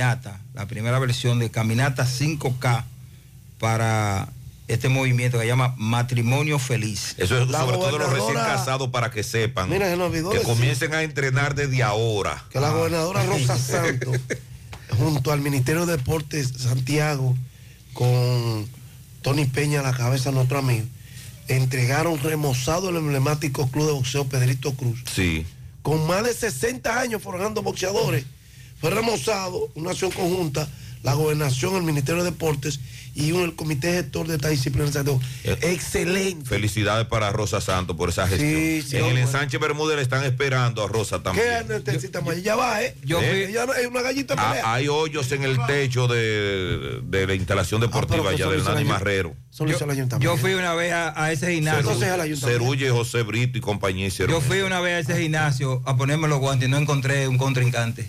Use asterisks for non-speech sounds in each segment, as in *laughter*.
Caminata, la primera versión de Caminata 5K para este movimiento que se llama Matrimonio Feliz. Eso es sobre todo los recién casados para que sepan. Mira, se nos olvidó que comiencen a entrenar desde ahora. Que la gobernadora Rosa *laughs* Santos, junto al Ministerio de Deportes Santiago, con Tony Peña a la cabeza, nuestro amigo, entregaron remozado el emblemático club de boxeo Pedrito Cruz. Sí. Con más de 60 años forjando boxeadores. Fue remozado, una acción conjunta, la gobernación, el Ministerio de Deportes y un, el comité gestor de esta disciplina de Santiago. Excelente. Felicidades para Rosa Santos por esa gestión. Sí, sí, en el ensanche Bermúdez le están esperando a Rosa también. ¿Qué necesita más? Ya va, ¿eh? Yo ¿Eh? fui, Ya no, es una gallita Ah, pelea. hay hoyos en el techo de, de la instalación deportiva Ah, pero que allá del Nani Marrero. Yo, ayuntamiento. yo fui una vez a, a ese gimnasio. Cerulle, José Brito y compañía hicieron Yo fui una vez a ese gimnasio a ponerme los guantes y no encontré un contrincante.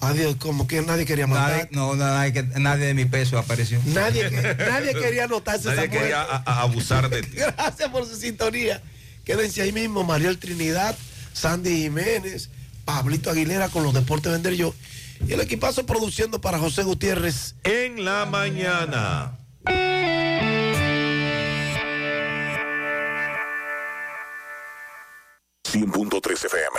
Adiós, como que nadie quería Nadie, mandar. no, nadie, que- nadie de mi peso apareció. Nadie, *laughs* nadie quería anotarse Nadie esa quería muerte. a- a- abusar de ti. *laughs* Gracias por su sintonía. Quédense ahí mismo, Mariel Trinidad, Sandy Jiménez, Pablito Aguilera con los deportes vender yo. Y el equipazo produciendo para José Gutiérrez. En la mañana. FM.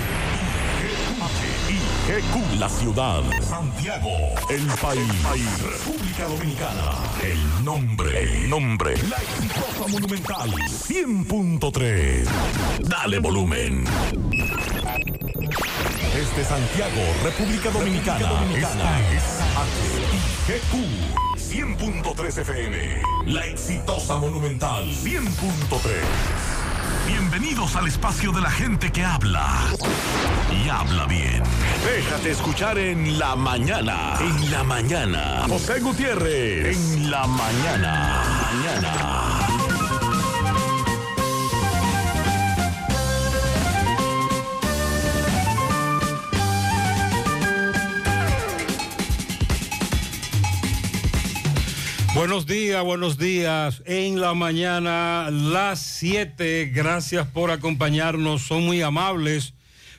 IGQ. La ciudad. Santiago. El país. República Dominicana. El nombre. El nombre. La exitosa monumental. 100.3. Dale volumen. Desde Santiago, República Dominicana. Esta es HIGQ. 100.3 FM. La exitosa monumental. 100.3. Bienvenidos al espacio de la gente que habla y habla bien. Déjate escuchar en la mañana. En la mañana. José Gutiérrez. En la mañana. Mañana. Buenos días, buenos días. En la mañana, las 7. Gracias por acompañarnos. Son muy amables.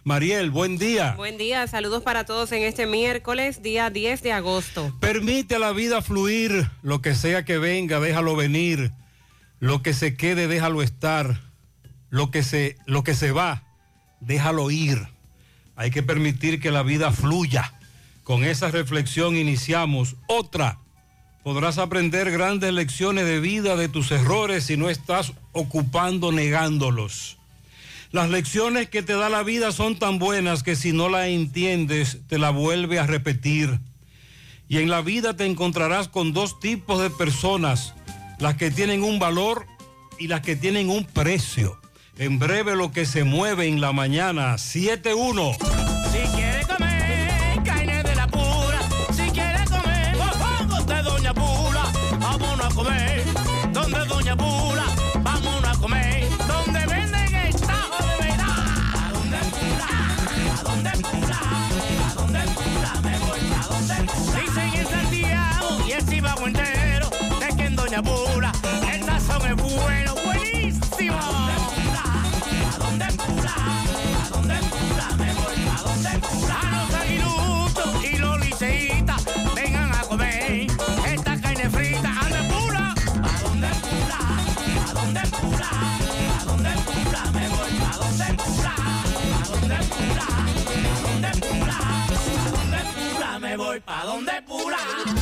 Mariel, buen día. Buen día, saludos para todos en este miércoles, día 10 de agosto. Permite a la vida fluir. Lo que sea que venga, déjalo venir. Lo que se quede, déjalo estar. Lo que se, lo que se va, déjalo ir. Hay que permitir que la vida fluya. Con esa reflexión iniciamos otra. Podrás aprender grandes lecciones de vida de tus errores si no estás ocupando negándolos. Las lecciones que te da la vida son tan buenas que si no la entiendes te la vuelve a repetir. Y en la vida te encontrarás con dos tipos de personas, las que tienen un valor y las que tienen un precio. En breve lo que se mueve en la mañana, 7-1. Doña Pula el sazón es bueno, buenísimo. ¿A dónde Pula? ¿A dónde Pula? Me voy a donde Pula. A los aguiluchos y los liceitas, vengan a comer esta carne frita. ¿A dónde Pula? ¿A dónde Pula? ¿A dónde Pula? ¿A dónde Pula? Me voy a donde Pula. ¿A dónde Pula? ¿A dónde Pula? ¿A dónde Pula? Me voy pa' donde Pula.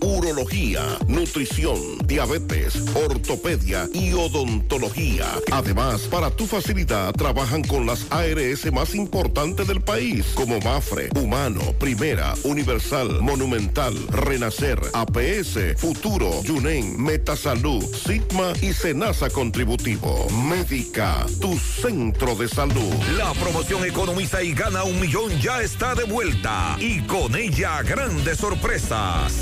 urología, nutrición, diabetes, ortopedia y odontología. Además, para tu facilidad trabajan con las ARS más importantes del país, como Mafre, Humano, Primera, Universal, Monumental, Renacer, APS, Futuro, Yunen, Metasalud, Sigma y Senasa Contributivo. Médica, tu centro de salud. La promoción Economiza y gana un millón ya está de vuelta y con ella grandes sorpresas.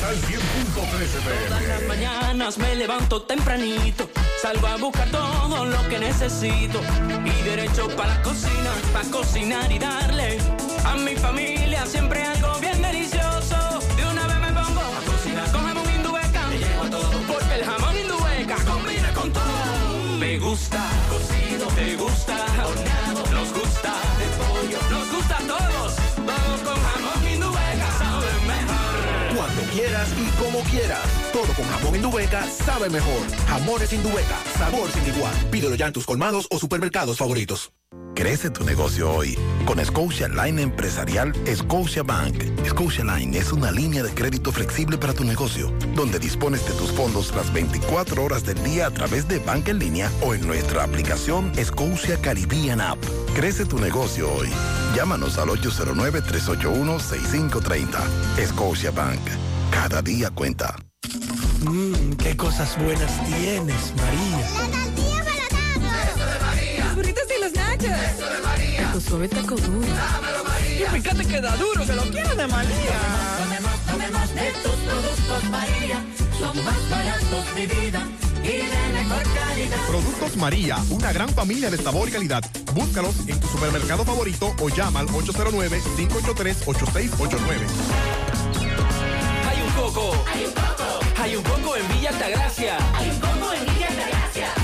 Todas las mañanas me levanto tempranito, salgo a buscar todo lo que necesito y derecho para la cocina, para cocinar y darle a mi familia siempre algo bien delicioso. De una vez me pongo a cocinar con jamón indubeca, me llevo todo porque el jamón indubeca combina con todo. Me gusta cocido, me gusta quieras y como quieras. Todo con jamón Indubeca sabe mejor. Jamones Indubeca, sabor sin igual. Pídelo ya en tus colmados o supermercados favoritos. Crece tu negocio hoy con Scotia Line Empresarial Scotia Bank. Scotia Line es una línea de crédito flexible para tu negocio, donde dispones de tus fondos las 24 horas del día a través de banca en línea o en nuestra aplicación Scotia Caribbean App. Crece tu negocio hoy. Llámanos al 809-381-6530. Scotia Bank. Cada día cuenta. Mmm, qué cosas buenas tienes, María. Eso de María. Tu suave taco duro. Dámelo, María. Y fíjate que da duro, que lo quiero de María. Tomemos, tomemos de tus productos, María. Son más baratos, mi vida. Y de mejor calidad. Productos María, una gran familia de sabor y calidad. Búscalos en tu supermercado favorito o llama al 809-583-8689. Hay un coco. Hay un coco. Hay un coco en Villa Altagracia. Hay un coco en Villa Altagracia.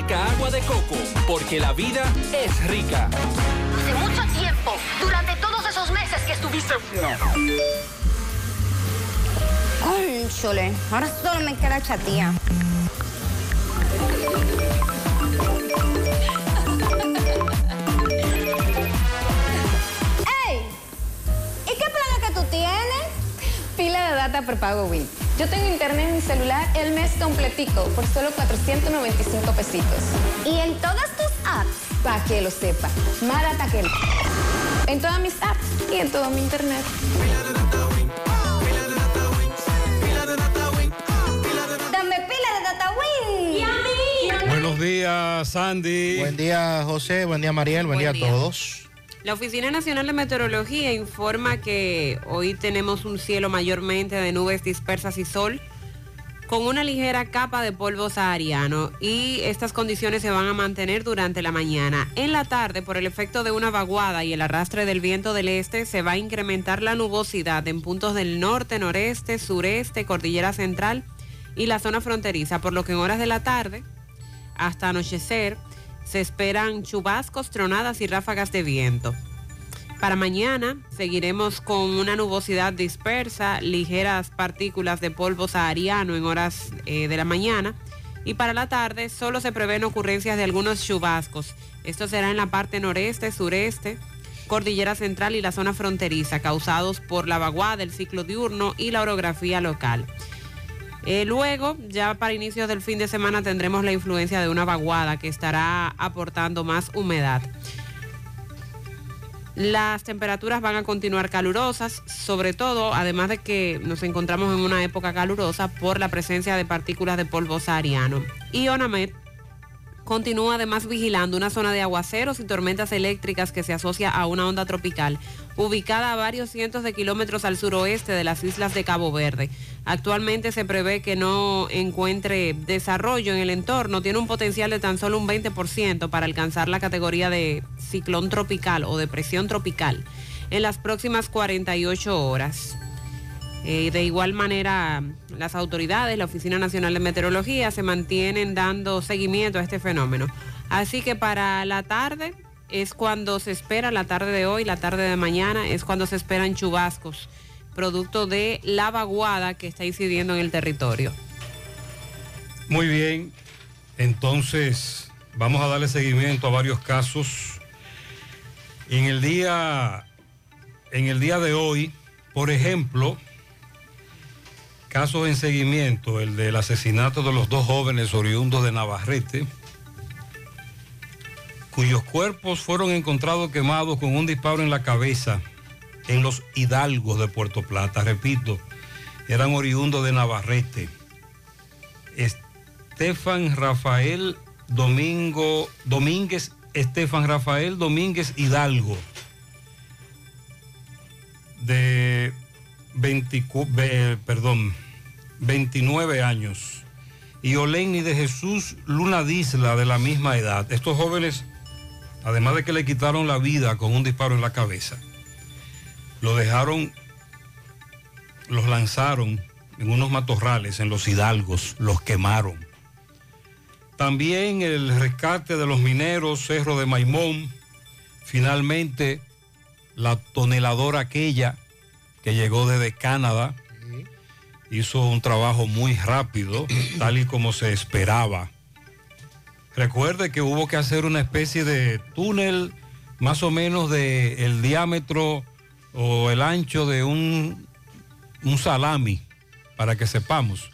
Rica agua de coco, porque la vida es rica. Hace mucho tiempo, durante todos esos meses que estuviste... Cónchole, ahora solo me queda chatía. ¡Ey! ¿Y qué plan es que tú tienes? Pila de data prepago Win. Yo tengo internet en mi celular el mes completico por solo 495 pesitos. ¿Y en todas tus apps? Para que lo sepa. Mara Taquel. En todas mis apps y en todo mi internet. Dame pila de data win. Y a mí. Buenos días, Sandy. Buen día, José. Buen día, Mariel. Buen, Buen día, día. a todos. La Oficina Nacional de Meteorología informa que hoy tenemos un cielo mayormente de nubes dispersas y sol con una ligera capa de polvo sahariano y estas condiciones se van a mantener durante la mañana. En la tarde, por el efecto de una vaguada y el arrastre del viento del este, se va a incrementar la nubosidad en puntos del norte, noreste, sureste, cordillera central y la zona fronteriza, por lo que en horas de la tarde hasta anochecer se esperan chubascos, tronadas y ráfagas de viento. Para mañana seguiremos con una nubosidad dispersa, ligeras partículas de polvo sahariano en horas eh, de la mañana. Y para la tarde solo se prevén ocurrencias de algunos chubascos. Esto será en la parte noreste, sureste, cordillera central y la zona fronteriza, causados por la vaguada del ciclo diurno y la orografía local. Eh, luego, ya para inicios del fin de semana tendremos la influencia de una vaguada que estará aportando más humedad. Las temperaturas van a continuar calurosas, sobre todo, además de que nos encontramos en una época calurosa por la presencia de partículas de polvo sahariano. Y ONAMED continúa además vigilando una zona de aguaceros y tormentas eléctricas que se asocia a una onda tropical, ubicada a varios cientos de kilómetros al suroeste de las islas de Cabo Verde. Actualmente se prevé que no encuentre desarrollo en el entorno, tiene un potencial de tan solo un 20% para alcanzar la categoría de ciclón tropical o depresión tropical en las próximas 48 horas. Eh, de igual manera, las autoridades, la Oficina Nacional de Meteorología, se mantienen dando seguimiento a este fenómeno. Así que para la tarde es cuando se espera, la tarde de hoy, la tarde de mañana, es cuando se esperan chubascos, producto de la vaguada que está incidiendo en el territorio. Muy bien, entonces vamos a darle seguimiento a varios casos. En el día, en el día de hoy, por ejemplo, casos en seguimiento, el del asesinato de los dos jóvenes oriundos de Navarrete, cuyos cuerpos fueron encontrados quemados con un disparo en la cabeza en los Hidalgos de Puerto Plata. Repito, eran oriundos de Navarrete. Estefan Rafael Domingo Domínguez, Estefan Rafael Domínguez Hidalgo, de 24, ve- perdón, 29 años, y Oleni de Jesús Luna Disla, de la misma edad. Estos jóvenes, además de que le quitaron la vida con un disparo en la cabeza, lo dejaron, los lanzaron en unos matorrales, en los hidalgos, los quemaron. También el rescate de los mineros, Cerro de Maimón, finalmente la toneladora aquella que llegó desde Canadá, hizo un trabajo muy rápido, *clears throat* tal y como se esperaba. Recuerde que hubo que hacer una especie de túnel más o menos de el diámetro o el ancho de un, un salami, para que sepamos.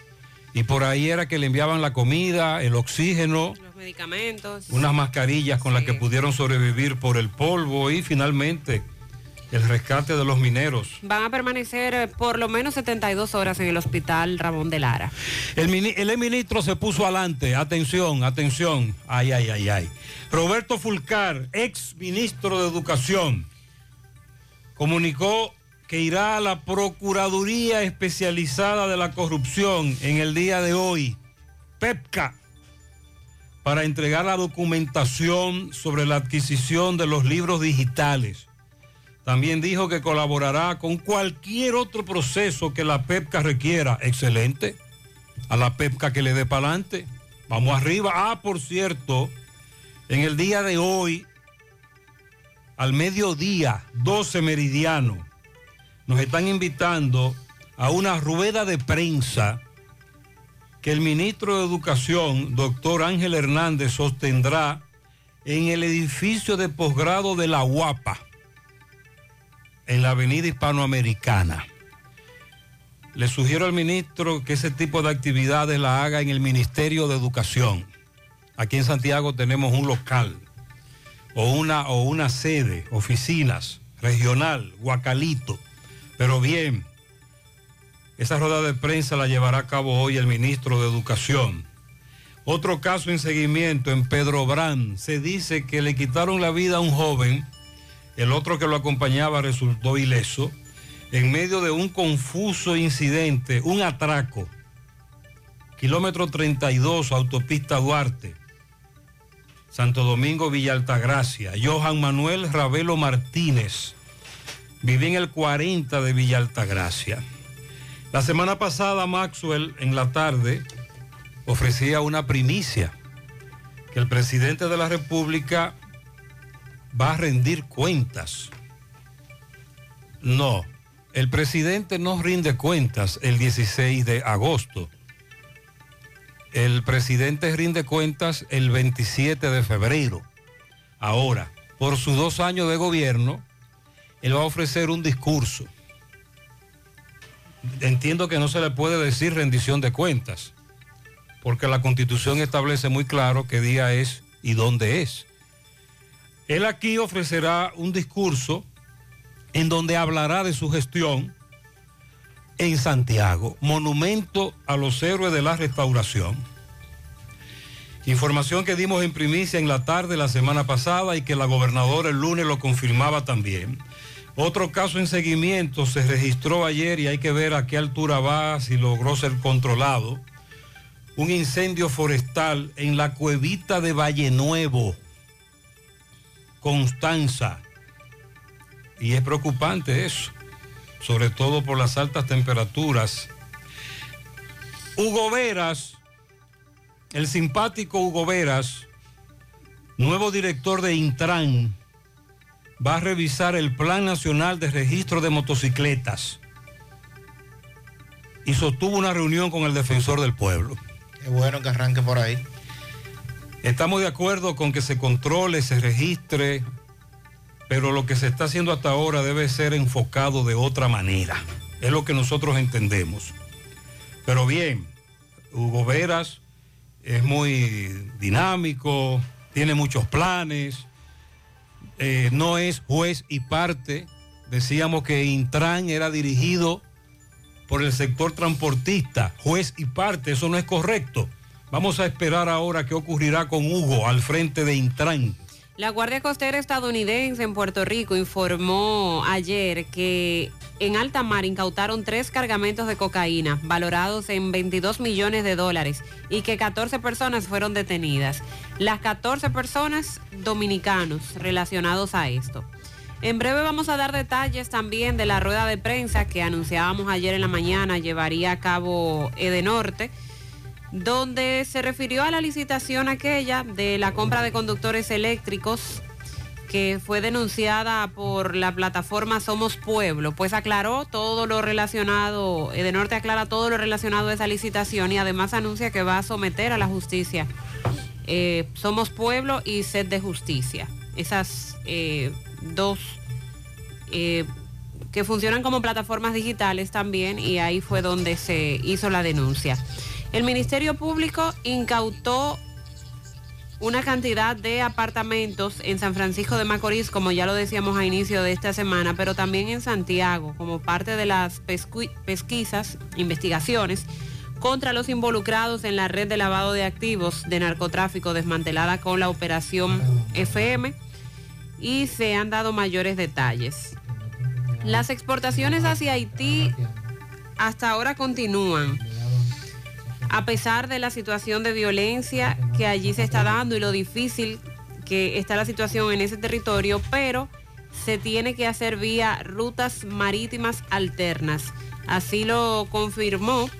Y por ahí era que le enviaban la comida, el oxígeno, Los medicamentos. unas mascarillas con las que pudieron sobrevivir por el polvo y finalmente el rescate de los mineros. Van a permanecer eh, por lo menos 72 horas en el hospital Ramón de Lara. El, mini- el ministro se puso adelante. Atención, atención. Ay, ay, ay, ay. Roberto Fulcar, ex ministro de Educación, comunicó que irá a la Procuraduría Especializada de la Corrupción en el día de hoy, PEPCA, para entregar la documentación sobre la adquisición de los libros digitales. También dijo que colaborará con cualquier otro proceso que la PEPCA requiera. Excelente. A la PEPCA que le dé para adelante. Vamos arriba. Ah, por cierto, en el día de hoy, al mediodía, 12 meridiano, nos están invitando a una rueda de prensa que el ministro de Educación, doctor Ángel Hernández, sostendrá en el edificio de posgrado de la UAPA en la avenida hispanoamericana. le sugiero al ministro que ese tipo de actividades la haga en el Ministerio de Educación. Aquí en Santiago tenemos un local o una, o una sede, oficinas, regional, Guacalito. Pero bien, esa rueda de prensa la llevará a cabo hoy el ministro de Educación. Otro caso en seguimiento en Pedro Brán. Se dice que le quitaron la vida a un joven, el otro que lo acompañaba resultó ileso, en medio de un confuso incidente, un atraco. Kilómetro 32, autopista Duarte. Santo Domingo, Villa Altagracia. Johan Manuel Ravelo Martínez. Viví en el 40 de Villa Altagracia. La semana pasada Maxwell en la tarde ofrecía una primicia que el presidente de la República va a rendir cuentas. No, el presidente no rinde cuentas el 16 de agosto. El presidente rinde cuentas el 27 de febrero. Ahora, por sus dos años de gobierno, él va a ofrecer un discurso. Entiendo que no se le puede decir rendición de cuentas, porque la constitución establece muy claro qué día es y dónde es. Él aquí ofrecerá un discurso en donde hablará de su gestión en Santiago, monumento a los héroes de la restauración. Información que dimos en primicia en la tarde la semana pasada y que la gobernadora el lunes lo confirmaba también. Otro caso en seguimiento se registró ayer y hay que ver a qué altura va, si logró ser controlado. Un incendio forestal en la cuevita de Valle Nuevo, Constanza. Y es preocupante eso, sobre todo por las altas temperaturas. Hugo Veras, el simpático Hugo Veras, nuevo director de Intran, va a revisar el Plan Nacional de Registro de Motocicletas y sostuvo una reunión con el defensor del pueblo. Qué bueno que arranque por ahí. Estamos de acuerdo con que se controle, se registre, pero lo que se está haciendo hasta ahora debe ser enfocado de otra manera. Es lo que nosotros entendemos. Pero bien, Hugo Veras es muy dinámico, tiene muchos planes, eh, no es juez y parte. Decíamos que Intran era dirigido por el sector transportista, juez y parte, eso no es correcto. Vamos a esperar ahora qué ocurrirá con Hugo al frente de Intran. La Guardia Costera estadounidense en Puerto Rico informó ayer que en alta mar incautaron tres cargamentos de cocaína valorados en 22 millones de dólares y que 14 personas fueron detenidas. Las 14 personas dominicanos relacionados a esto. En breve vamos a dar detalles también de la rueda de prensa que anunciábamos ayer en la mañana llevaría a cabo Edenorte donde se refirió a la licitación aquella de la compra de conductores eléctricos que fue denunciada por la plataforma Somos Pueblo, pues aclaró todo lo relacionado, Edenorte aclara todo lo relacionado a esa licitación y además anuncia que va a someter a la justicia eh, Somos Pueblo y Sed de Justicia. Esas eh, dos eh, que funcionan como plataformas digitales también y ahí fue donde se hizo la denuncia. El Ministerio Público incautó una cantidad de apartamentos en San Francisco de Macorís, como ya lo decíamos a inicio de esta semana, pero también en Santiago, como parte de las pesqui- pesquisas, investigaciones contra los involucrados en la red de lavado de activos de narcotráfico desmantelada con la operación FM y se han dado mayores detalles. Las exportaciones hacia Haití hasta ahora continúan a pesar de la situación de violencia que allí se está dando y lo difícil que está la situación en ese territorio, pero se tiene que hacer vía rutas marítimas alternas. Así lo confirmó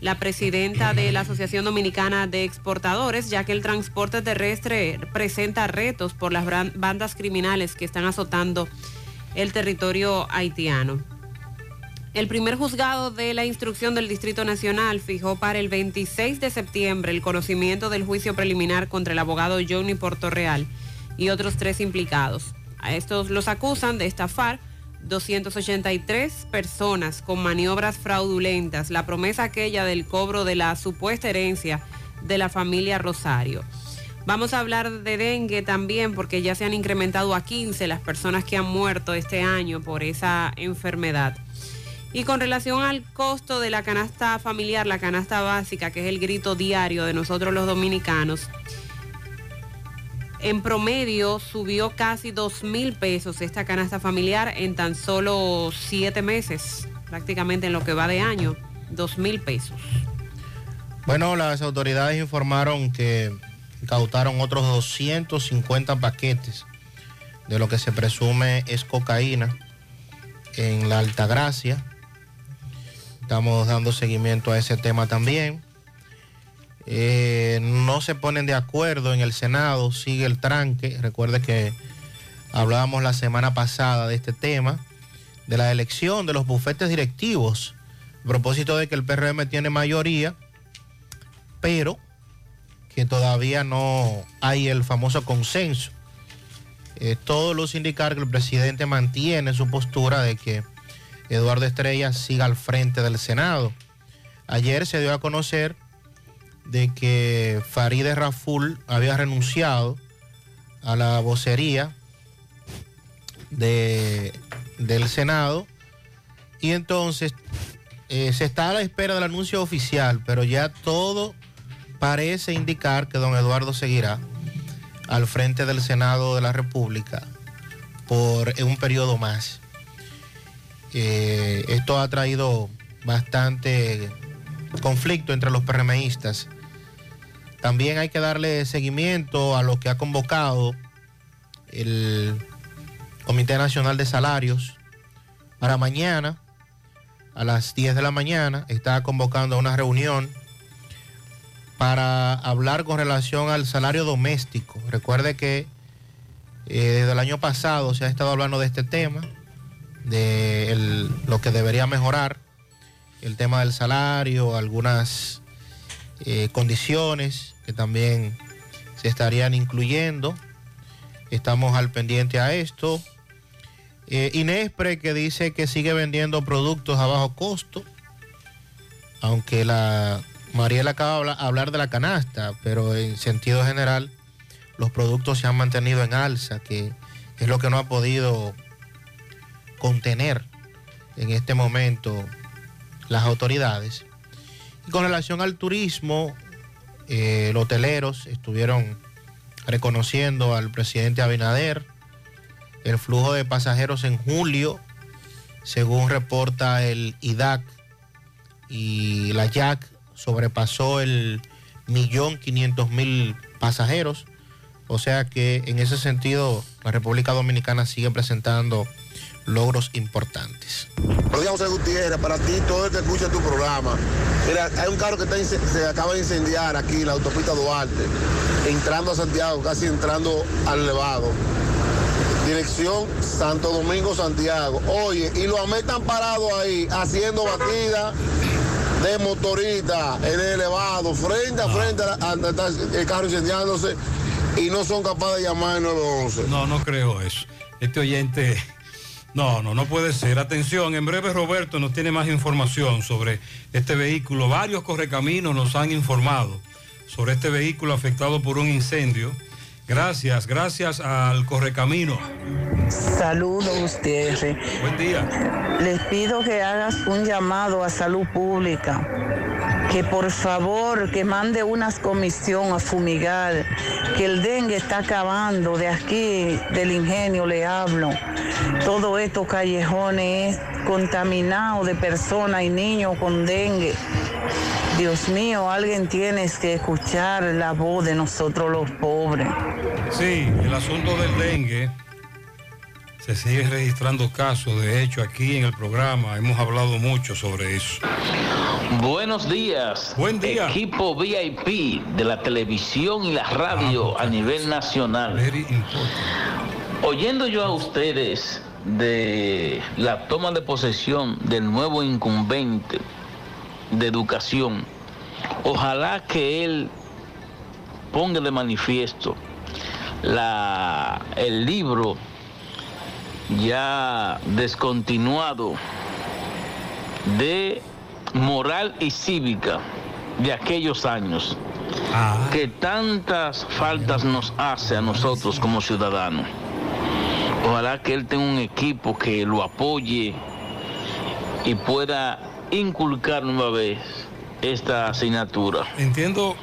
la presidenta de la Asociación Dominicana de Exportadores, ya que el transporte terrestre presenta retos por las bandas criminales que están azotando el territorio haitiano. El primer juzgado de la instrucción del Distrito Nacional fijó para el 26 de septiembre el conocimiento del juicio preliminar contra el abogado Johnny Portorreal y otros tres implicados. A estos los acusan de estafar 283 personas con maniobras fraudulentas, la promesa aquella del cobro de la supuesta herencia de la familia Rosario. Vamos a hablar de dengue también porque ya se han incrementado a 15 las personas que han muerto este año por esa enfermedad. Y con relación al costo de la canasta familiar, la canasta básica, que es el grito diario de nosotros los dominicanos, en promedio subió casi 2 mil pesos esta canasta familiar en tan solo 7 meses, prácticamente en lo que va de año, 2 mil pesos. Bueno, las autoridades informaron que incautaron otros 250 paquetes de lo que se presume es cocaína en la Altagracia. Estamos dando seguimiento a ese tema también. Eh, no se ponen de acuerdo en el Senado, sigue el tranque. Recuerde que hablábamos la semana pasada de este tema, de la elección de los bufetes directivos, a propósito de que el PRM tiene mayoría, pero que todavía no hay el famoso consenso. Eh, todo luz indicar que el presidente mantiene su postura de que Eduardo Estrella siga al frente del Senado. Ayer se dio a conocer de que Farideh Raful había renunciado a la vocería de, del Senado y entonces eh, se está a la espera del anuncio oficial, pero ya todo parece indicar que don Eduardo seguirá al frente del Senado de la República por un periodo más. Eh, esto ha traído bastante conflicto entre los PRMistas. También hay que darle seguimiento a lo que ha convocado el Comité Nacional de Salarios para mañana a las 10 de la mañana. Está convocando una reunión para hablar con relación al salario doméstico. Recuerde que eh, desde el año pasado se ha estado hablando de este tema, de lo que debería mejorar, el tema del salario, algunas eh, condiciones que también se estarían incluyendo. Estamos al pendiente a esto. Eh, Inespre que dice que sigue vendiendo productos a bajo costo, aunque la Mariela acaba de habla- hablar de la canasta, pero en sentido general los productos se han mantenido en alza, que es lo que no ha podido contener en este momento las autoridades. Y con relación al turismo, eh, los hoteleros estuvieron reconociendo al presidente Abinader el flujo de pasajeros en julio, según reporta el IDAC y la YAC, sobrepasó el millón quinientos mil pasajeros. O sea que en ese sentido la República Dominicana sigue presentando logros importantes. Días, José Gutiérrez, para ti, todo el que escucha tu programa. Mira, hay un carro que está se acaba de incendiar aquí en la autopista Duarte, entrando a Santiago, casi entrando al elevado. Dirección Santo Domingo, Santiago. Oye, y los AME están parados ahí, haciendo batida de motorista en el elevado, frente a frente el carro incendiándose, y no son capaces de llamar al 911. No, no creo eso. Este oyente, no, no, no puede ser. Atención, en breve Roberto nos tiene más información sobre este vehículo. Varios correcaminos nos han informado sobre este vehículo afectado por un incendio. Gracias, gracias al correcamino. Saludos, Gutiérrez. Buen día. Les pido que hagas un llamado a salud pública, que por favor que mande una comisión a fumigar, que el dengue está acabando, de aquí del ingenio le hablo. Todos estos callejones contaminados de personas y niños con dengue. Dios mío, alguien tiene que escuchar la voz de nosotros los pobres. Sí, el asunto del dengue. Se siguen registrando casos. De hecho, aquí en el programa hemos hablado mucho sobre eso. Buenos días. Buen día. Equipo VIP de la televisión y la radio a nivel nacional. Oyendo yo a ustedes de la toma de posesión del nuevo incumbente de educación, ojalá que él ponga de manifiesto la, el libro ya descontinuado de moral y cívica de aquellos años que tantas faltas nos hace a nosotros como ciudadanos. Ojalá que él tenga un equipo que lo apoye y pueda inculcar nueva vez esta asignatura. Entiendo.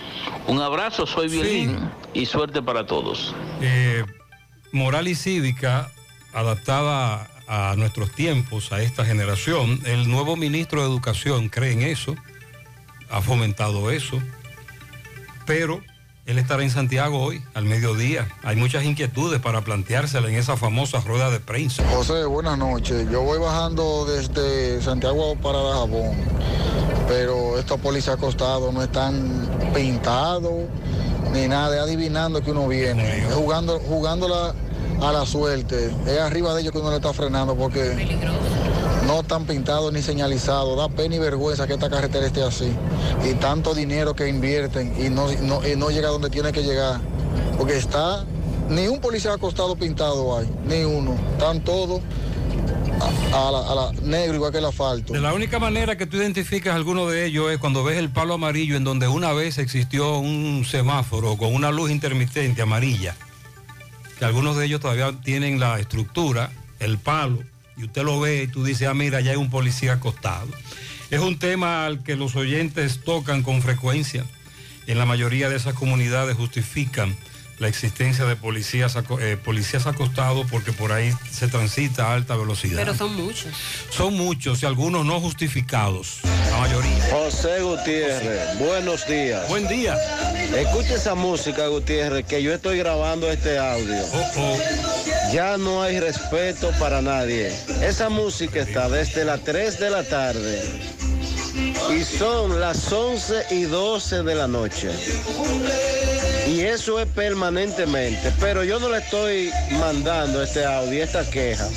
Un abrazo, soy Violín y suerte para todos. Eh, moral y cívica adaptada a nuestros tiempos, a esta generación. El nuevo ministro de Educación cree en eso, ha fomentado eso, pero él estará en Santiago hoy, al mediodía. Hay muchas inquietudes para planteársela en esa famosa rueda de prensa. José, buenas noches. Yo voy bajando desde Santiago para Dajabón, pero estos policías acostados no están pintados ni nada, es adivinando que uno viene, es jugando, jugándola a la suerte, es arriba de ellos que uno le está frenando porque no están pintados ni señalizados, da pena y vergüenza que esta carretera esté así. Y tanto dinero que invierten y no, no, y no llega donde tiene que llegar, porque está, ni un policía acostado pintado hay, ni uno, están todos a, a la, a la negro igual que el asfalto. De la única manera que tú identificas alguno de ellos es cuando ves el palo amarillo en donde una vez existió un semáforo con una luz intermitente amarilla, que algunos de ellos todavía tienen la estructura, el palo, y usted lo ve y tú dices, ah, mira, ya hay un policía acostado. Es un tema al que los oyentes tocan con frecuencia. En la mayoría de esas comunidades justifican la existencia de policías, eh, policías acostados porque por ahí se transita a alta velocidad. Pero son muchos. Son muchos y algunos no justificados, la mayoría. José Gutiérrez, buenos días. Buen día. Escucha esa música, Gutiérrez, que yo estoy grabando este audio. Ya no hay respeto para nadie. Esa música está desde las 3 de la tarde y son las 11 y 12 de la noche. Y eso es permanentemente. Pero yo no le estoy mandando este audio, esta queja.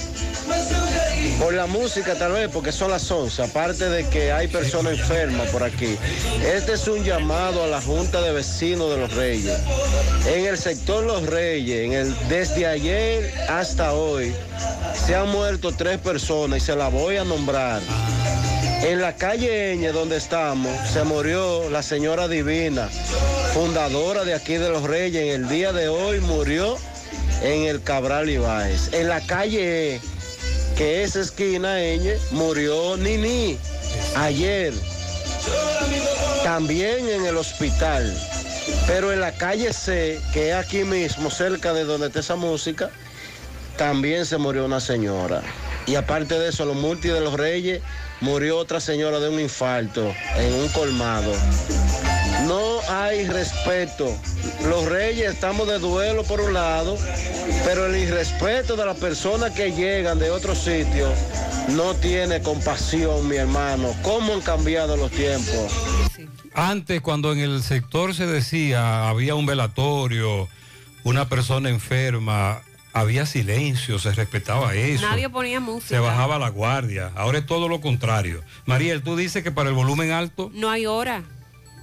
Por la música tal vez, porque son las 11, aparte de que hay personas enfermas por aquí. Este es un llamado a la Junta de Vecinos de Los Reyes. En el sector Los Reyes, en el, desde ayer hasta hoy, se han muerto tres personas y se las voy a nombrar. En la calle Eñe, donde estamos, se murió la señora Divina, fundadora de aquí de Los Reyes. En el día de hoy murió en el Cabral Ibáez. En la calle que es esquina Eñe, murió Nini ayer. También en el hospital. Pero en la calle C, que es aquí mismo, cerca de donde está esa música, también se murió una señora. Y aparte de eso, los multi de los Reyes, murió otra señora de un infarto en un colmado. No hay respeto. Los reyes estamos de duelo por un lado, pero el irrespeto de las personas que llegan de otros sitios no tiene compasión, mi hermano. ¿Cómo han cambiado los tiempos? Antes, cuando en el sector se decía, había un velatorio, una persona enferma, había silencio, se respetaba eso. Nadie ponía música. Se bajaba la guardia. Ahora es todo lo contrario. Mariel, tú dices que para el volumen alto, No hay hora.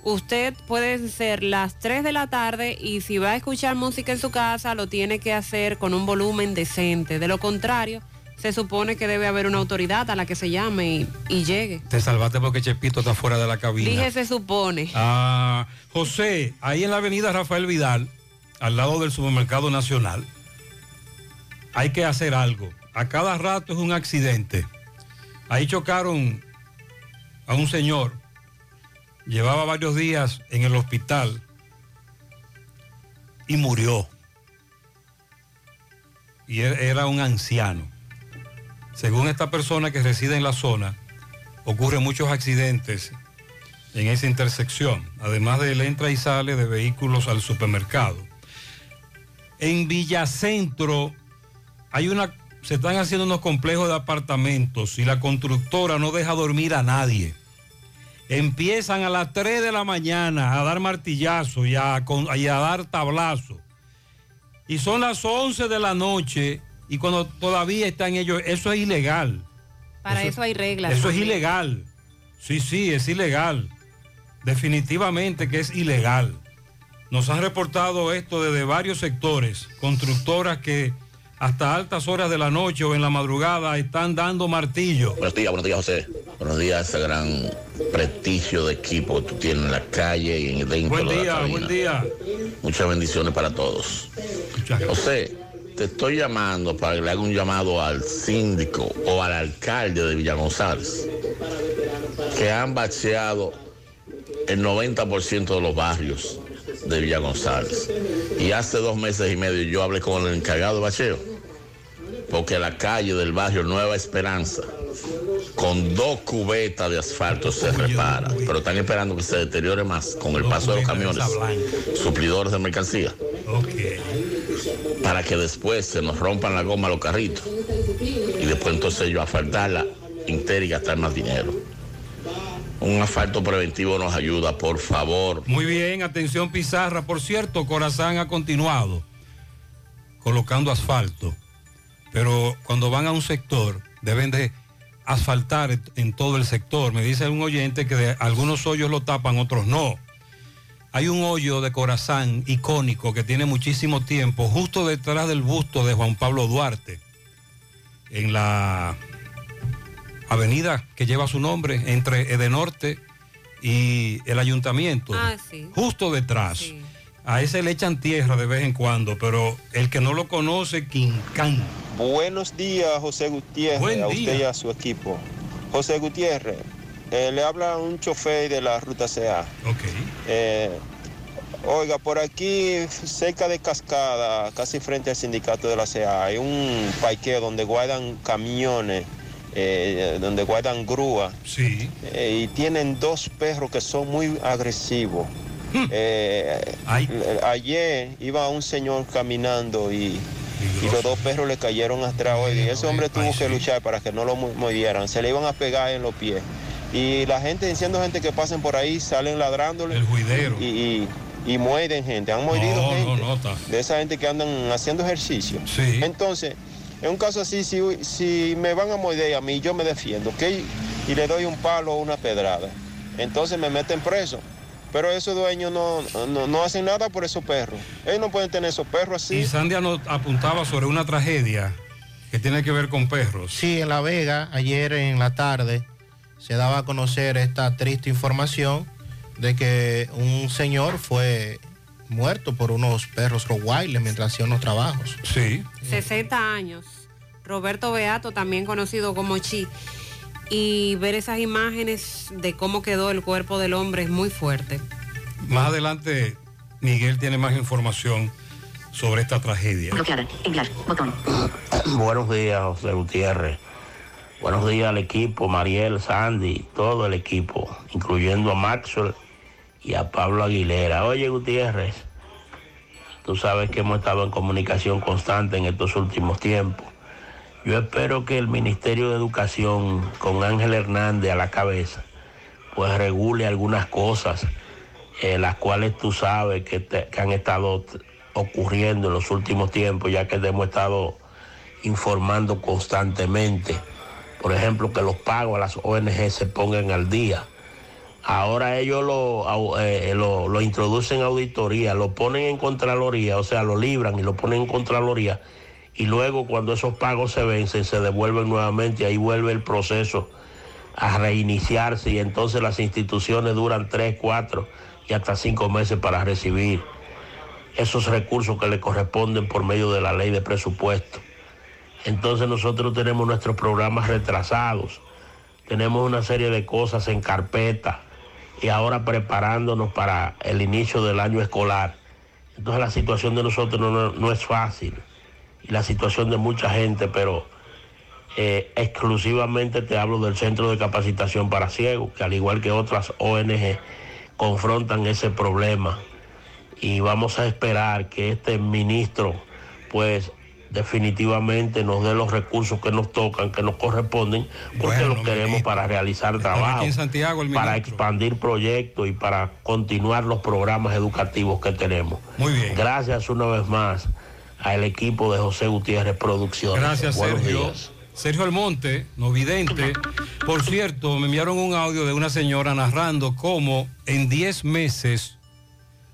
Usted puede ser las 3 de la tarde y si va a escuchar música en su casa, lo tiene que hacer con un volumen decente. De lo contrario, se supone que debe haber una autoridad a la que se llame y, y llegue. te salvaste porque Chepito está fuera de la cabina. Dije se supone. Ah, José, ahí en la avenida Rafael Vidal, al lado del supermercado nacional, hay que hacer algo. A cada rato es un accidente. Ahí chocaron a un señor, llevaba varios días en el hospital y murió. Y er- era un anciano. Según esta persona que reside en la zona, ocurren muchos accidentes en esa intersección, además del entra y sale de vehículos al supermercado. En Villacentro hay una, se están haciendo unos complejos de apartamentos y la constructora no deja dormir a nadie. Empiezan a las 3 de la mañana a dar martillazo y a, y a dar tablazo. Y son las 11 de la noche y cuando todavía están ellos, eso es ilegal. Para eso, hay reglas. Eso es ilegal. Sí, sí, es ilegal. Definitivamente que es ilegal. Nos han reportado esto desde varios sectores, constructoras que hasta altas horas de la noche o en la madrugada están dando martillo. Buenos días, buenos días, José. Buenos días, ese gran prestigio de equipo que tú tienes en la calle y en dentro Buen de la día, cabina. buen día. Muchas bendiciones para todos. José, te estoy llamando para que le haga un llamado al síndico o al alcalde de Villa González, que han bacheado el 90% de los barrios de Villa González. Y hace dos meses y medio yo hablé con el encargado de bacheo, porque la calle del barrio Nueva Esperanza, con dos cubetas de asfalto se repara, pero están esperando que se deteriore más con el paso de los camiones, suplidores de mercancía, para que después se nos rompan la goma los carritos. Y después entonces yo asfaltarla entera y gastar más dinero. Un asfalto preventivo nos ayuda, por favor. Muy bien, atención Pizarra. Por cierto, Corazán ha continuado colocando asfalto, pero cuando van a un sector deben de asfaltar en- todo el sector. Me dice un oyente que de algunos hoyos lo tapan, otros no. Hay un hoyo de Corazán icónico que tiene muchísimo tiempo, justo detrás del busto de Juan Pablo Duarte, en la avenida que lleva su nombre entre Edenorte y el ayuntamiento, Ah, sí. justo detrás. A ese le echan tierra de vez en cuando, pero el que no lo conoce, Quincán. Buenos días, José Gutiérrez, Buen a día. usted y a su equipo. José Gutiérrez, eh, le habla un chofer de la ruta CA. Eh, oiga, por aquí, cerca de Cascada, casi frente al sindicato de la CA, hay un parqueo donde guardan camiones, eh, donde guardan grúas. Sí. Eh, y tienen dos perros que son muy agresivos. Eh, l- ayer iba un señor caminando y, y los dos perros le cayeron atrás. oiga, y ese hombre tuvo que luchar para que no lo mordieran. Se le iban a pegar en los pies. Y la gente, diciendo gente que pasen por ahí, salen ladrándole. El juidero. Y, y, y mueren gente. Han mordido No, gente. no, no, está. De esa gente que andan haciendo ejercicio. Sí. Entonces, en un caso así, si, si me van a morder a mí, yo me defiendo, ¿ok? Y le doy un palo o una pedrada. Entonces me meten preso. Pero esos dueños no, no, no hacen nada por esos perros. Ellos no pueden tener esos perros así. Y Sandia nos apuntaba sobre una tragedia que tiene que ver con perros. Sí, en La Vega, ayer en la tarde, se daba a conocer esta triste información de que un señor fue muerto por unos perros Rottweiler mientras hacía unos trabajos. Sí. 60 años. Roberto Beato, también conocido como Chi. Y ver esas imágenes de cómo quedó el cuerpo del hombre es muy fuerte. Más adelante, Miguel tiene más información sobre esta tragedia. Enviar. Botón. *clears throat* Buenos días, José Gutiérrez. Buenos días al equipo, Mariel, Sandy, todo el equipo, incluyendo a Maxwell y a Pablo Aguilera. Oye, Gutiérrez, tú sabes que hemos estado en comunicación constante en estos últimos tiempos. Yo espero que el Ministerio de Educación, con Ángel Hernández a la cabeza, pues regule algunas cosas, eh, las cuales tú sabes que, te- han estado ocurriendo en los últimos tiempos, ya que hemos estado informando constantemente. Por ejemplo, que los pagos a las ONG se pongan al día. Ahora ellos lo, eh, lo, lo introducen a auditoría, lo ponen en Contraloría, o sea, lo libran y lo ponen en Contraloría. Y luego cuando esos pagos se vencen, se devuelven nuevamente ahí vuelve el proceso a reiniciarse y entonces las instituciones duran tres, cuatro y hasta cinco meses para recibir esos recursos que le corresponden por medio de la ley de presupuesto. Entonces nosotros tenemos nuestros programas retrasados, tenemos una serie de cosas en carpeta y ahora preparándonos para el inicio del año escolar. Entonces la situación de nosotros no, no- es fácil la situación de mucha gente, pero eh, exclusivamente te hablo del Centro de Capacitación para Ciegos, que al igual que otras ONG confrontan ese problema. Y vamos a esperar que este ministro, pues definitivamente nos dé los recursos que nos tocan, que nos corresponden, porque Bueno, los queremos ministro. para realizar trabajo, aquí en Santiago el para expandir proyectos y para continuar los programas educativos que tenemos. Muy bien. Gracias una vez más al equipo de José Gutiérrez Producciones. Gracias, Buenos Sergio. días. Sergio Almonte, no vidente. Por cierto, me enviaron un audio de una señora narrando cómo en 10 meses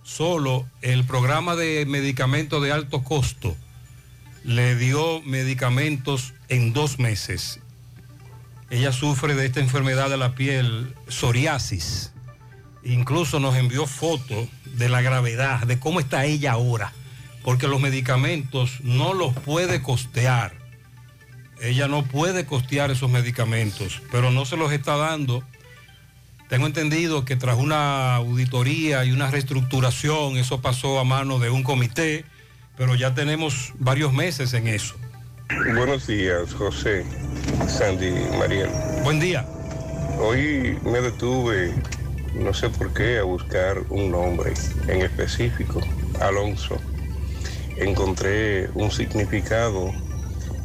solo el programa de medicamentos de alto costo le dio medicamentos en dos meses. Ella sufre de esta enfermedad de la piel, psoriasis. Incluso nos envió fotos de la gravedad, de cómo está ella ahora, porque los medicamentos no los puede costear. Ella no puede costear esos medicamentos, pero no se los está dando. Tengo entendido que tras una auditoría y una reestructuración, eso pasó a mano de un comité, pero ya tenemos varios meses en eso. Buenos días, José, Sandy, Mariel. Buen día. Hoy me detuve, no sé por qué, a buscar un nombre en específico, Alonso. Encontré un significado,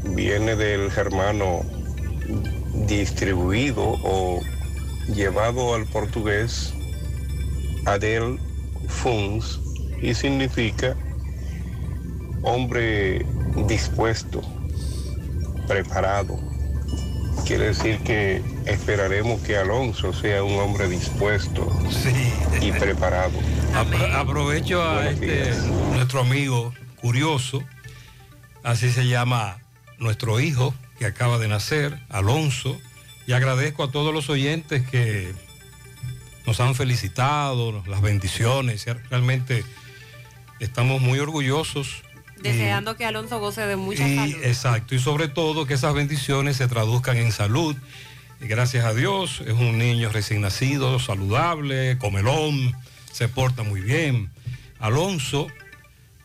viene del germano distribuido o llevado al portugués Adel Funs y significa hombre dispuesto, preparado. Quiere decir que esperaremos que Alonso sea un hombre dispuesto y preparado. Apro- aprovecho a este, nuestro amigo curioso, así se llama nuestro hijo que acaba de nacer, Alonso, y agradezco a todos los oyentes que nos han felicitado, las bendiciones, realmente estamos muy orgullosos. Deseando que Alonso goce de mucha Y, salud. exacto, y sobre todo que esas bendiciones se traduzcan en salud. Y gracias a Dios, es un niño recién nacido, saludable, comelón, se porta muy bien. Alonso,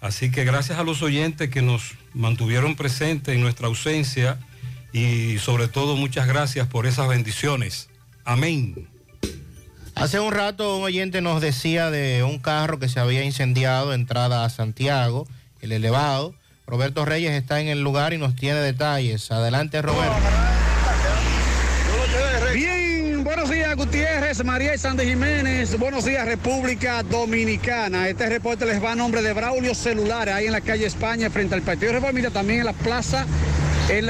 así que gracias a los oyentes que nos mantuvieron presentes en nuestra ausencia y sobre todo muchas gracias por esas bendiciones. Amén. Hace un rato un oyente nos decía de un carro que se había incendiado entrada a Santiago, el elevado. Roberto Reyes está en el lugar y nos tiene detalles. Adelante, Roberto. Bien, buenos días Gutiérrez, María Sandy Jiménez, buenos días República Dominicana. Este reporte les va a nombre de Braulio Celular, ahí en la calle España, frente al Partido Reformista, también en la plaza, en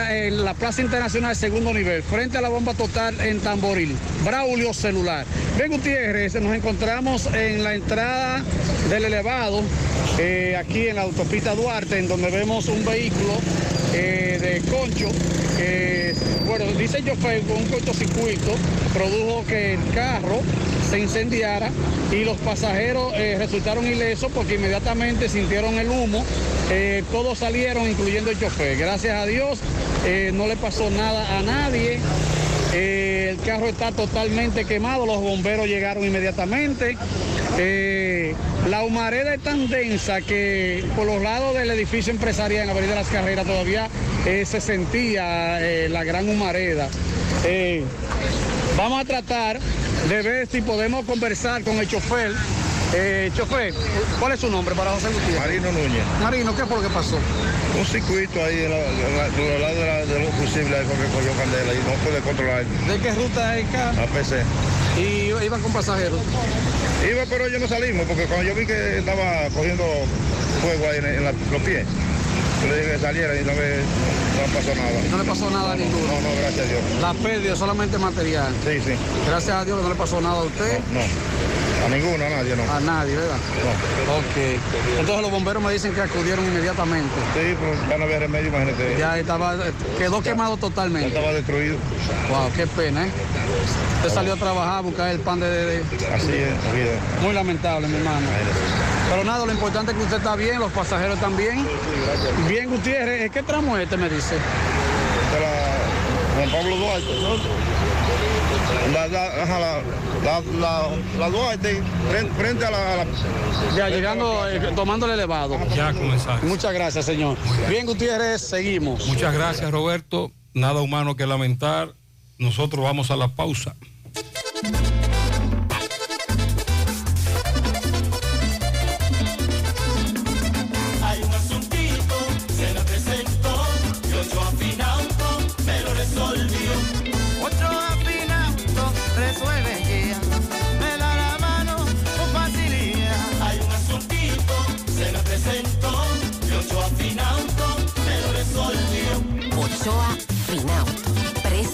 la, plaza internacional segundo nivel, frente a la bomba total en Tamboril. Braulio Celular. Bien Gutiérrez, nos encontramos en la entrada del elevado, eh, aquí en la autopista Duarte, en donde vemos un vehículo eh, de concho bueno, dice chofer con un cortocircuito produjo que el carro se incendiara y los pasajeros eh, resultaron ilesos porque inmediatamente sintieron el humo. Eh, todos salieron, incluyendo el chofer. Gracias a Dios eh, no le pasó nada a nadie. El carro está totalmente quemado, los bomberos llegaron inmediatamente. Eh, la humareda es tan densa que por los lados del edificio empresarial en la Avenida Las Carreras todavía eh, se sentía eh, la gran humareda. Vamos a tratar de ver si podemos conversar con el chofer. Eh, chofer, ¿cuál es su nombre para José Gutiérrez? Marino Núñez. Marino, ¿qué fue lo que pasó? Un circuito ahí en la- lado de, la- de los fusibles ahí porque cogió candela y no puede controlar. ¿De qué ruta es carro? A PC. Y iban con pasajeros. Iba, pero yo no salimos porque cuando yo vi que estaba cogiendo fuego ahí en, en la- los pies, yo le dije que saliera y no, me, no pasó nada. No le pasó nada a ninguno. No, no, gracias a Dios. La pérdida solamente material. Sí, sí. Gracias a Dios que no le pasó nada a usted. No, a ninguno, a nadie, no. A nadie, ¿verdad? No. Ok. Entonces los bomberos me dicen que acudieron inmediatamente. Sí, pues ya no había remedio, imagínate. Ya estaba, quedó quemado totalmente. Ya estaba destruido. Wow, qué pena, ¿eh? Usted salió a trabajar a buscar el pan de... de- de- Así es. Muy lamentable, mi hermano. Pero nada, lo importante es que usted está bien, los pasajeros están bien. Bien, Gutiérrez, ¿qué tramo es este, me dice? De la Juan Pablo Duarte. La, la, la, la, la, la Duarte, frente, frente a la, a la- Ya llegando, eh, tomando el elevado. Ya comenzamos. Muchas gracias, señor. Bien, Gutiérrez, seguimos. Muchas gracias, Roberto. Nada humano que lamentar. Nosotros vamos a la pausa.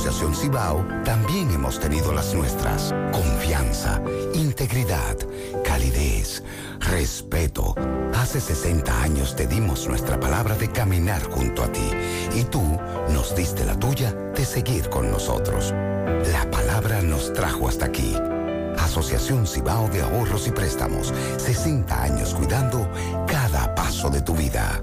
Asociación Cibao también hemos tenido las nuestras. Confianza, integridad, calidez, respeto. Hace 60 años te dimos nuestra palabra de caminar junto a ti y tú nos diste la tuya de seguir con nosotros. La palabra nos trajo hasta aquí. Asociación Cibao de Ahorros y Préstamos. 60 años cuidando cada paso de tu vida.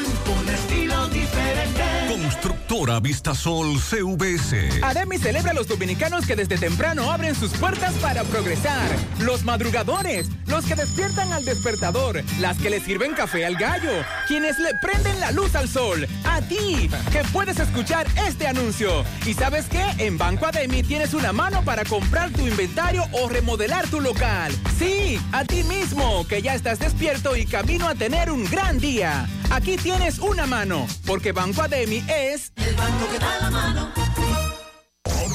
Constructora Vistasol CVS. Ademi celebra a los dominicanos que desde temprano abren sus puertas para progresar. Los madrugadores, los que despiertan al despertador, las que le sirven café al gallo, quienes le prenden la luz al sol. A ti, que puedes escuchar este anuncio. ¿Y sabes qué? En Banco Ademi tienes una mano para comprar tu inventario o remodelar tu local. Sí, a ti mismo, que ya estás despierto y camino a tener un gran día. Aquí tienes una mano, porque Banco Ademi es... El banco que da la mano.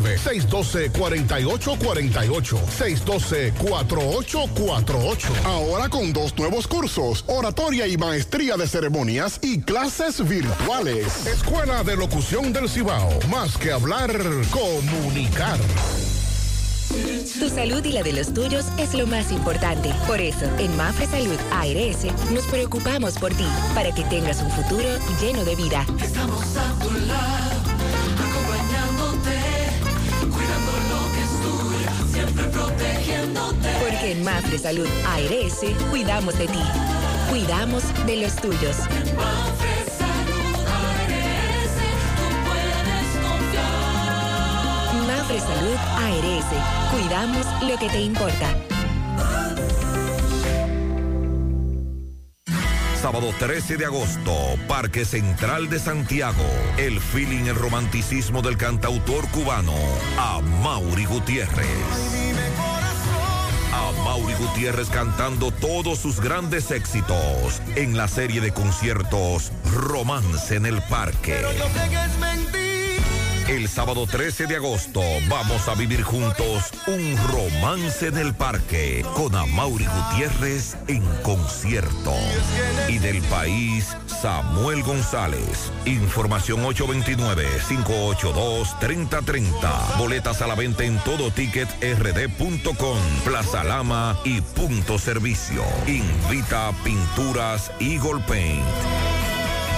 612-4848. Ahora con dos nuevos cursos, oratoria y maestría de ceremonias y clases virtuales. Escuela de Locución del Cibao. Más que hablar, comunicar. Tu salud y la de los tuyos es lo más importante. Por eso, en Mafre Salud ARS nos preocupamos por ti, para que tengas un futuro lleno de vida. Estamos a tu lado, protegiéndote. Porque en Mafre Salud ARS cuidamos de ti, cuidamos de los tuyos. Mafre Salud ARS, tú puedes confiar. Mafre Salud ARS, cuidamos lo que te importa. Sábado 13 de agosto, Parque Central de Santiago. El feeling, el romanticismo del cantautor cubano, a Mauri Gutiérrez. Mauri Gutiérrez cantando todos sus grandes éxitos en la serie de conciertos Romance en el Parque. El sábado 13 de agosto vamos a vivir juntos un romance en el parque con Amaury Gutiérrez en concierto. Y del país, Samuel González. Información 829-582-3030. Boletas a la venta en todo ticket rd.com, Plaza Lama y Punto Servicio. Invita Pinturas Eagle Paint.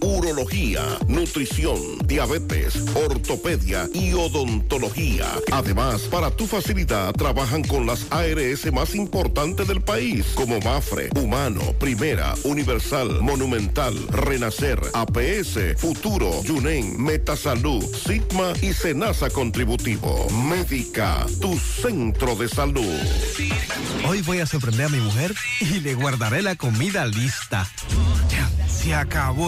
urología, nutrición, diabetes, ortopedia y odontología. Además, para tu facilidad, trabajan con las ARS más importantes del país, como Mafre, Humano, Primera, Universal, Monumental, Renacer, APS, Futuro, Yunen, Metasalud, Sigma y Senasa Contributivo. Médica, tu centro de salud. Hoy voy a sorprender a mi mujer y le guardaré la comida lista. Ya, se acabó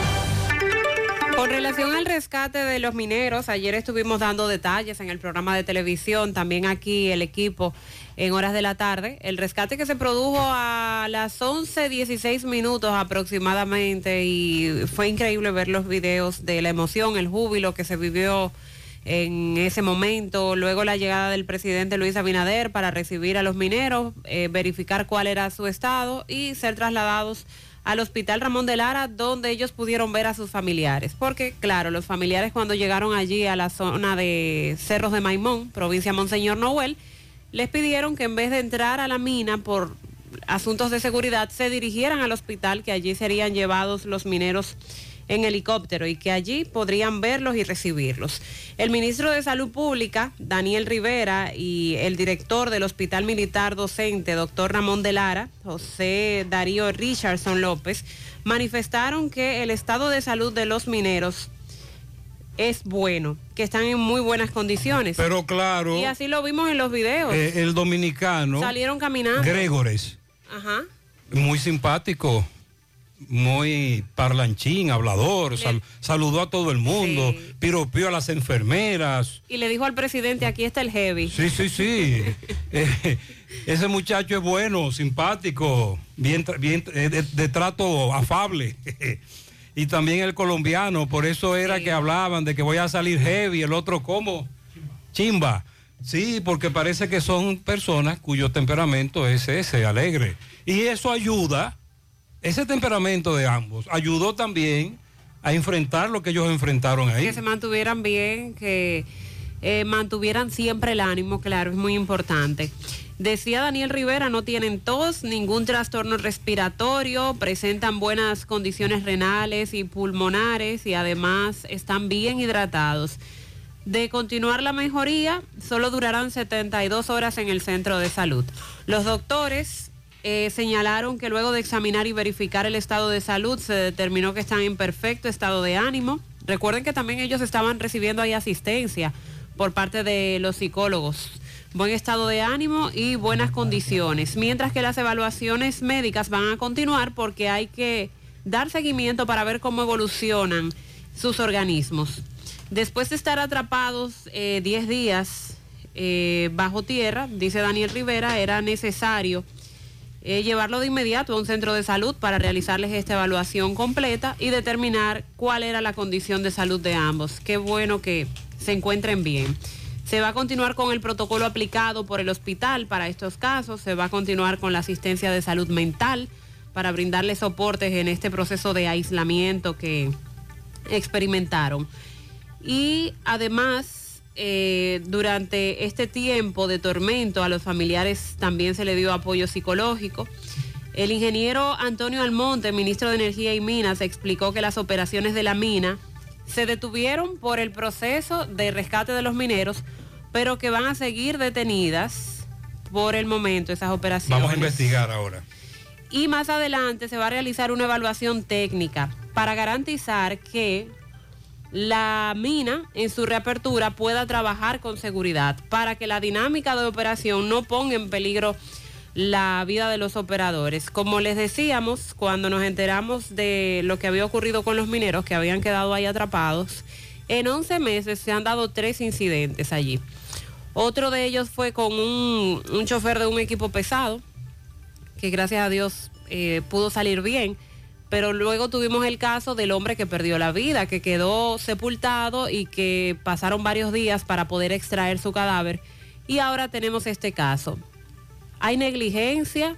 Con relación al rescate de los mineros, ayer estuvimos dando detalles en el programa de televisión, también aquí el equipo en horas de la tarde. El rescate que se produjo a las 11.16 minutos aproximadamente y fue increíble ver los videos de la emoción, el júbilo que se vivió en ese momento, luego la llegada del presidente Luis Abinader para recibir a los mineros, eh, verificar cuál era su estado y ser trasladados al Hospital Ramón de Lara, donde ellos pudieron ver a sus familiares. Porque, claro, los familiares cuando llegaron allí a la zona de Cerros de Maimón, provincia Monseñor Noel, les pidieron que en vez de entrar a la mina por asuntos de seguridad, se dirigieran al hospital, que allí serían llevados los mineros en helicóptero y que allí podrían verlos y recibirlos. El ministro de Salud Pública, Daniel Rivera, y el director del Hospital Militar Docente, doctor Ramón de Lara, José Darío Richardson López, manifestaron que el estado de salud de los mineros es bueno, que están en muy buenas condiciones. Pero claro. Y así lo vimos en los videos. Eh, el dominicano. Salieron caminando. Gregores. Ajá. Muy simpático muy parlanchín, hablador, saludó a todo el mundo, piropió a las enfermeras. Y le dijo al presidente, aquí está el heavy. Sí, sí, sí. *laughs* Eh, ese muchacho es bueno, simpático, bien, bien eh, de, trato afable. *laughs* y también el colombiano, por eso era que hablaban de que voy a salir heavy, el otro como chimba. Sí, porque parece que son personas cuyo temperamento es ese, alegre. Y eso ayuda ese temperamento de ambos ayudó también a enfrentar lo que ellos enfrentaron ahí. Que se mantuvieran bien, que eh, mantuvieran siempre el ánimo, claro, es muy importante. Decía Daniel Rivera, no tienen tos, ningún trastorno respiratorio, presentan buenas condiciones renales y pulmonares y además están bien hidratados. De continuar la mejoría, solo durarán 72 horas en el centro de salud. Los doctores eh, señalaron que luego de examinar y verificar el estado de salud se determinó que están en perfecto estado de ánimo. Recuerden que también ellos estaban recibiendo ahí asistencia por parte de los psicólogos. Buen estado de ánimo y buenas condiciones. Mientras que las evaluaciones médicas van a continuar porque hay que dar seguimiento para ver cómo evolucionan sus organismos. Después de estar atrapados 10 eh, días eh, bajo tierra, dice Daniel Rivera, era necesario eh, llevarlo de inmediato a un centro de salud para realizarles esta evaluación completa y determinar cuál era la condición de salud de ambos. Qué bueno que se encuentren bien. Se va a continuar con el protocolo aplicado por el hospital para estos casos, se va a continuar con la asistencia de salud mental para brindarles soportes en este proceso de aislamiento que experimentaron. Y además eh, durante este tiempo de tormento a los familiares también se le dio apoyo psicológico. El ingeniero Antonio Almonte, ministro de Energía y Minas, explicó que las operaciones de la mina se detuvieron por el proceso de rescate de los mineros, pero que van a seguir detenidas por el momento esas operaciones. Vamos a investigar ahora. Y más adelante se va a realizar una evaluación técnica para garantizar que la mina en su reapertura pueda trabajar con seguridad para que la dinámica de operación no ponga en peligro la vida de los operadores. Como les decíamos, cuando nos enteramos de lo que había ocurrido con los mineros que habían quedado ahí atrapados, en 11 meses se han dado tres incidentes allí. Otro de ellos fue con un, chofer de un equipo pesado, que gracias a Dios eh, pudo salir bien pero luego tuvimos el caso del hombre que perdió la vida, que quedó sepultado y que pasaron varios días para poder extraer su cadáver. Y ahora tenemos este caso. ¿Hay negligencia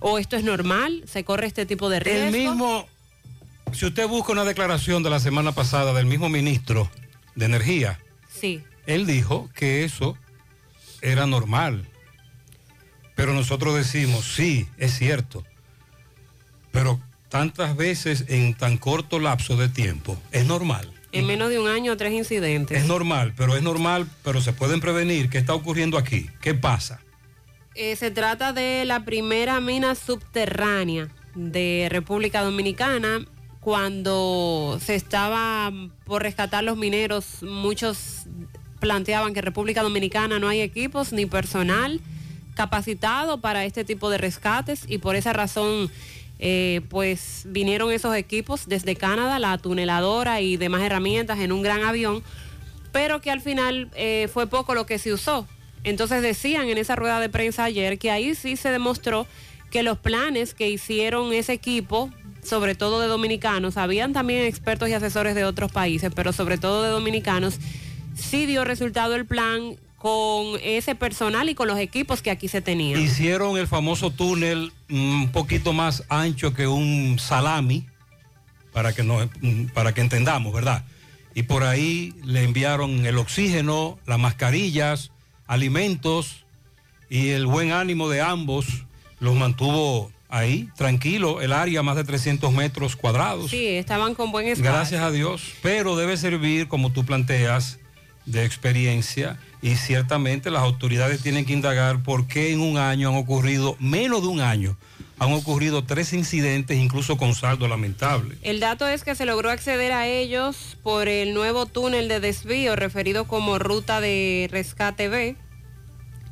o esto es normal? ¿Se corre este tipo de riesgo? El mismo, si usted busca una declaración de la semana pasada del mismo ministro de Energía, sí. él dijo que eso era normal. Pero nosotros decimos, sí, es cierto. Pero tantas veces en tan corto lapso de tiempo, es normal. En menos de un año, tres incidentes. Es normal, pero es normal, pero se pueden prevenir. ¿Qué está ocurriendo aquí? ¿Qué pasa? Eh, se trata de la primera mina subterránea de República Dominicana. Cuando se estaba por rescatar los mineros, muchos planteaban que República Dominicana no hay equipos ni personal capacitado para este tipo de rescates y por esa razón eh, pues vinieron esos equipos desde Canadá, la tuneladora y demás herramientas en un gran avión, pero que al final eh, fue poco lo que se usó. Entonces decían en esa rueda de prensa ayer que ahí sí se demostró que los planes que hicieron ese equipo, sobre todo de dominicanos, habían también expertos y asesores de otros países, pero sobre todo de dominicanos, sí dio resultado el plan con ese personal y con los equipos que aquí se tenían. Hicieron el famoso túnel un poquito más ancho que un salami, para que, no, para que entendamos, ¿verdad? Y por ahí le enviaron el oxígeno, las mascarillas, alimentos y el buen ánimo de ambos los mantuvo ahí, tranquilo, el área más de 300 metros cuadrados. Sí, estaban con buen espacio. Gracias a Dios, pero debe servir, como tú planteas, de experiencia y ciertamente las autoridades tienen que indagar por qué en un año han ocurrido, menos de un año, han ocurrido tres incidentes, incluso con saldo lamentable. El dato es que se logró acceder a ellos por el nuevo túnel de desvío referido como ruta de rescate B,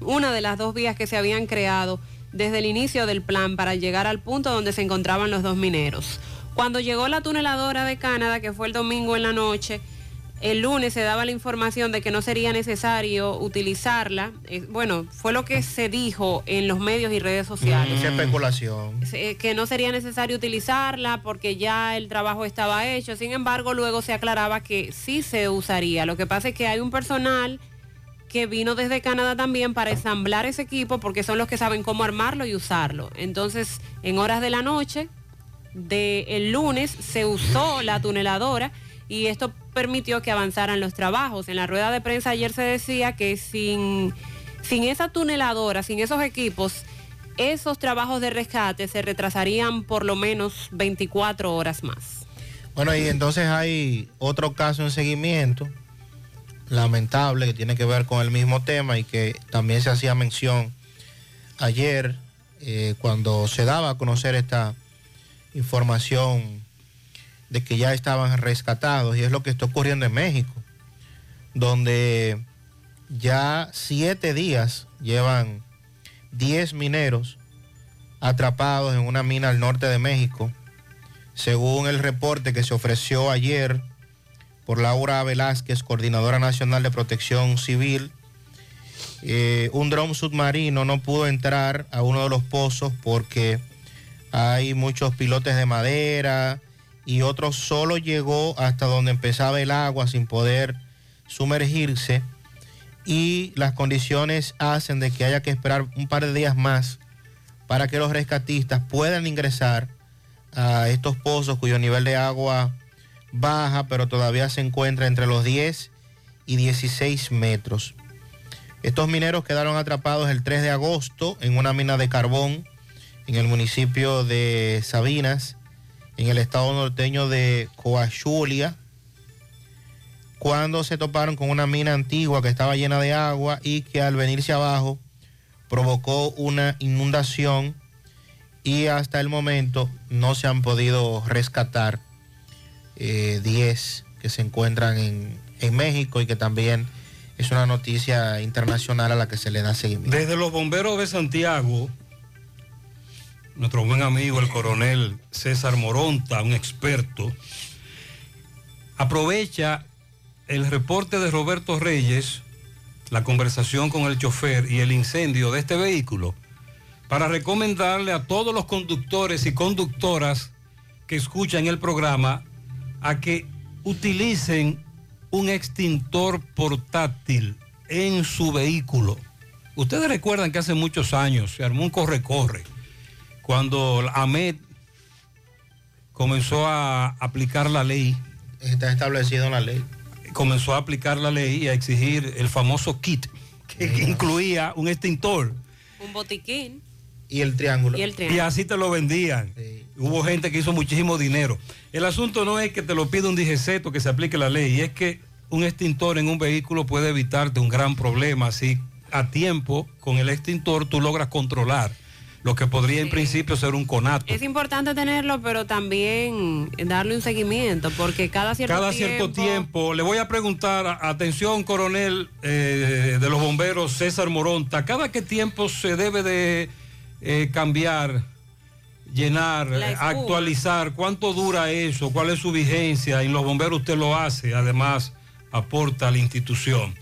una de las dos vías que se habían creado desde el inicio del plan para llegar al punto donde se encontraban los dos mineros. Cuando llegó la tuneladora de Canadá, que fue el domingo en la noche, el lunes se daba la información de que no sería necesario utilizarla. Eh, bueno, fue lo que se dijo en los medios y redes sociales. Esa especulación. Eh, que no sería necesario utilizarla porque ya el trabajo estaba hecho. Sin embargo, luego se aclaraba que sí se usaría. Lo que pasa es que hay un personal que vino desde Canadá también para ensamblar ese equipo porque son los que saben cómo armarlo y usarlo. Entonces, en horas de la noche del lunes se usó la tuneladora y esto permitió que avanzaran los trabajos. En la rueda de prensa ayer se decía que sin, sin esa tuneladora, sin esos equipos, esos trabajos de rescate se retrasarían por lo menos 24 horas más. Bueno, y entonces hay otro caso en seguimiento lamentable que tiene que ver con el mismo tema y que también se hacía mención ayer eh, cuando se daba a conocer esta información de que ya estaban rescatados y es lo que está ocurriendo en México, donde ya siete días llevan 10 mineros atrapados en una mina al norte de México, según el reporte que se ofreció ayer por Laura Velázquez, coordinadora nacional de protección civil. Eh, un dron submarino no pudo entrar a uno de los pozos porque hay muchos pilotes de madera y otro solo llegó hasta donde empezaba el agua sin poder sumergirse y las condiciones hacen de que haya que esperar un par de días más para que los rescatistas puedan ingresar a estos pozos cuyo nivel de agua baja, pero todavía se encuentra entre los 10 y 16 metros. Estos mineros quedaron atrapados el 3 de agosto en una mina de carbón en el municipio de Sabinas, en el estado norteño de Coachulia, cuando se toparon con una mina antigua que estaba llena de agua y que al venirse abajo provocó una inundación y hasta el momento no se han podido rescatar 10 eh, que se encuentran en, en México y que también es una noticia internacional a la que se le da seguimiento. Desde los bomberos de Santiago, nuestro buen amigo el coronel César Moronta, un experto, aprovecha el reporte de Roberto Reyes, la conversación con el chofer y el incendio de este vehículo, para recomendarle a todos los conductores y conductoras que escuchan el programa a que utilicen un extintor portátil en su vehículo. Ustedes recuerdan que hace muchos años se armó un corre-corre cuando AMED comenzó a aplicar la ley. Está establecido en la ley. Comenzó a aplicar la ley y a exigir el famoso kit, que, incluía un extintor. Un botiquín. Y el triángulo. Y, así te lo vendían. Hubo gente que hizo muchísimo dinero. El asunto no es que te lo pida un DGC que se aplique la ley, y es que un extintor en un vehículo puede evitarte un gran problema si a tiempo con el extintor tú logras controlar lo que podría en principio ser un conato. Es importante tenerlo, pero también darle un seguimiento, porque cada cierto Cada tiempo... cierto tiempo, le voy a preguntar, atención coronel eh, de los bomberos César Moronta, ¿cada qué tiempo se debe de eh, cambiar, llenar, eh, actualizar? ¿Cuánto dura eso? ¿Cuál es su vigencia? En los bomberos usted lo hace, además aporta a la institución.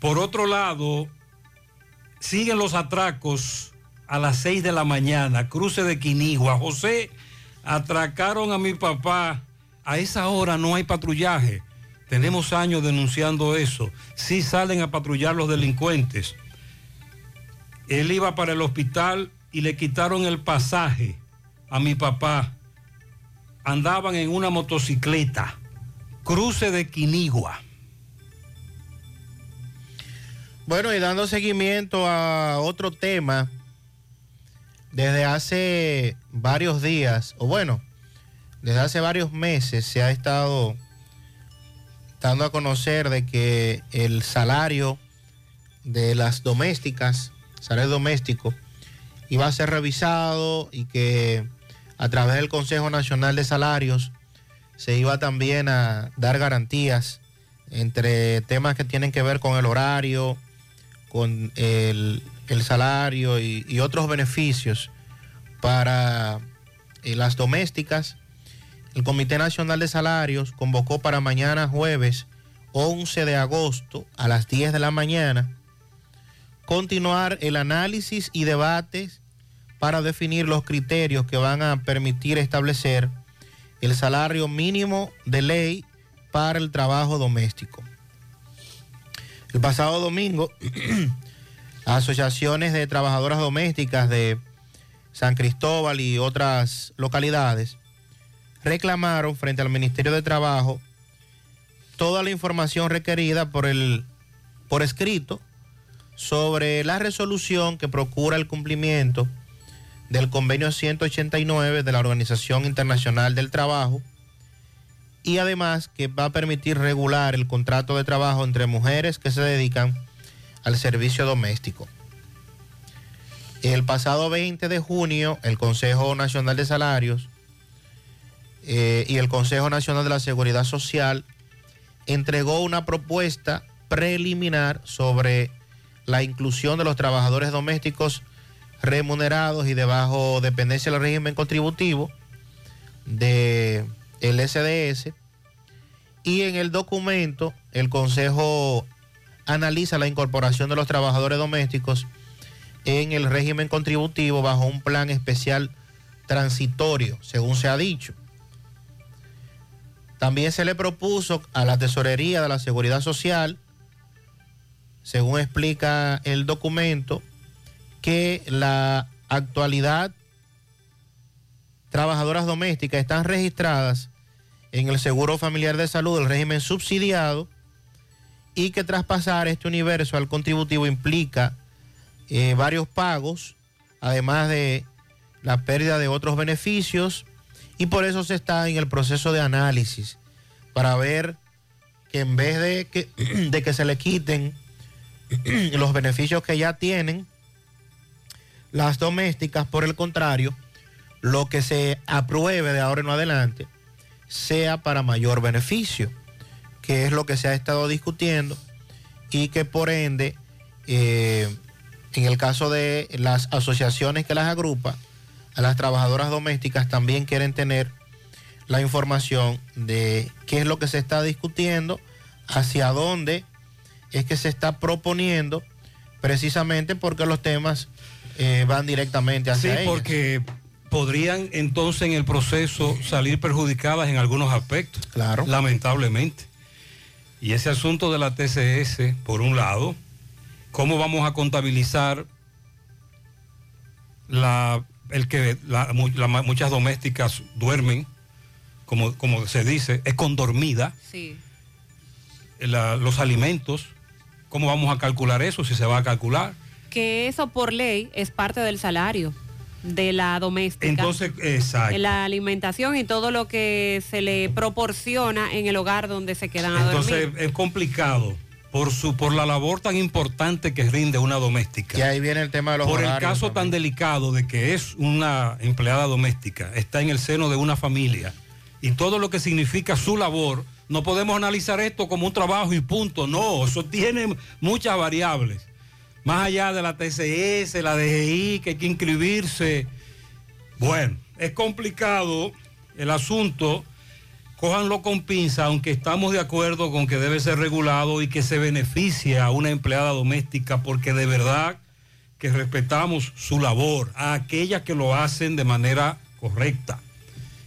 Por otro lado, siguen los atracos a las 6 de la mañana, cruce de Quinigua. José, atracaron a mi papá. A esa hora no hay patrullaje. Tenemos años denunciando eso. Sí salen a patrullar los delincuentes. Él iba para el hospital y le quitaron el pasaje a mi papá. Andaban en una motocicleta. Cruce de Quinigua. Bueno, y dando seguimiento a otro tema, desde hace varios días, o bueno, desde hace varios meses se ha estado dando a conocer de que el salario de las domésticas, salario doméstico, iba a ser revisado y que a través del Consejo Nacional de Salarios se iba también a dar garantías entre temas que tienen que ver con el horario, con el, el salario y, otros beneficios para eh, las domésticas. El Comité Nacional de Salarios convocó para mañana jueves 11 de agosto a las 10 de la mañana continuar el análisis y debates para definir los criterios que van a permitir establecer el salario mínimo de ley para el trabajo doméstico. El pasado domingo, *clears throat* asociaciones de trabajadoras domésticas de San Cristóbal y otras localidades reclamaron frente al Ministerio de Trabajo toda la información requerida por el por escrito sobre la resolución que procura el cumplimiento del convenio 189 de la Organización Internacional del Trabajo y además que va a permitir regular el contrato de trabajo entre mujeres que se dedican al servicio doméstico. El pasado 20 de junio, el Consejo Nacional de Salarios eh, y el Consejo Nacional de la Seguridad Social entregó una propuesta preliminar sobre la inclusión de los trabajadores domésticos remunerados y de bajo dependencia del régimen contributivo de el SDS y en el documento el Consejo analiza la incorporación de los trabajadores domésticos en el régimen contributivo bajo un plan especial transitorio, según se ha dicho. También se le propuso a la Tesorería de la Seguridad Social, según explica el documento, que la actualidad trabajadoras domésticas están registradas en el Seguro Familiar de Salud, el régimen subsidiado, y que traspasar este universo al contributivo implica eh, varios pagos, además de la pérdida de otros beneficios, y por eso se está en el proceso de análisis para ver que en vez de que, *clears throat* de que se le quiten *clears throat* los beneficios que ya tienen, las domésticas, por el contrario, lo que se apruebe de ahora en adelante sea para mayor beneficio, que es lo que se ha estado discutiendo y que por ende, eh, en el caso de las asociaciones que las agrupa, a las trabajadoras domésticas también quieren tener la información de qué es lo que se está discutiendo, hacia dónde es que se está proponiendo, precisamente porque los temas eh, van directamente hacia Sí, ellas. porque podrían entonces en el proceso salir perjudicadas en algunos aspectos. Claro. Lamentablemente. Y ese asunto de la TCS, por un lado, ¿cómo vamos a contabilizar la, el que la- mu- la- muchas domésticas duermen, como, como se dice, es con dormida, Sí. la- los alimentos? ¿Cómo vamos a calcular eso si se va a calcular? Que eso por ley es parte del salario de la doméstica. Entonces, exacto. La alimentación y todo lo que se le proporciona en el hogar donde se quedan a Entonces dormir. es complicado. por, su, por la labor tan importante que rinde una doméstica. Y ahí viene el tema de los Por el caso tan delicado de que es una empleada doméstica, está en el seno de una familia y todo lo que significa su labor, no podemos analizar esto como un trabajo y punto, no, eso tiene muchas variables. Más allá de la TCS, la DGI, que hay que inscribirse. Bueno, es complicado el asunto cójanlo con pinza, aunque estamos de acuerdo con que debe ser regulado y que se beneficie a una empleada doméstica, porque de verdad que respetamos su labor, a aquellas que lo hacen de manera correcta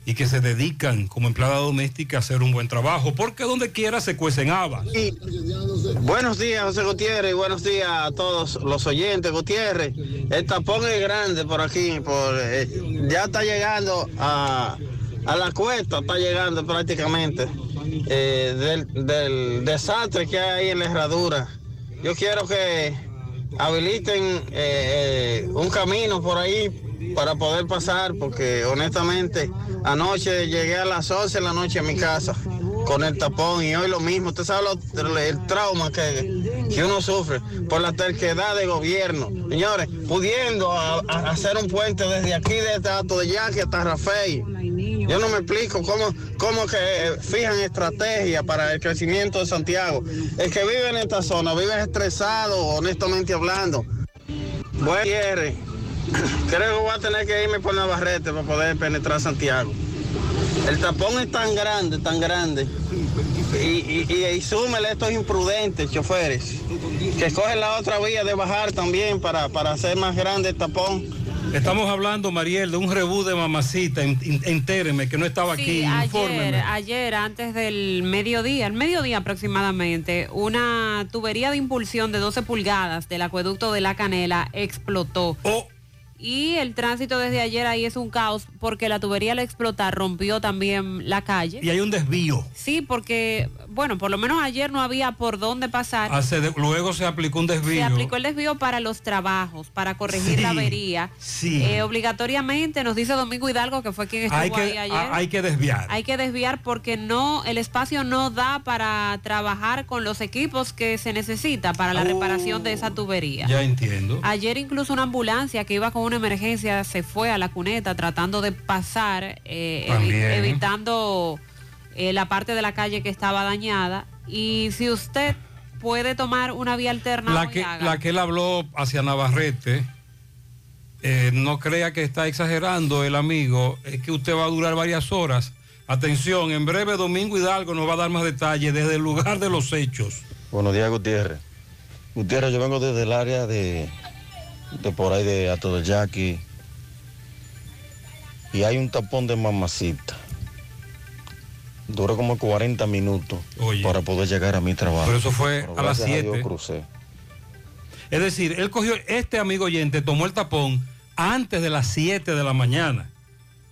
y que se dedican como empleada doméstica a hacer un buen trabajo, porque donde quiera se cuecen habas. Buenos días, José Gutiérrez, buenos días a todos los oyentes, Gutiérrez. El tapón es grande por aquí, por, eh, ya está llegando a, a la cuesta, está llegando prácticamente eh, del, del desastre que hay en la herradura. Yo quiero que habiliten eh, un camino por ahí para poder pasar, porque honestamente anoche llegué a las 11 de la noche a mi casa con el tapón y hoy lo mismo. Usted sabe el trauma que, que uno sufre por la terquedad del gobierno. Señores, pudiendo hacer un puente desde aquí, desde Alto de Yaque hasta Rafael. Yo no me explico cómo, cómo que eh, fijan estrategia para el crecimiento de Santiago. El que vive en esta zona vive estresado, honestamente hablando. Buen. Creo que voy a tener que irme por Navarrete para poder penetrar Santiago. El tapón es tan grande, tan grande. Y, y, y, y súmele estos imprudentes choferes que escogen la otra vía de bajar también para, para hacer más grande el tapón. Estamos hablando, Mariel, de un rebú de mamacita, en- en- entéreme, que no estaba Sí, aquí, ayer, infórmeme. ayer, antes del mediodía, al mediodía aproximadamente, una tubería de impulsión de 12 pulgadas del acueducto de La Canela explotó. Oh. Y el tránsito desde ayer ahí es un caos porque la tubería al explotar rompió también la calle. Y hay un desvío. Sí, porque, bueno, por lo menos ayer no había por dónde pasar. Hace de- luego se aplicó un desvío. Se aplicó el desvío para los trabajos, para corregir Sí, la avería. sí. Eh, obligatoriamente, nos dice Domingo Hidalgo, que fue quien estuvo Hay que, ahí ayer. a- hay que desviar. Hay que desviar porque no, el espacio no da para trabajar con los equipos que se necesita para la reparación de esa tubería. Oh. Ya entiendo. Ayer incluso una ambulancia que iba con una emergencia se fue a la cuneta tratando de pasar, eh, evitando eh, la parte de la calle que estaba dañada. Y si usted puede tomar una vía alterna, La que, la que él habló hacia Navarrete, eh, no crea que está exagerando el amigo, es que usted va a durar varias horas. Atención, en breve Domingo Hidalgo nos va a dar más detalles desde el lugar de los hechos. Buenos días, Gutiérrez. Gutiérrez, yo vengo desde el área de, de por ahí de Ato del Yaqui. Y hay un tapón de mamacita. Duró como 40 minutos para poder llegar a mi trabajo. Pero eso fue Pero a las gracias Dios 7. crucé. Es decir, él cogió, este amigo oyente tomó el tapón antes de las 7 de la mañana,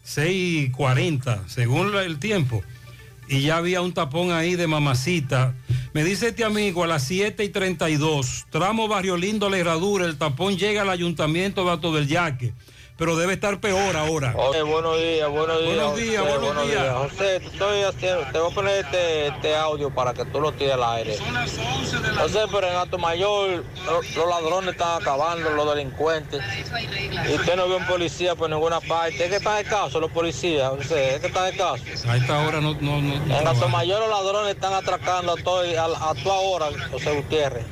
6.40, según el tiempo. Y ya había un tapón ahí de mamacita. Me dice este amigo a las 7 y 32, tramo Barrio Lindo, La Herradura, el tapón llega al ayuntamiento de Alto del Yaque, pero debe estar peor ahora. Oye, buenos días, buenos días. Buenos días, José, buenos días. José, te, estoy haciendo, te voy a poner este, este audio para que tú lo tires al aire. José, pero en Alto Mayor lo- los, ladrones están acabando, los delincuentes. Y usted no ve un policía por ninguna parte. Es que está de caso los policías, José, es que está de caso. A esta hora no... no, no- no En Alto. Mayor los ladrones están atracando a, todo, a, a toda hora, José Gutiérrez.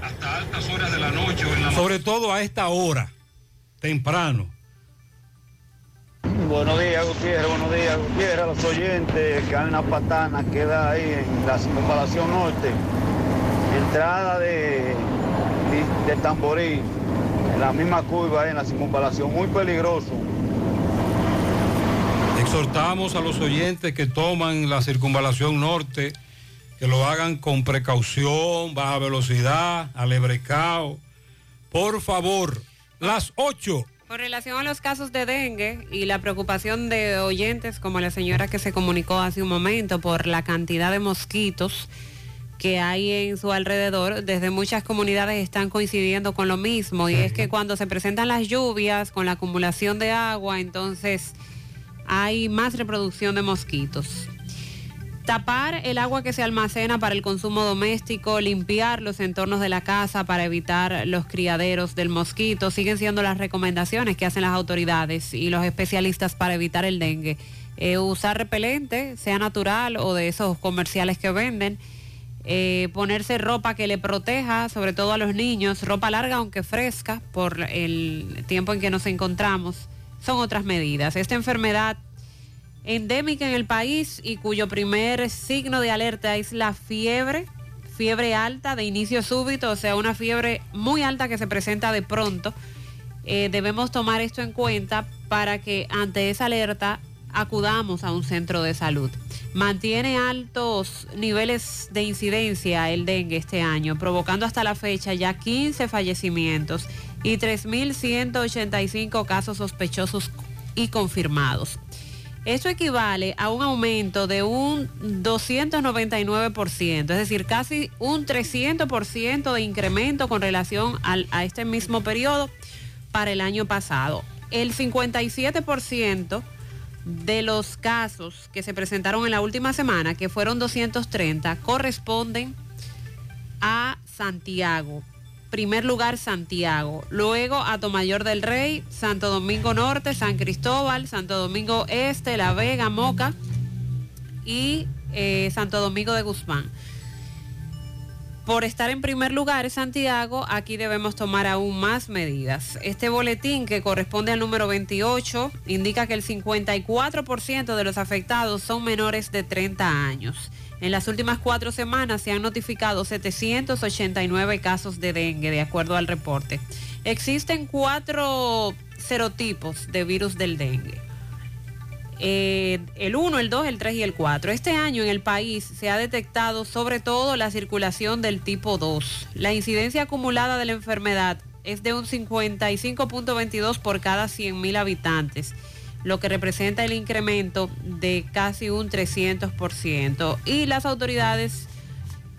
Sobre todo a esta hora, temprano. Buenos días, Gutiérrez, buenos días, Gutiérrez, a los oyentes, que hay una patana, queda ahí en la circunvalación norte, entrada de, de, de en la misma curva en la circunvalación, muy peligroso. Exhortamos a los oyentes que toman la circunvalación norte, que lo hagan con precaución, baja velocidad, alebrecao. Por favor, las 8. Con relación a los casos de dengue y la preocupación de oyentes como la señora que se comunicó hace un momento por la cantidad de mosquitos que hay en su alrededor, desde muchas comunidades están coincidiendo con lo mismo y es que cuando se presentan las lluvias con la acumulación de agua, entonces hay más reproducción de mosquitos. Tapar el agua que se almacena para el consumo doméstico, limpiar los entornos de la casa para evitar los criaderos del mosquito, siguen siendo las recomendaciones que hacen las autoridades y los especialistas para evitar el dengue. Eh, usar repelente, sea natural o de esos comerciales que venden. Eh, ponerse ropa que le proteja, sobre todo a los niños, ropa larga aunque fresca por el tiempo en que nos encontramos, son otras medidas. Esta enfermedad endémica en el país y cuyo primer signo de alerta es la fiebre, fiebre alta de inicio súbito, o sea, una fiebre muy alta que se presenta de pronto. Eh, debemos tomar esto en cuenta para que ante esa alerta acudamos a un centro de salud. Mantiene altos niveles de incidencia el dengue este año, provocando hasta la fecha ya 15 fallecimientos y 3.185 casos sospechosos y confirmados. Esto equivale a un aumento de un 299%, es decir, casi un 300% de incremento con relación a este mismo periodo para el año pasado. El 57% de los casos que se presentaron en la última semana, que fueron 230, corresponden a Santiago primer lugar Santiago, luego Atomayor del Rey, Santo Domingo Norte, San Cristóbal, Santo Domingo Este, La Vega, Moca y eh, Santo Domingo de Guzmán. Por estar en primer lugar Santiago, aquí debemos tomar aún más medidas. Este boletín que corresponde al número 28 indica que el 54% de los afectados son menores de 30 años. En las últimas cuatro semanas se han notificado 789 casos de dengue, de acuerdo al reporte. Existen cuatro serotipos de virus del dengue. Eh, el 1, el 2, el 3 y el 4. Este año en el país se ha detectado sobre todo la circulación del tipo 2. La incidencia acumulada de la enfermedad es de un 55.22 por cada 100.000 habitantes lo que representa el incremento de casi un 300%. Y las autoridades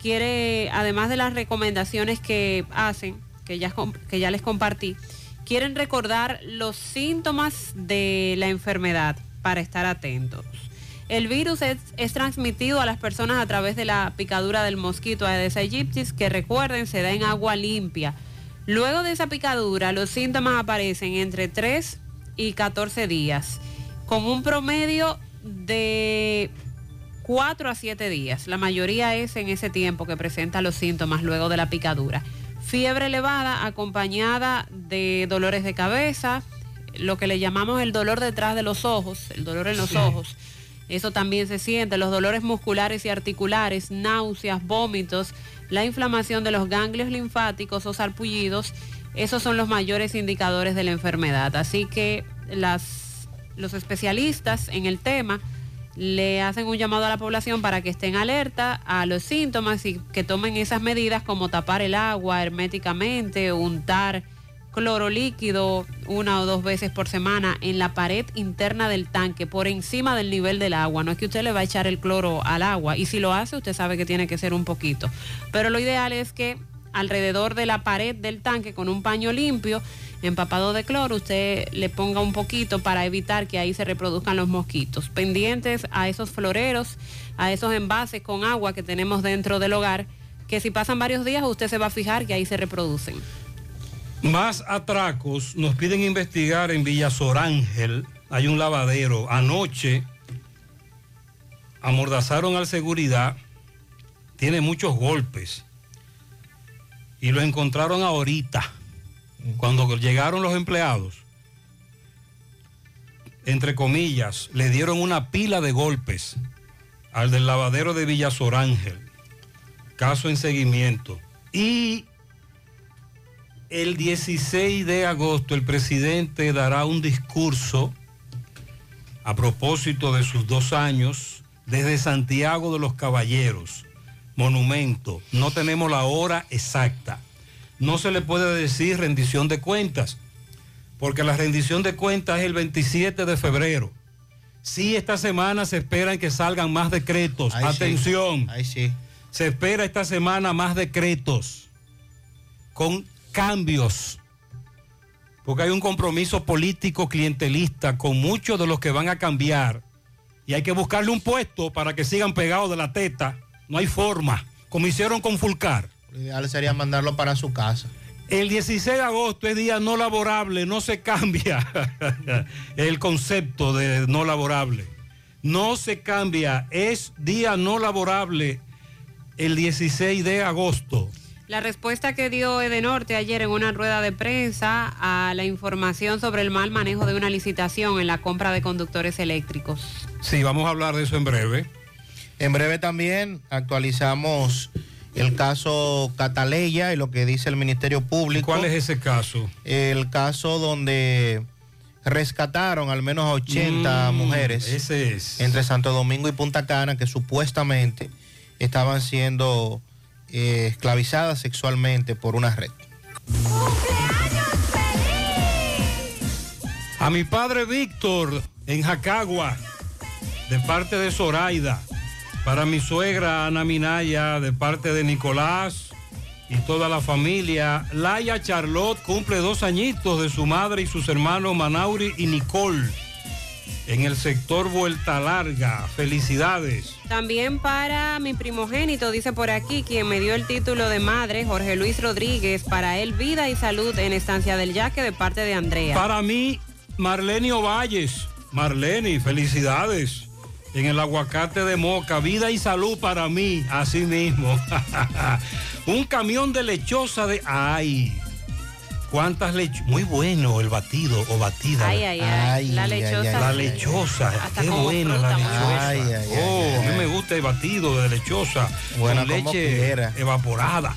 quiere, además de las recomendaciones que hacen, que ya, que ya les compartí, quieren recordar los síntomas de la enfermedad para estar atentos. El virus es, transmitido a las personas a través de la picadura del mosquito Aedes aegyptis, que recuerden se da en agua limpia. Luego de esa picadura, los síntomas aparecen entre 3 y 14 días, con un promedio de 4 a 7 días. La mayoría es en ese tiempo que presenta los síntomas luego de la picadura. Fiebre elevada acompañada de dolores de cabeza, lo que le llamamos el dolor detrás de los ojos, el dolor en los ojos. Eso también se siente, los dolores musculares y articulares, náuseas, vómitos, la inflamación de los ganglios linfáticos o sarpullidos esos son los mayores indicadores de la enfermedad. Así que las, los especialistas en el tema le hacen un llamado a la población para que estén alerta a los síntomas y que tomen esas medidas como tapar el agua herméticamente, untar cloro líquido una o dos veces por semana en la pared interna del tanque por encima del nivel del agua. No es que usted le va a echar el cloro al agua y si lo hace usted sabe que tiene que ser un poquito. Pero lo ideal es que alrededor de la pared del tanque con un paño limpio, empapado de cloro, usted le ponga un poquito para evitar que ahí se reproduzcan los mosquitos. Pendientes a esos floreros, a esos envases con agua que tenemos dentro del hogar, que si pasan varios días usted se va a fijar que ahí se reproducen. Más atracos nos piden investigar en Villa Sorángel. Hay un lavadero. Anoche amordazaron al seguridad. Tiene muchos golpes y lo encontraron ahorita, cuando llegaron los empleados, entre comillas, le dieron una pila de golpes al del lavadero de Villasorángel, caso en seguimiento. Y el 16 de agosto el presidente dará un discurso a propósito de sus dos años desde Santiago de los Caballeros monumento. No tenemos la hora exacta. No se le puede decir rendición de cuentas, porque la rendición de cuentas es el 27 de febrero. Sí, esta semana se esperan que salgan más decretos. Atención. sí. Se espera esta semana más decretos con cambios. Porque hay un compromiso político clientelista con muchos de los que van a cambiar y hay que buscarle un puesto para que sigan pegados de la teta. No hay forma, como hicieron con Fulcar. Lo ideal sería mandarlo para su casa. El 16 de agosto es día no laborable, no se cambia *laughs* el concepto de no laborable. No se cambia, es día no laborable el 16 de agosto. La respuesta que dio Edenorte ayer en una rueda de prensa a la información sobre el mal manejo de una licitación en la compra de conductores eléctricos. Sí, vamos a hablar de eso en breve. En breve también actualizamos el caso Cataleya y lo que dice el Ministerio Público. ¿Cuál es ese caso? El caso donde rescataron al menos a 80 Mm, mujeres ese es. entre Santo Domingo y Punta Cana que supuestamente estaban siendo eh, esclavizadas sexualmente por una red. A mi padre Víctor en Jacagua, de parte de Zoraida. Para mi suegra Ana Minaya, de parte de Nicolás y toda la familia. Laia Charlotte cumple dos añitos de su madre y sus hermanos Manauri y Nicole. En el sector Vuelta Larga. Felicidades. También para mi primogénito, dice por aquí, quien me dio el título de madre, Jorge Luis Rodríguez, para él vida y salud en Estancia del Yaque de parte de Andrea. Para mí, Marlene Ovalles. Marlene, felicidades. En el aguacate de Moca, vida y salud para mí, así mismo. *laughs* Un camión de lechosa de... ¡Ay! ¿Cuántas lechosas? Muy bueno el batido o batida. Ay, ay, ay. La lechosa. La lechosa. Qué buena fruta, la lechosa. Ay, ay, ay, oh, ay, a mí me gusta el batido de lechosa. Buena con como leche evaporada.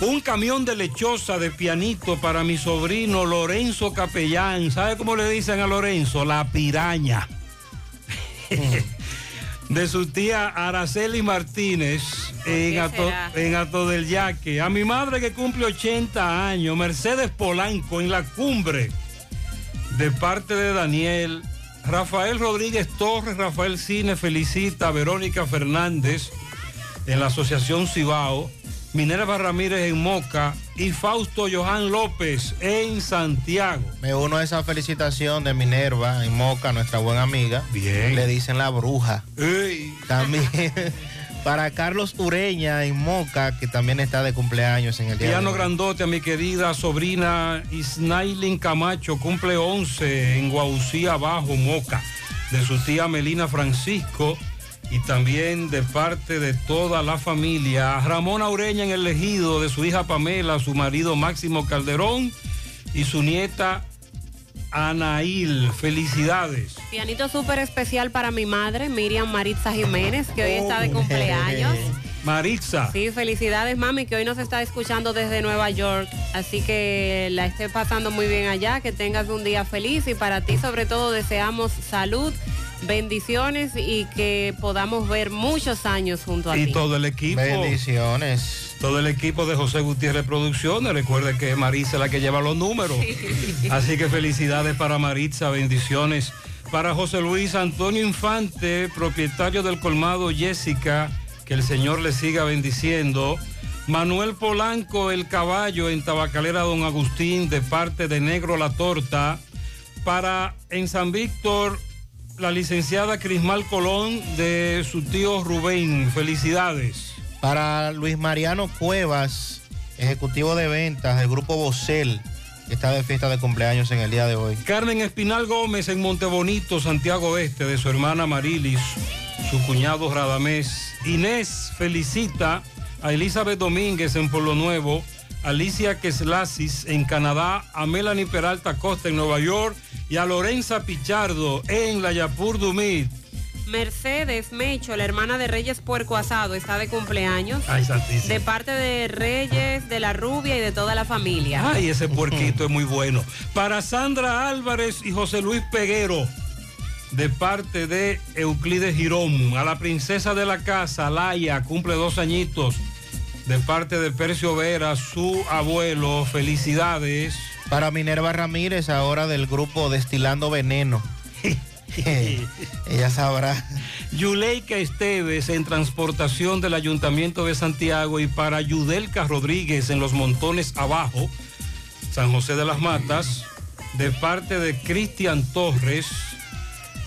Un camión de lechosa de pianito para mi sobrino Lorenzo Capellán. ¿Sabe cómo le dicen a Lorenzo? La piraña. *laughs* de su tía Araceli Martínez en Ato, en Ato del Yaque. A mi madre que cumple 80 años, Mercedes Polanco en la cumbre. De parte de Daniel. Rafael Rodríguez Torres, Rafael Cine felicita a Verónica Fernández en la Asociación Cibao. Minerva Ramírez en Moca y Fausto Johan López en Santiago. Me uno a esa felicitación de Minerva en Moca, nuestra buena amiga. Bien. Le dicen la bruja. Ey. También *laughs* para Carlos Ureña en Moca, que también está de cumpleaños en el día de Piano hoy. grandote a mi querida sobrina Isnailin Camacho, cumple 11 en Guaucí Abajo, Moca, de su tía Melina Francisco y también de parte de toda la familia. Ramón Ureña en el ejido de su hija Pamela, su marido Máximo Calderón y su nieta Anail. Felicidades. Pianito súper especial para mi madre, Miriam Maritza Jiménez, que hoy está de cumpleaños. *laughs* Maritza. Sí, felicidades mami, que hoy nos está escuchando desde Nueva York. Así que la esté pasando muy bien allá, que tengas un día feliz y para ti sobre todo deseamos salud, bendiciones y que podamos ver muchos años junto a Y ti. todo el equipo. Bendiciones. Todo el equipo de José Gutiérrez Producciones. Recuerde que Maritza es la que lleva los números. Así que felicidades para Maritza, bendiciones. Para José Luis Antonio Infante, propietario del colmado Jessica, que el Señor le siga bendiciendo. Manuel Polanco, el caballo en Tabacalera Don Agustín, de parte de Negro La Torta. Para en San Víctor, la licenciada Crismal Colón, de su tío Rubén. Felicidades. Para Luis Mariano Cuevas, ejecutivo de ventas del grupo Bocel, que está de fiesta de cumpleaños en el día de hoy. Carmen Espinal Gómez en Montebonito, Santiago Este, de su hermana Marilis, su cuñado Radamés. Inés felicita a Elizabeth Domínguez en Pueblo Nuevo, Alicia Queslasis en Canadá, a Melanie Peralta Costa en Nueva York y a Lorenza Pichardo en La Yapur Dumit. Mercedes Mecho, la hermana de Reyes Puerco Asado, está de cumpleaños. Ay, santísimo. De parte de Reyes, de la Rubia y de toda la familia. Ay, ese puerquito es muy bueno. Para Sandra Álvarez y José Luis Peguero, de parte de Euclides Girón. A la princesa de la casa, Laia, cumple dos añitos. De parte de Percio Vera, su abuelo. Felicidades. Para Minerva Ramírez, ahora del grupo Destilando Veneno. *laughs* Ella sabrá. Yuleika Esteves en transportación del Ayuntamiento de Santiago y para Yudelka Rodríguez en los montones abajo, San José de las Matas, de parte de Cristian Torres.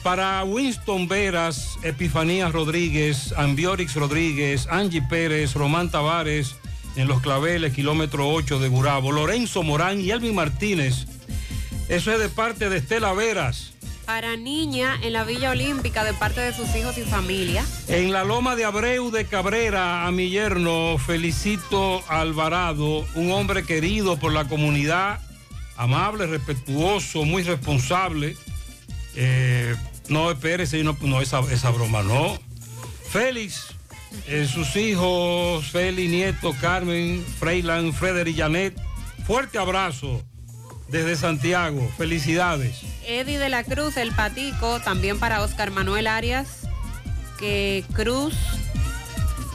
Para Winston Veras, Epifanía Rodríguez, Ambiorix Rodríguez, Angie Pérez, Román Tavares, en Los Claveles, kilómetro 8 de Gurabo, Lorenzo Morán y Elvin Martínez. Eso es de parte de Estela Veras. Para niña en la Villa Olímpica de parte de sus hijos y familia. En la Loma de Abreu de Cabrera, a mi yerno Felicito Alvarado, un hombre querido por la comunidad, amable, respetuoso, muy responsable. Eh, no, espérese, no, esa, broma, no. Félix, eh, sus hijos, Feli, Nieto, Carmen, Freiland, Frederick Janet. Fuerte abrazo desde Santiago. Felicidades. Eddie de la Cruz, el Patico, también para Oscar Manuel Arias, que Cruz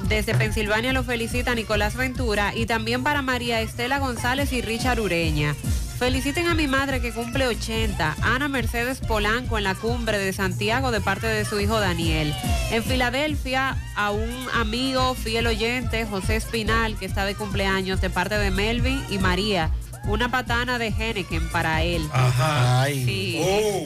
desde Pensilvania lo felicita Nicolás Ventura y también para María Estela González y Richard Ureña. Feliciten a mi madre que cumple 80, Ana Mercedes Polanco en la cumbre de Santiago de parte de su hijo Daniel. En Filadelfia a un amigo fiel oyente, José Espinal, que está de cumpleaños de parte de Melvin y María. Una patana de Henneken para él. Ajá. Sí. Oh.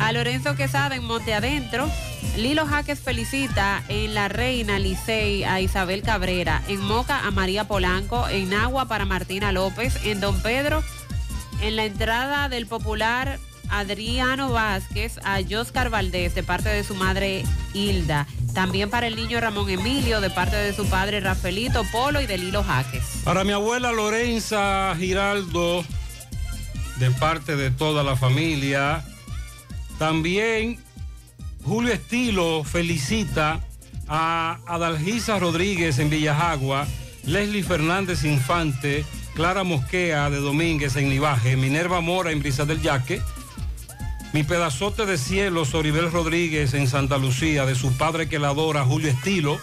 A Lorenzo Quesada en Monte Adentro. Lilo Jaques felicita en La Reina Licey a Isabel Cabrera. En Moca a María Polanco. En Agua para Martina López. En Don Pedro en la entrada del popular Adriano Vázquez a Joscar Valdés de parte de su madre Hilda. También para el niño Ramón Emilio de parte de su padre Rafaelito Polo y de Lilo Jaques. Para mi abuela Lorenza Giraldo, de parte de toda la familia. También Julio Estilo felicita a Adalgisa Rodríguez en Villajagua, Leslie Fernández Infante, Clara Mosquea de Domínguez en Nivaje, Minerva Mora en Brisa del Yaque, mi pedazote de cielo, Soribel Rodríguez en Santa Lucía, de su padre que la adora, Julio Estilo,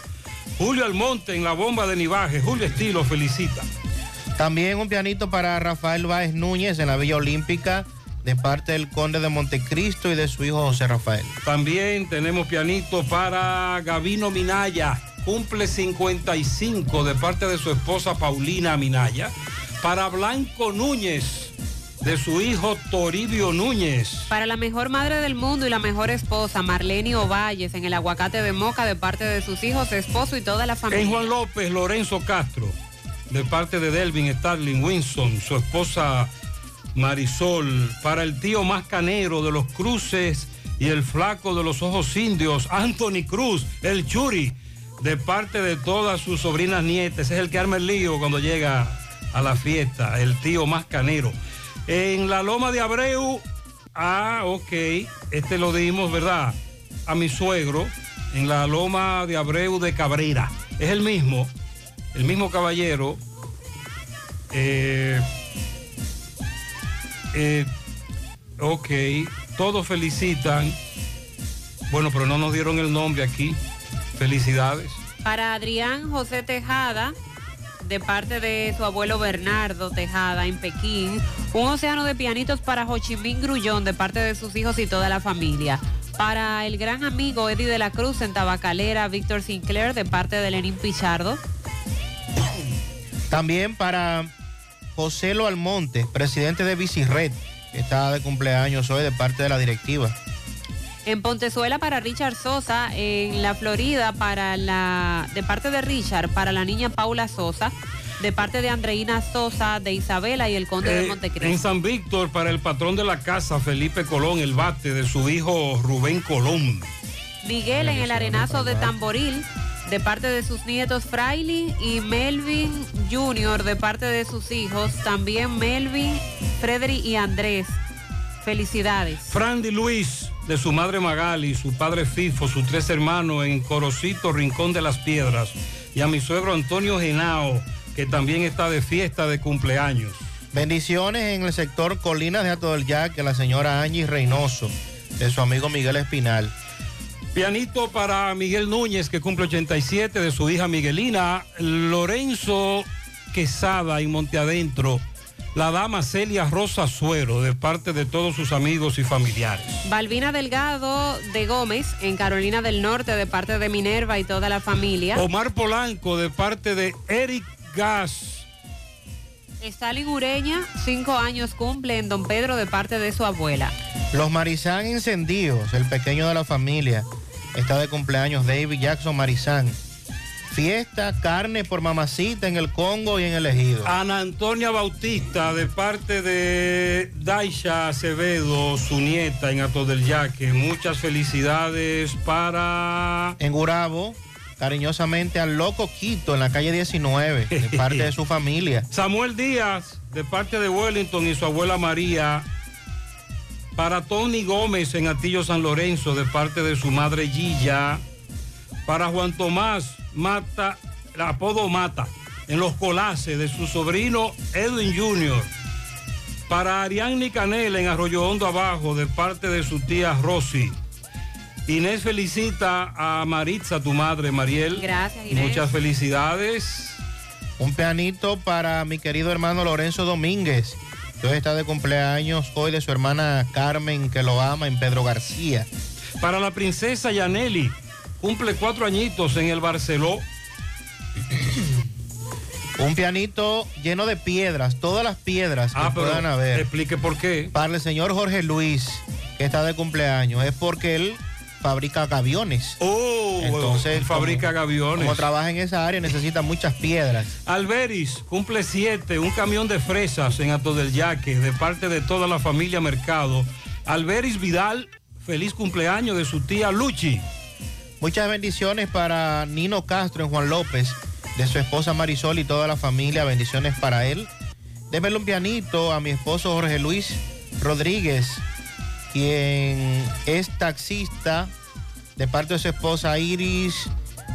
Julio Almonte en la bomba de Nivaje, Julio Estilo felicita. También un pianito para Rafael Báez Núñez en la Villa Olímpica de parte del conde de Montecristo y de su hijo José Rafael. También tenemos pianito para Gavino Minaya, cumple 55 de parte de su esposa Paulina Minaya. Para Blanco Núñez, de su hijo Toribio Núñez. Para la mejor madre del mundo y la mejor esposa, Marlene Ovalles, en el aguacate de Moca, de parte de sus hijos, esposo y toda la familia. En Juan López, Lorenzo Castro, de parte de Delvin Starling Winson, su esposa Marisol. Para el tío más canero de los cruces y el flaco de los ojos indios, Anthony Cruz, el Churi, de parte de todas sus sobrinas nietas. Es el que arma el lío cuando llega a la fiesta, el tío más canero. En la Loma de Abreu, ah, ok, este lo dimos, ¿verdad? A mi suegro, en la Loma de Abreu de Cabrera. Es el mismo, el mismo caballero. Eh, eh, ok, todos felicitan. Bueno, pero no nos dieron el nombre aquí. Felicidades. Para Adrián José Tejada, de parte de su abuelo Bernardo Tejada en Pekín. Un océano de pianitos para Ho Chi Minh Grullón de parte de sus hijos y toda la familia. Para el gran amigo Eddie de la Cruz en Tabacalera, Víctor Sinclair de parte de Lenín Pichardo. También para José Lo Almonte, presidente de Bicirred, que está de cumpleaños hoy de parte de la directiva. En Pontezuela para Richard Sosa, en la Florida para la de parte de Richard para la niña Paula Sosa, de parte de Andreina Sosa, de Isabela y el conde de Eh, Montecristo. en San Víctor, para el patrón de la casa, Felipe Colón, el bate de su hijo Rubén Colón. Miguel en el arenazo de Tamboril, de parte de sus nietos Fraile y Melvin Jr., de parte de sus hijos, también Melvin, Frederick y Andrés. Felicidades. Frandy Luis, de su madre Magali, su padre Fifo, sus tres hermanos en Corocito, Rincón de las Piedras. Y a mi suegro Antonio Genao, que también está de fiesta de cumpleaños. Bendiciones en el sector Colinas de Ato del Yaque, la señora Angie Reynoso, de su amigo Miguel Espinal. Pianito para Miguel Núñez, que cumple 87, de su hija Miguelina. Lorenzo Quesada en Monteadentro. La dama Celia Rosa Suero, de parte de todos sus amigos y familiares. Balbina Delgado de Gómez, en Carolina del Norte, de parte de Minerva y toda la familia. Omar Polanco, de parte de Eric Gas. Stalin Ureña, cinco años cumple en Don Pedro de parte de su abuela. Los Marizán encendidos, el pequeño de la familia. Está de cumpleaños David Jackson Marizán. Fiesta, carne por mamacita en el Congo y en el Ejido. Ana Antonia Bautista, de parte de Daisha Acevedo, su nieta en Ato del Yaque. Muchas felicidades para... En Gurabo, cariñosamente al Loco Quito, en la calle 19, de parte de su familia. *laughs* Samuel Díaz, de parte de Wellington y su abuela María. Para Tony Gómez en Atillo San Lorenzo, de parte de su madre Gilla. Para Juan Tomás Mata, el apodo Mata, en los colaces de su sobrino Edwin Jr. Para Ariadne Canela en Arroyo Hondo Abajo, de parte de su tía Rosy. Inés felicita a Maritza, tu madre, Mariel. Gracias, Inés. Muchas felicidades. Un pianito para mi querido hermano Lorenzo Domínguez, que hoy está de cumpleaños, hoy de su hermana Carmen, que lo ama, en Pedro García. Para la princesa Yaneli, cumple cuatro añitos en el Barceló. Un pianito lleno de piedras, todas las piedras que Ah, pero puedan haber. explique por qué. Para el señor Jorge Luis, que está de cumpleaños, es porque él fabrica gaviones. Oh, Entonces, él fabrica gaviones. Como trabaja en esa área, necesita muchas piedras. Alberis cumple siete, un camión de fresas en Ato del Yaque, de parte de toda la familia Mercado. Alberis Vidal, feliz cumpleaños de su tía Luchi. Muchas bendiciones para Nino Castro en Juan López, de su esposa Marisol y toda la familia. Bendiciones para él. Démelo un pianito a mi esposo Jorge Luis Rodríguez, quien es taxista de parte de su esposa Iris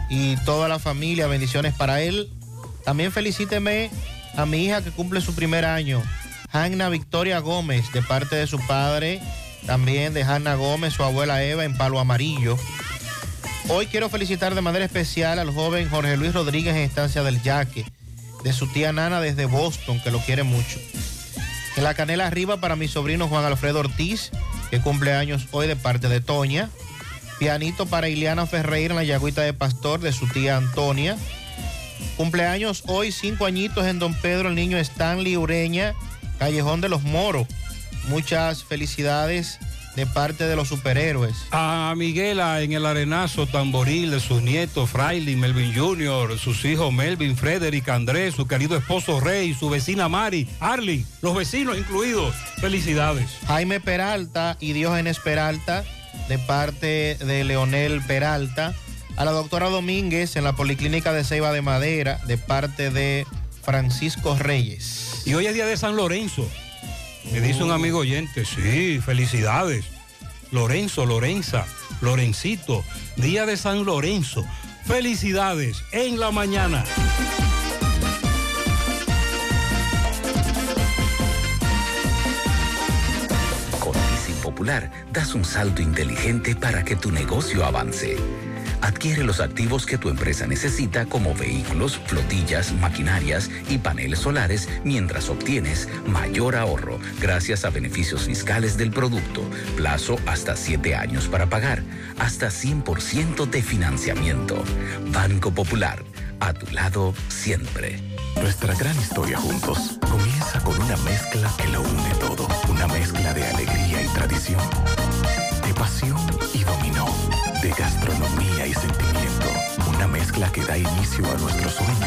y toda la familia. Bendiciones para él. También felicíteme a mi hija que cumple su primer año, Hanna Victoria Gómez, de parte de su padre, también de Hanna Gómez, su abuela Eva en Palo Amarillo. Hoy quiero felicitar de manera especial al joven Jorge Luis Rodríguez en Estancia del Yaque, de su tía Nana desde Boston, que lo quiere mucho. En la canela arriba para mi sobrino Juan Alfredo Ortiz, que cumple años hoy de parte de Toña. Pianito para Ileana Ferreira en la Yagüita de Pastor, de su tía Antonia. Cumpleaños hoy, cinco añitos en Don Pedro, el niño Stanley Ureña, Callejón de los Moros. Muchas felicidades de parte de los superhéroes. A Miguela en el arenazo tamboril de sus nietos Fraile, Melvin Jr., sus hijos Melvin, Frederick, Andrés, su querido esposo Rey, su vecina Mari, Arlin, los vecinos incluidos. Felicidades. Jaime Peralta y Diógenes Peralta, de parte de Leonel Peralta. A la doctora Domínguez en la Policlínica de Ceiba de Madera, de parte de Francisco Reyes. Y hoy es día de San Lorenzo. Me dice un amigo oyente, sí, felicidades. Lorenzo, Lorenza, Lorencito, día de San Lorenzo. Felicidades en la mañana. Con Leasing Popular das un salto inteligente para que tu negocio avance. Adquiere los activos que tu empresa necesita como vehículos, flotillas, maquinarias y paneles solares mientras obtienes mayor ahorro gracias a beneficios fiscales del producto, plazo hasta 7 años para pagar, hasta 100% de financiamiento. Banco Popular, a tu lado siempre. Nuestra gran historia juntos comienza con una mezcla que lo une todo. Una mezcla de alegría y tradición, de pasión y dominó, de gastronomía. Mezcla que da inicio a nuestros sueños,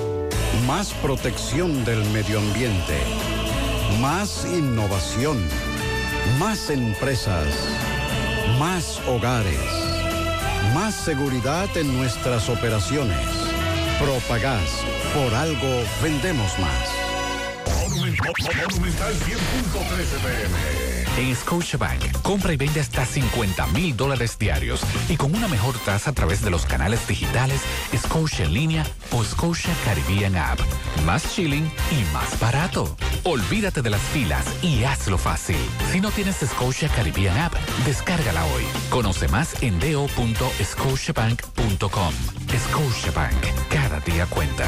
Más protección del medio ambiente. Más innovación. Más empresas. Más hogares. Más seguridad en nuestras operaciones. Propagás. Por algo vendemos más. Monumental 100.13 pm. En Scotiabank, compra y vende hasta 50 mil dólares diarios y con una mejor tasa a través de los canales digitales Scotia en línea o Scotia Caribbean App. Más chilling y más barato. Olvídate de las filas y hazlo fácil. Si no tienes Scotia Caribbean App, descárgala hoy. Conoce más en do.scotiabank.com. Scotiabank, cada día cuenta.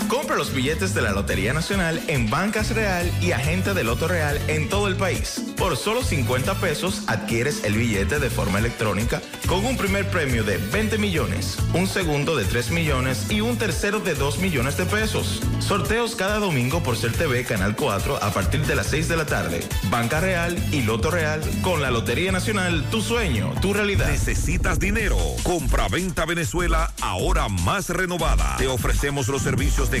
Compra los billetes de la Lotería Nacional en Bancas Real y Agente de Loto Real en todo el país. Por solo 50 pesos adquieres el billete de forma electrónica con un primer premio de 20 millones, un segundo de 3 millones y un tercero de 2 millones de pesos. Sorteos cada domingo por Ser TV Canal 4 a partir de las 6 de la tarde. Banca Real y Loto Real con la Lotería Nacional, tu sueño, tu realidad. Necesitas dinero. Compra-venta Venezuela ahora más renovada. Te ofrecemos los servicios de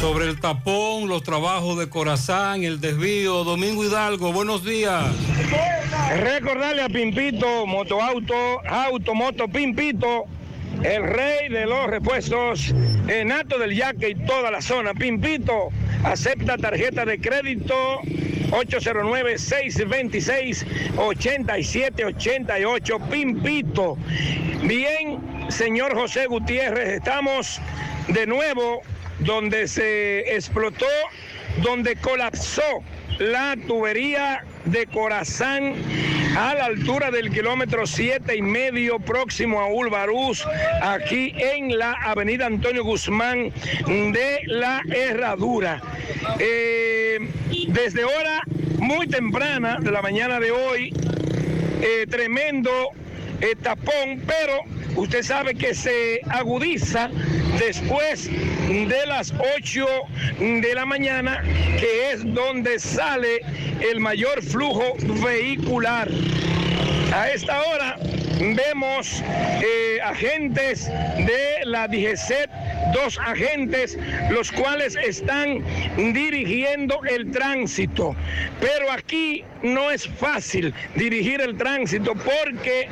Sobre el tapón, los trabajos de Corazán, el desvío, Domingo Hidalgo, buenos días. Recordarle a Pimpito, Motoauto, Auto, Moto, Pimpito, el rey de los repuestos, Enato del Yaque y toda la zona. Pimpito, acepta tarjeta de crédito 809-626-8788. Pimpito. Bien, señor José Gutiérrez, estamos de nuevo donde se explotó, donde colapsó la tubería de Corazán a la altura del kilómetro siete y medio próximo a Ulvaruz, aquí en la avenida Antonio Guzmán de la Herradura. Eh, desde hora muy temprana de la mañana de hoy, eh, tremendo eh, tapón, pero usted sabe que se agudiza después de las 8 de la mañana, que es donde sale el mayor flujo vehicular. A esta hora vemos eh, agentes de la DGCET, dos agentes, los cuales están dirigiendo el tránsito. Pero aquí no es fácil dirigir el tránsito porque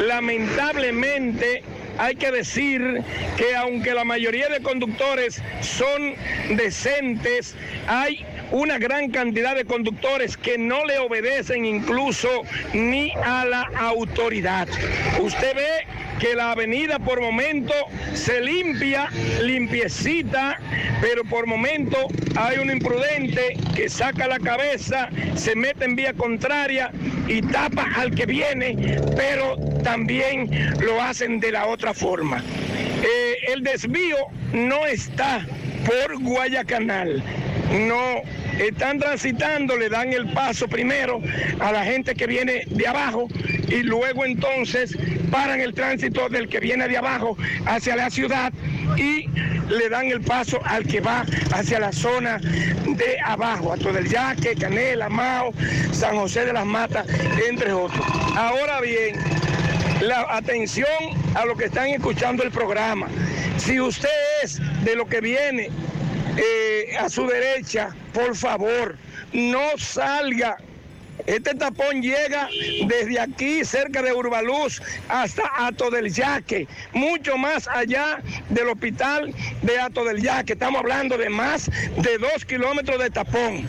lamentablemente hay que decir que aunque la mayoría de conductores son decentes, hay una gran cantidad de conductores que no le obedecen incluso ni a la autoridad. Usted ve que la avenida por momento se limpia, limpiecita, pero por momento hay un imprudente que saca la cabeza, se mete en vía contraria y tapa al que viene, pero también lo hacen de la otra forma. Eh, el desvío no está por Guayacanal, no están transitando, le dan el paso primero a la gente que viene de abajo y luego entonces paran el tránsito del que viene de abajo hacia la ciudad y le dan el paso al que va hacia la zona de abajo, a todo el Yaque, Canela, Mao, San José de las Matas, entre otros. Ahora bien, la atención a los que están escuchando el programa. Si usted es de lo que viene eh, a su derecha, por favor, no salga. Este tapón llega desde aquí, cerca de Urbaluz, hasta Ato del Yaque, mucho más allá del hospital de Ato del Yaque. Estamos hablando de más de dos kilómetros de tapón.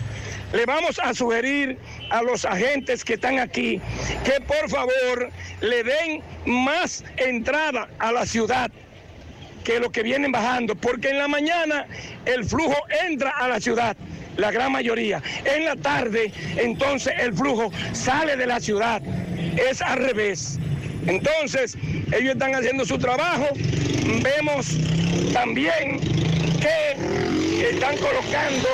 Le vamos a sugerir a los agentes que están aquí que por favor le den más entrada a la ciudad que los que vienen bajando, porque en la mañana el flujo entra a la ciudad, la gran mayoría. En la tarde, entonces el flujo sale de la ciudad. Es al revés. Entonces, ellos están haciendo su trabajo. Vemos también que están colocando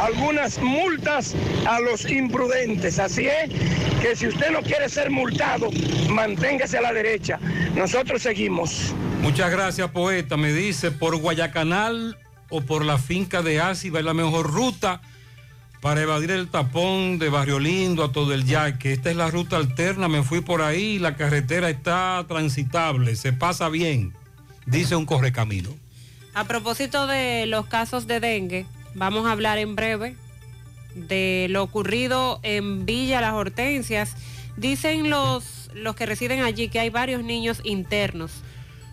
algunas multas a los imprudentes. Así es que si usted no quiere ser multado, manténgase a la derecha. Nosotros seguimos. Muchas gracias, poeta. Me dice, por Guayacanal o por la finca de Áciba es la mejor ruta para evadir el tapón de Barrio Lindo a todo el yaque. Esta es la ruta alterna, me fui por ahí, la carretera está transitable, se pasa bien, dice un correcamino. A propósito de los casos de dengue, vamos a hablar en breve de lo ocurrido en Villa Las Hortensias. Dicen los, los que residen allí que hay varios niños internos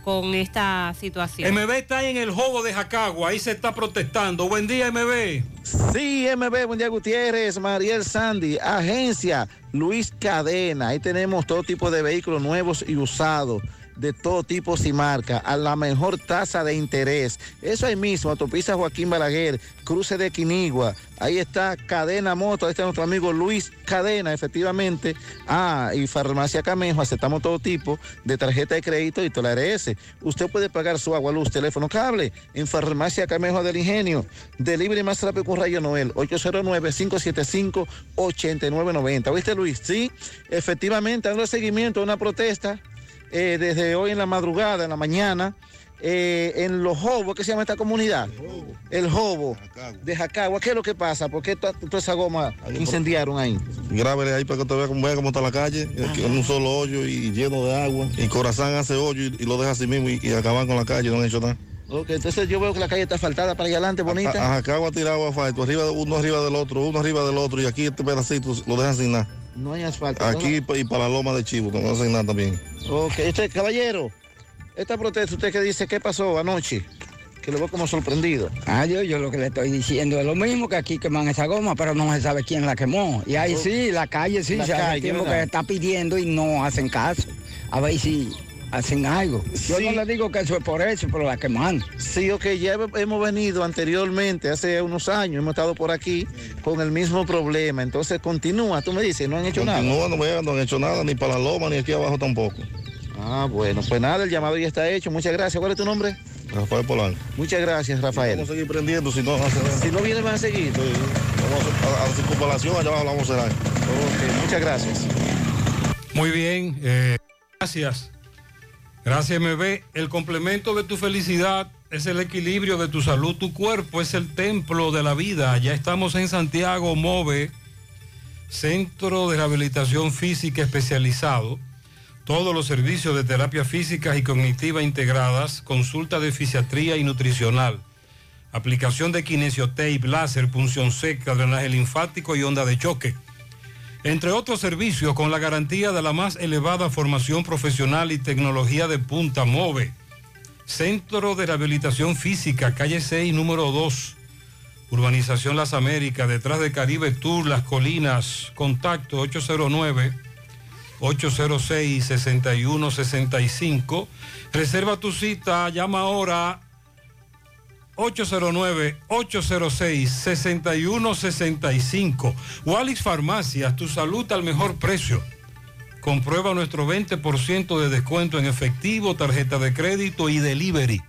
con esta situación. MB está en el juego de Jacagua, ahí se está protestando. Buen día, MB. Sí, MB, buen día Gutiérrez, Mariel Sandy, agencia Luis Cadena. Ahí tenemos todo tipo de vehículos nuevos y usados de todo tipo y marca, a la mejor tasa de interés. Eso ahí mismo, autopista Joaquín Balaguer, cruce de Quinigua, ahí está Cadena Moto, ahí está nuestro amigo Luis Cadena, efectivamente. Ah, y Farmacia Camejo, aceptamos todo tipo de tarjeta de crédito y toda la. Usted puede pagar su agua, luz, teléfono, cable en Farmacia Camejo del Ingenio. Delivery más rápido con Rayo Noel, 809-575-8990. ¿Viste Luis? Sí, efectivamente, dando seguimiento a una protesta eh, desde hoy en la madrugada, en la mañana, eh, en Los Jobos, ¿qué se llama esta comunidad? El Jobo de Jacagua. ¿Qué es lo que pasa? ¿Por qué toda, toda esa goma incendiaron ahí? Grábele ahí para que usted vea cómo, vea cómo está la calle, aquí en un solo hoyo y lleno de agua. Y Corazán hace hoyo y, y lo deja así mismo y, y acaban con la calle, no han hecho nada. Ok, entonces yo veo que la calle está asfaltada para allá adelante, bonita. A, a Jacagua tirado asfalto, arriba uno arriba del otro, uno arriba del otro, y aquí este pedacito lo dejan sin nada. No hay asfalto. Aquí y para la loma de Chivo, no hacen nada también. Ok, este caballero, esta protesta, usted que dice, ¿qué pasó anoche? Que lo veo como sorprendido. Ah, yo, yo lo que le estoy diciendo es lo mismo que aquí queman esa goma, pero no se sabe quién la quemó. Y ahí sí, la calle sí, La se hace calle, tiempo que está pidiendo y no hacen caso. A ver si hacen algo. Yo Sí. no le digo que eso es por eso, pero la queman. Sí, ok, ya he- hemos venido anteriormente, hace unos años, hemos estado por aquí con el mismo problema. Entonces continúa, tú me dices, no han hecho nada. No, no, han hecho nada, ni para la loma, ni aquí abajo tampoco. Ah, bueno, pues nada, el llamado ya está hecho. Muchas gracias. ¿Cuál es tu nombre? Rafael Polanco. Muchas gracias, Rafael. Vamos a seguir prendiendo, si no, hace nada. Si no viene, van a seguir. Vamos a, a la circunvalación, allá abajo la vamos a cerrar. Ok, muchas gracias. Muy bien, eh, gracias. Gracias, MB. El complemento de tu felicidad es el equilibrio de tu salud. Tu cuerpo es el templo de la vida. Ya estamos en Santiago, MOVE, Centro de Rehabilitación Física Especializado. Todos los servicios de terapia física y cognitiva integradas, consulta de fisiatría y nutricional, aplicación de kinesiotape, láser, punción seca, drenaje linfático y onda de choque. Entre otros servicios con la garantía de la más elevada formación profesional y tecnología de punta MOVE. Centro de Rehabilitación Física, calle 6, número 2, Urbanización Las Américas, detrás de Caribe Tour, Las Colinas, contacto 809-806-6165. Reserva tu cita, llama ahora 809-806-6165. Walix Farmacias, tu salud al mejor precio. Comprueba nuestro 20% de descuento en efectivo, tarjeta de crédito y delivery.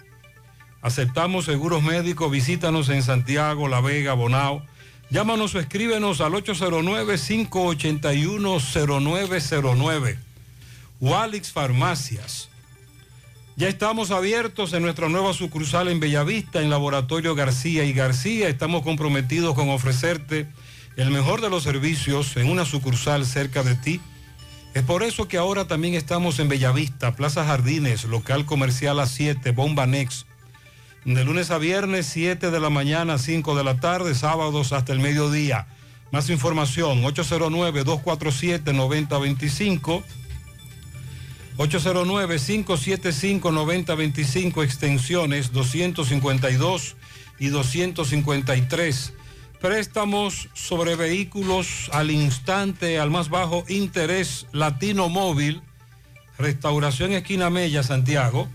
Aceptamos seguros médicos, visítanos en Santiago, La Vega, Bonao. Llámanos o escríbenos al 809-581-0909. Walix Farmacias. Ya estamos abiertos en nuestra nueva sucursal en Bellavista, en Laboratorio García y García. Estamos comprometidos con ofrecerte el mejor de los servicios en una sucursal cerca de ti. Es por eso que ahora también estamos en Bellavista, Plaza Jardines, local comercial a 7, Bomba Next. De lunes a viernes, 7 de la mañana a 5 de la tarde, sábados hasta el mediodía. Más información, 809-247-9025. 809-575-9025, extensiones 252 y 253. Préstamos sobre vehículos al instante, al más bajo interés, Latino Móvil, Restauración Esquina Mella, Santiago,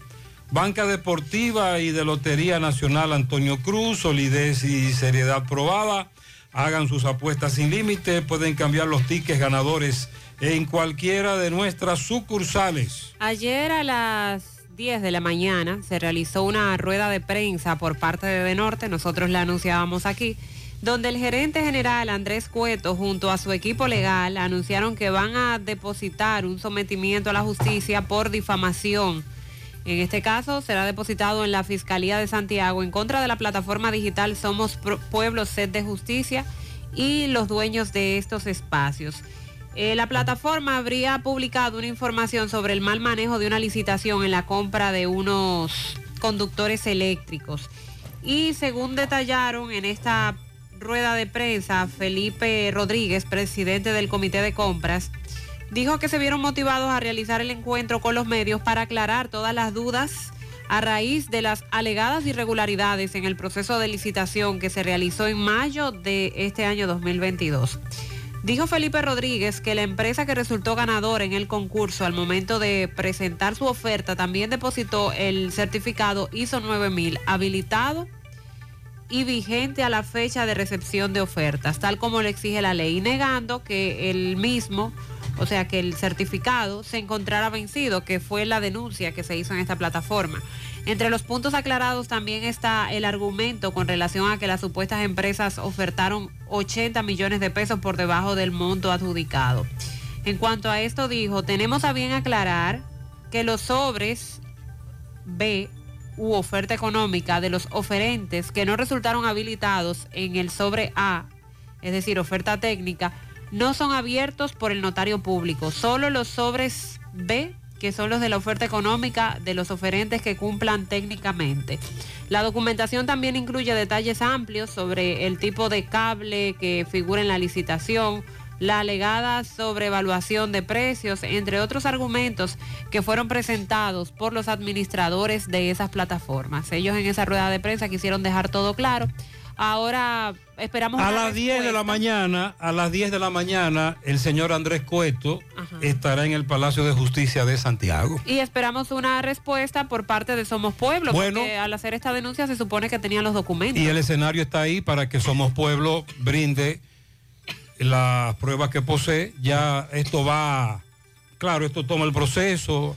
Banca Deportiva y de Lotería Nacional Antonio Cruz, solidez y seriedad probada. Hagan sus apuestas sin límite, pueden cambiar los tickets ganadores en cualquiera de nuestras sucursales. Ayer a las 10 de la mañana se realizó una rueda de prensa por parte de De Norte, nosotros la anunciábamos aquí, donde el gerente general Andrés Cueto junto a su equipo legal anunciaron que van a depositar un sometimiento a la justicia por difamación. En este caso será depositado en la Fiscalía de Santiago en contra de la plataforma digital Somos Pueblo Sed de Justicia y los dueños de estos espacios. Eh, la plataforma habría publicado una información sobre el mal manejo de una licitación en la compra de unos conductores eléctricos. Y según detallaron en esta rueda de prensa, Felipe Rodríguez, presidente del Comité de Compras, dijo que se vieron motivados a realizar el encuentro con los medios para aclarar todas las dudas a raíz de las alegadas irregularidades en el proceso de licitación que se realizó en mayo de este año 2022. Dijo Felipe Rodríguez que la empresa que resultó ganadora en el concurso al momento de presentar su oferta también depositó el certificado ISO 9000 habilitado y vigente a la fecha de recepción de ofertas, tal como lo exige la ley, negando que el mismo, o sea, que el certificado se encontrara vencido, que fue la denuncia que se hizo en esta plataforma. Entre los puntos aclarados también está el argumento con relación a que las supuestas empresas ofertaron 80 millones de pesos por debajo del monto adjudicado. En cuanto a esto dijo, tenemos a bien aclarar que los sobres B u oferta económica de los oferentes que no resultaron habilitados en el sobre A, es decir, oferta técnica, no son abiertos por el notario público. Solo los sobres B, que son los de la oferta económica de los oferentes que cumplan técnicamente. La documentación también incluye detalles amplios sobre el tipo de cable que figura en la licitación, la alegada sobrevaluación de precios, entre otros argumentos que fueron presentados por los administradores de esas plataformas. Ellos en esa rueda de prensa quisieron dejar todo claro. Ahora esperamos... A las 10 de la mañana, a las 10 de la mañana, el señor Andrés Cueto estará en el Palacio de Justicia de Santiago. Y esperamos una respuesta por parte de Somos Pueblo, Bueno. porque al hacer esta denuncia se supone que tenían los documentos. Y el escenario está ahí para que Somos Pueblo brinde las pruebas que posee. Ya esto va, claro, esto toma el proceso.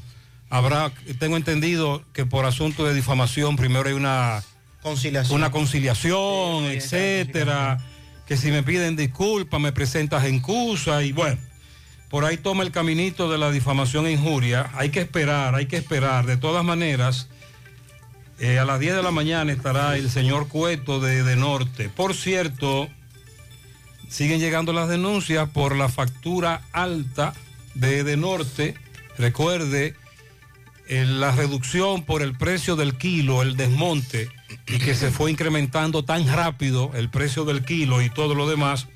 Habrá, tengo entendido que por asunto de difamación primero hay una conciliación, una conciliación, etcétera. Que si me piden disculpas, me presentas en cusa y bueno. Por ahí toma el caminito de la difamación e injuria. Hay que esperar, hay que esperar. De todas maneras, eh, a las 10 de la mañana estará el señor Cueto de, de Norte. Por cierto, siguen llegando las denuncias por la factura alta de De Norte. Recuerde, eh, la reducción por el precio del kilo, el desmonte, y que se fue incrementando tan rápido el precio del kilo y todo lo demás,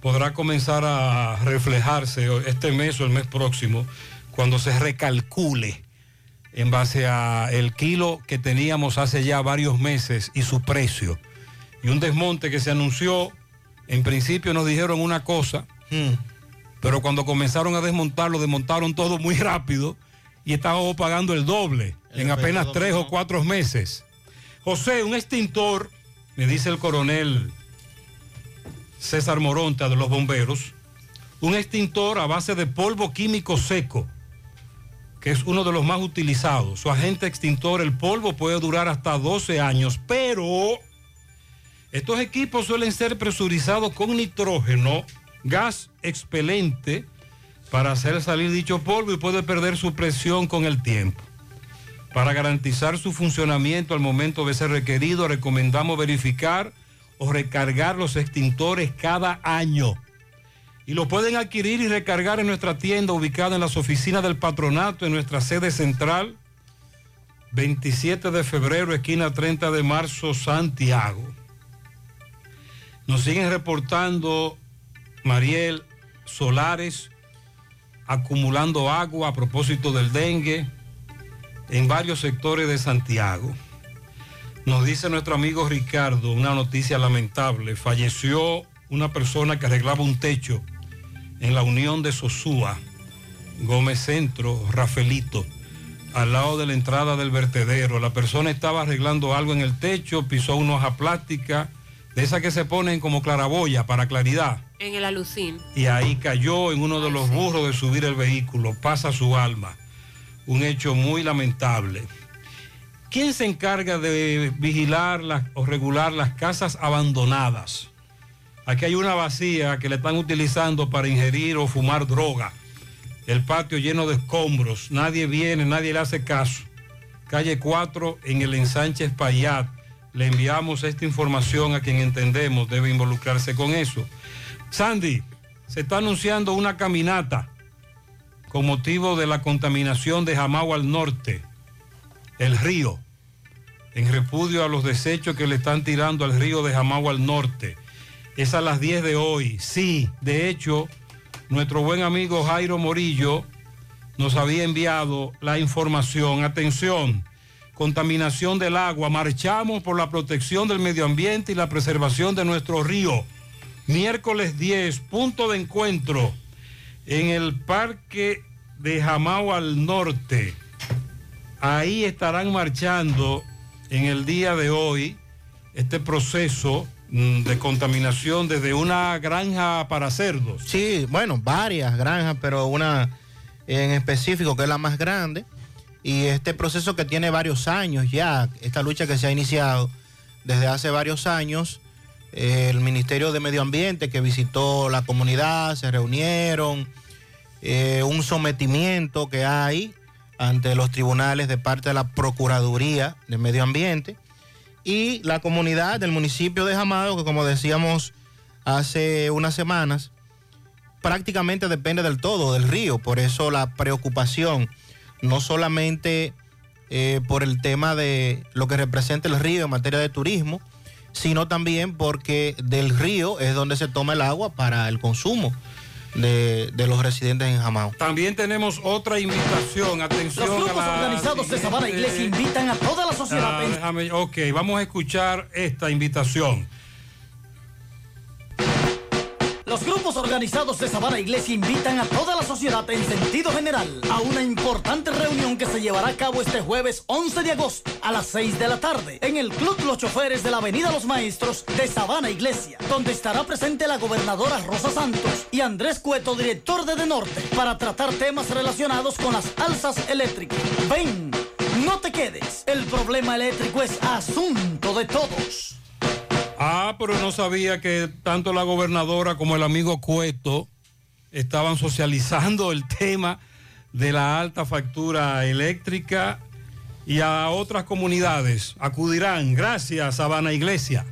podrá comenzar a reflejarse este mes o el mes próximo cuando se recalcule en base a el kilo que teníamos hace ya varios meses y su precio. Y un desmonte que se anunció, en principio nos dijeron una cosa, pero cuando comenzaron a desmontarlo, desmontaron todo muy rápido y estábamos pagando el doble en apenas tres o cuatro meses. José, un extintor, me dice el coronel César Moronta de los bomberos, un extintor a base de polvo químico seco, que es uno de los más utilizados. Su agente extintor, el polvo, puede durar hasta 12 años, pero estos equipos suelen ser presurizados con nitrógeno, gas expelente, para hacer salir dicho polvo y puede perder su presión con el tiempo. Para garantizar su funcionamiento al momento de ser requerido, recomendamos verificar o recargar los extintores cada año. Y lo pueden adquirir y recargar en nuestra tienda ubicada en las oficinas del patronato, en nuestra sede central, 27 de febrero, esquina 30 de marzo, Santiago. Nos siguen reportando, Mariel Solares, acumulando agua a propósito del dengue en varios sectores de Santiago. Nos dice nuestro amigo Ricardo una noticia lamentable. Falleció una persona que arreglaba un techo en la unión de Sosúa, Gómez Centro, Rafelito, al lado de la entrada del vertedero. La persona estaba arreglando algo en el techo, pisó una hoja plástica, de esas que se ponen como claraboya para claridad. En el alucín. Y ahí cayó en uno de los burros de subir el vehículo. Pasa su alma. Un hecho muy lamentable. ¿Quién se encarga de vigilar o regular las casas abandonadas? Aquí hay una vacía que le están utilizando para ingerir o fumar droga. El patio lleno de escombros. Nadie viene, nadie le hace caso. Calle 4 en el ensanche Espaillat. Le enviamos esta información a quien entendemos debe involucrarse con eso. Sandy, se está anunciando una caminata con motivo de la contaminación de Jamao al norte, el río, en repudio a los desechos que le están tirando al río de Jamao al norte. Es a las 10 de hoy. Sí, de hecho, nuestro buen amigo Jairo Morillo nos había enviado la información. Atención, contaminación del agua. Marchamos por la protección del medio ambiente y la preservación de nuestro río. Miércoles 10, punto de encuentro en el Parque de Jamao al Norte. Ahí estarán marchando en el día de hoy este proceso mm, de contaminación desde una granja para cerdos. Sí, bueno, varias granjas, pero una en específico que es la más grande. Y este proceso que tiene varios años ya, esta lucha que se ha iniciado desde hace varios años, el Ministerio de Medio Ambiente que visitó la comunidad, se reunieron, eh, un sometimiento que hay ante los tribunales de parte de la Procuraduría de Medio Ambiente y la comunidad del municipio de Jamado, que como decíamos hace unas semanas, prácticamente depende del todo del río, por eso la preocupación, no solamente eh, por el tema de lo que representa el río en materia de turismo, sino también porque del río es donde se toma el agua para el consumo de, de los residentes en Jamao. También tenemos otra invitación. Atención Los grupos a la organizados de Sabana Iglesia invitan a toda la sociedad. Ah, déjame- ok, vamos a escuchar esta invitación. Los grupos organizados de Sabana Iglesia invitan a toda la sociedad en sentido general a una importante reunión que se llevará a cabo este jueves 11 de agosto a las 6 de la tarde en el Club Los Choferes de la Avenida Los Maestros de Sabana Iglesia, donde estará presente la gobernadora Rosa Santos y Andrés Cueto, director de De Norte, para tratar temas relacionados con las alzas eléctricas. Ven, no te quedes, el problema eléctrico es asunto de todos. Ah, pero no sabía que tanto la gobernadora como el amigo Cueto estaban socializando el tema de la alta factura eléctrica y a otras comunidades acudirán. Gracias, Sabana Iglesia.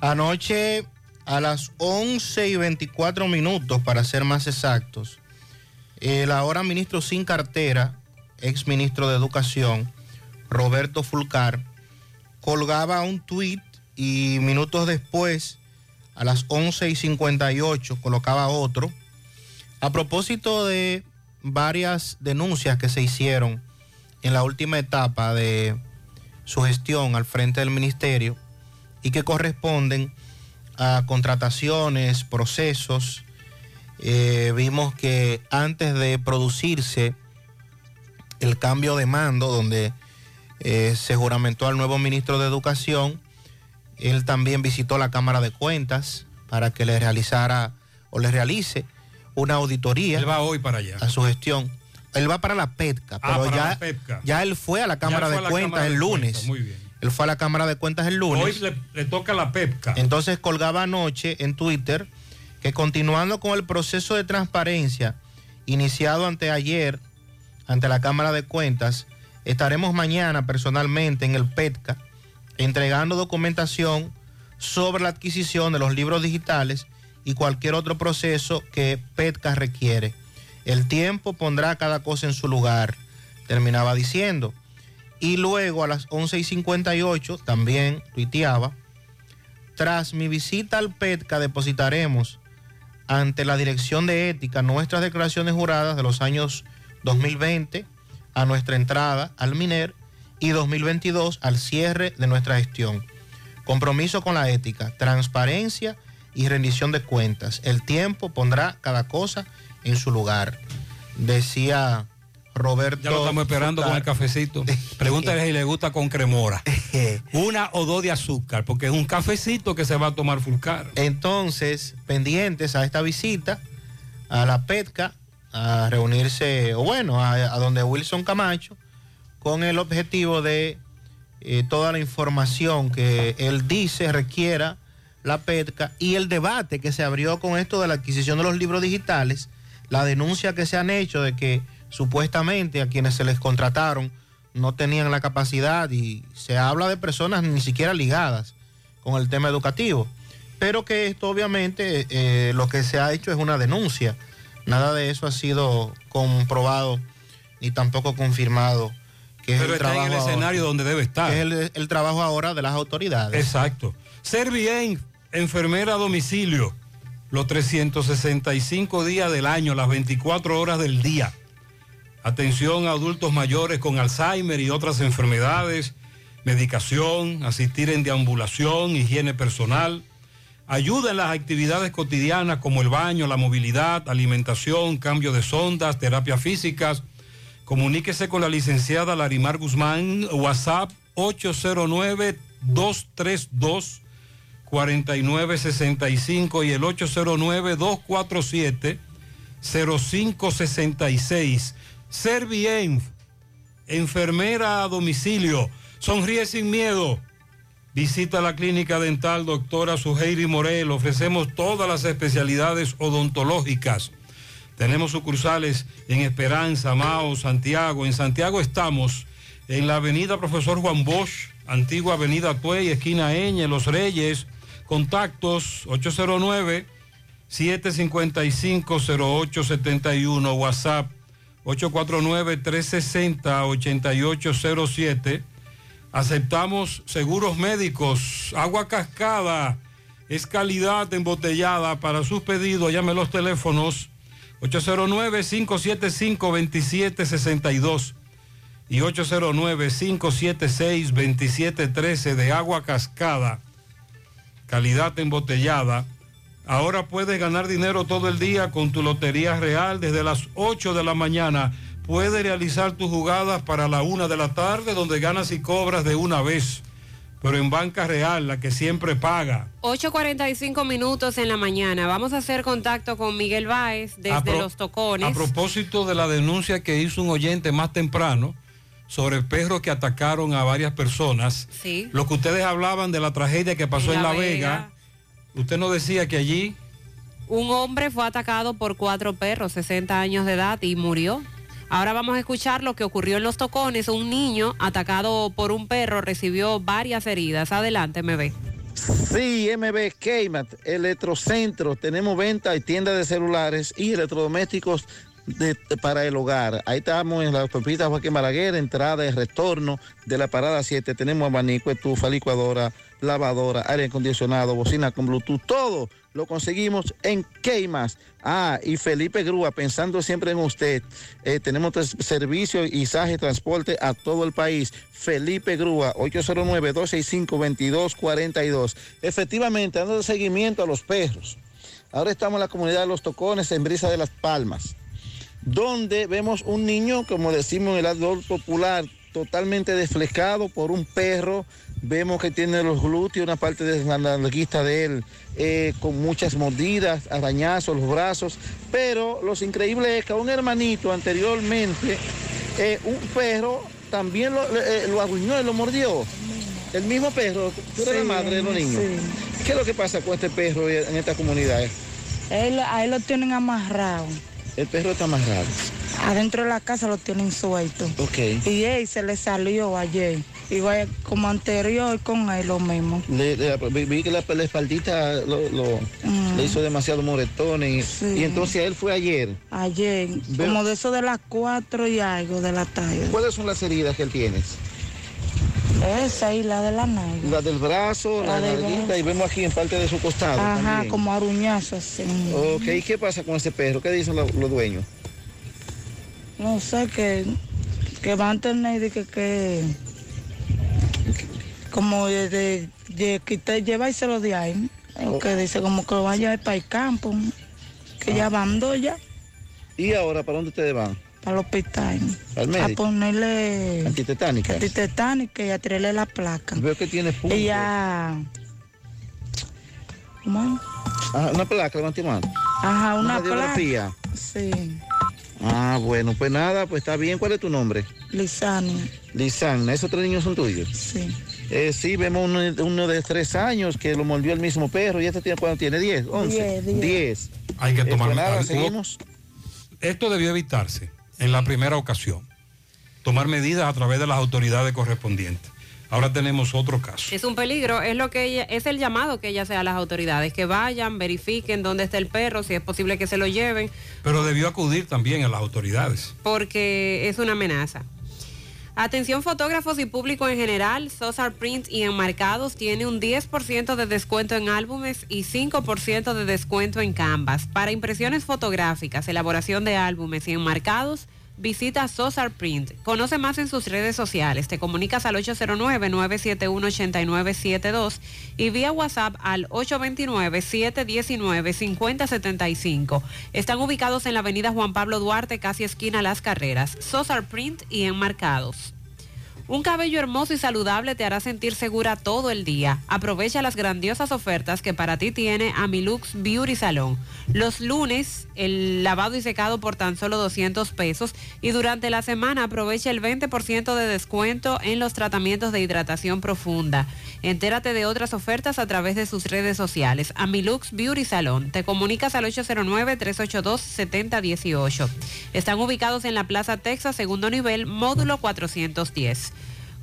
Anoche a las 11 y 24 minutos, para ser más exactos, el ahora ministro sin cartera, ex ministro de Educación, Roberto Fulcar, colgaba un tuit y minutos después A las 11 y 58 colocaba otro. A propósito de varias denuncias que se hicieron en la última etapa de su gestión al frente del ministerio y que corresponden a contrataciones, procesos. Eh, vimos que antes de producirse el cambio de mando, donde eh, se juramentó al nuevo ministro de Educación, él también visitó la Cámara de Cuentas para que le realizara o le realice una auditoría. Él va hoy para allá. A su gestión. Él va para la PETCA, Ah, pero para ya, la PETCA. ya él fue a la Cámara de la Cuentas Cámara el lunes. Cuentas, muy bien. Él fue a la Cámara de Cuentas el lunes. Hoy le, le toca la PEPCA. Entonces colgaba anoche en Twitter que continuando con el proceso de transparencia iniciado anteayer ante la Cámara de Cuentas, estaremos mañana personalmente en el PETCA entregando documentación sobre la adquisición de los libros digitales y cualquier otro proceso que PETCA requiere. El tiempo pondrá cada cosa en su lugar, terminaba diciendo. Y luego a las 11 y 58 también tuiteaba, tras mi visita al PETCA depositaremos ante la Dirección de Ética nuestras declaraciones juradas de los años 2020 a nuestra entrada al MINER y 2022 al cierre de nuestra gestión. Compromiso con la ética, transparencia y rendición de cuentas. El tiempo pondrá cada cosa en su lugar. Decía Roberto. Ya lo estamos esperando con el cafecito. *laughs* Pregúntale si le gusta con cremora. *laughs* Una o dos de azúcar, porque es un cafecito que se va a tomar fulcar. Entonces, pendientes a esta visita a la PETCA, a reunirse, o bueno, a, a donde Wilson Camacho, con el objetivo de eh, toda la información que él dice requiera la PETCA y el debate que se abrió con esto de la adquisición de los libros digitales, la denuncia que se han hecho de que supuestamente a quienes se les contrataron no tenían la capacidad y se habla de personas ni siquiera ligadas con el tema educativo. Pero que esto obviamente eh, lo que se ha hecho es una denuncia. Nada de eso ha sido comprobado ni tampoco confirmado. Que es Pero el está en trabajo el ahora- escenario donde debe estar. que es el, el trabajo ahora de las autoridades. Exacto. Ser bien, enfermera a domicilio, los 365 días del año, las 24 horas del día. Atención a adultos mayores con Alzheimer y otras enfermedades, medicación, asistir en deambulación, higiene personal. Ayuda en las actividades cotidianas como el baño, la movilidad, alimentación, cambio de sondas, terapias físicas. Comuníquese con la licenciada Larimar Guzmán, WhatsApp 809-232-4965 y el 809-247-0566. Servien, enfermera a domicilio, sonríe sin miedo. Visita la clínica dental doctora Suheiri Morel. Ofrecemos todas las especialidades odontológicas. Tenemos sucursales en Esperanza, Mao, Santiago. En Santiago estamos en la avenida Profesor Juan Bosch, antigua avenida Tuey, esquina Eñe, Los Reyes. Contactos 809-755-0871, WhatsApp 849-360-8807. Aceptamos seguros médicos, agua cascada, es calidad embotellada. Para sus pedidos, llame los teléfonos 809-575-2762 y 809-576-2713 de agua cascada, calidad embotellada. Ahora puedes ganar dinero todo el día con tu Lotería Real desde las 8 de la mañana. Puedes realizar tus jugadas para la 1 de la tarde donde ganas y cobras de una vez. Pero en Banca Real, la que siempre paga. 8.45 minutos en la mañana. Vamos a hacer contacto con Miguel Báez desde pro- Los Tocones. A propósito de la denuncia que hizo un oyente más temprano sobre perros que atacaron a varias personas, Sí. lo que ustedes hablaban de la tragedia que pasó en La, Vega, usted nos decía que allí Un hombre fue atacado por cuatro perros, 60 años de edad, y murió. Ahora vamos a escuchar lo que ocurrió en Los Tocones. Un niño atacado por un perro recibió varias heridas. Adelante, ve. Sí, MB Keymat, Electrocentro, tenemos venta y tienda de celulares y electrodomésticos para el hogar. Ahí estamos en la autopista Joaquín Balaguer, entrada y retorno de la parada 7. Tenemos abanico, estufa, licuadora, lavadora, aire acondicionado, bocina con Bluetooth, todo lo conseguimos en Keymas. Ah, y Felipe Grúa, pensando siempre en usted. Eh, tenemos tres servicios, izaje, transporte a todo el país. Felipe Grúa, 809-265-2242. Efectivamente, dando seguimiento a los perros. Ahora estamos en la comunidad de Los Tocones, en Brisa de las Palmas, donde vemos un niño, como decimos en el árbol popular, totalmente desflejado por un perro. Vemos que tiene los glúteos, una parte de la nalguita de él, eh, con muchas mordidas, arañazos, los brazos. Pero lo increíble es que a un hermanito anteriormente, eh, un perro también lo, eh, lo arruinó y lo mordió. El mismo perro, tú eres la Sí, madre de los niños. ¿Qué es lo que pasa con este perro en esta comunidad? Él, a él lo tienen amarrado. El perro está amarrado. Adentro de la casa lo tienen suelto. Ok. Y él se le salió ayer. Igual como anterior con él lo mismo. Le- le- vi, que la, la espaldita lo, lo- Mm. le hizo demasiado moretones. Y, y entonces él fue ayer. Ayer, como de eso de las cuatro y algo de la tarde. ¿Cuáles son las heridas que él tiene? Esa y la de la nalga. La del brazo, la, La nalguita, y vemos aquí en parte de su costado. Ajá, también. como aruñazo así. Ok, ¿y qué pasa con ese perro? ¿Qué dicen los, los dueños? No sé, que, que van a tener de que, que como de, de, de quitar, llevárselo de ahí. O que dice como que vaya para el campo, que ya van dos ya, ¿Y ahora para dónde ustedes van? Para el hospital. ¿Al A ponerle Antitetánica. antitetánica y a tirarle la placa. Veo que tiene punto. Y ya... ¿Cómo? Ah, una placa, levante mano. Ajá, una, placa. radiografía. Sí, Ah, bueno, pues nada, pues está bien. ¿Cuál es tu nombre? Lisania. Lisan, ¿esos tres niños son tuyos? Sí. Eh, sí, vemos uno, uno de tres años que lo mordió el mismo perro. ¿Y este tiene cuánto tiene? ¿Diez? ¿Once? Diez, diez. Diez. Hay que Eh, tomar pues nada, hubo- seguimos. Esto debió evitarse en la primera ocasión. Tomar medidas a través de las autoridades correspondientes. Ahora tenemos otro caso. Es un peligro, es lo que ella, es el llamado que ella hace a las autoridades, que vayan, verifiquen dónde está el perro, si es posible que se lo lleven, Pero debió acudir también a las autoridades. porque es una amenaza. Atención fotógrafos y público en general, Sosar Print y Enmarcados tiene un 10% de descuento en álbumes y 5% de descuento en canvas. Para impresiones fotográficas, elaboración de álbumes y enmarcados, visita Sosar Print. Conoce más en sus redes sociales. Te comunicas al 809-971-8972 y vía WhatsApp al 829-719-5075. Están ubicados en la avenida Juan Pablo Duarte, casi esquina Las Carreras. Sosar Print y Enmarcados. Un cabello hermoso y saludable te hará sentir segura todo el día. Aprovecha las grandiosas ofertas que para ti tiene Amilux Beauty Salon. Los lunes, el lavado y secado por tan solo 200 pesos y durante la semana aprovecha el 20% de descuento en los tratamientos de hidratación profunda. Entérate de otras ofertas a través de sus redes sociales. Amilux Beauty Salon. Te comunicas al 809-382-7018. Están ubicados en la Plaza Texas, segundo nivel, módulo 410.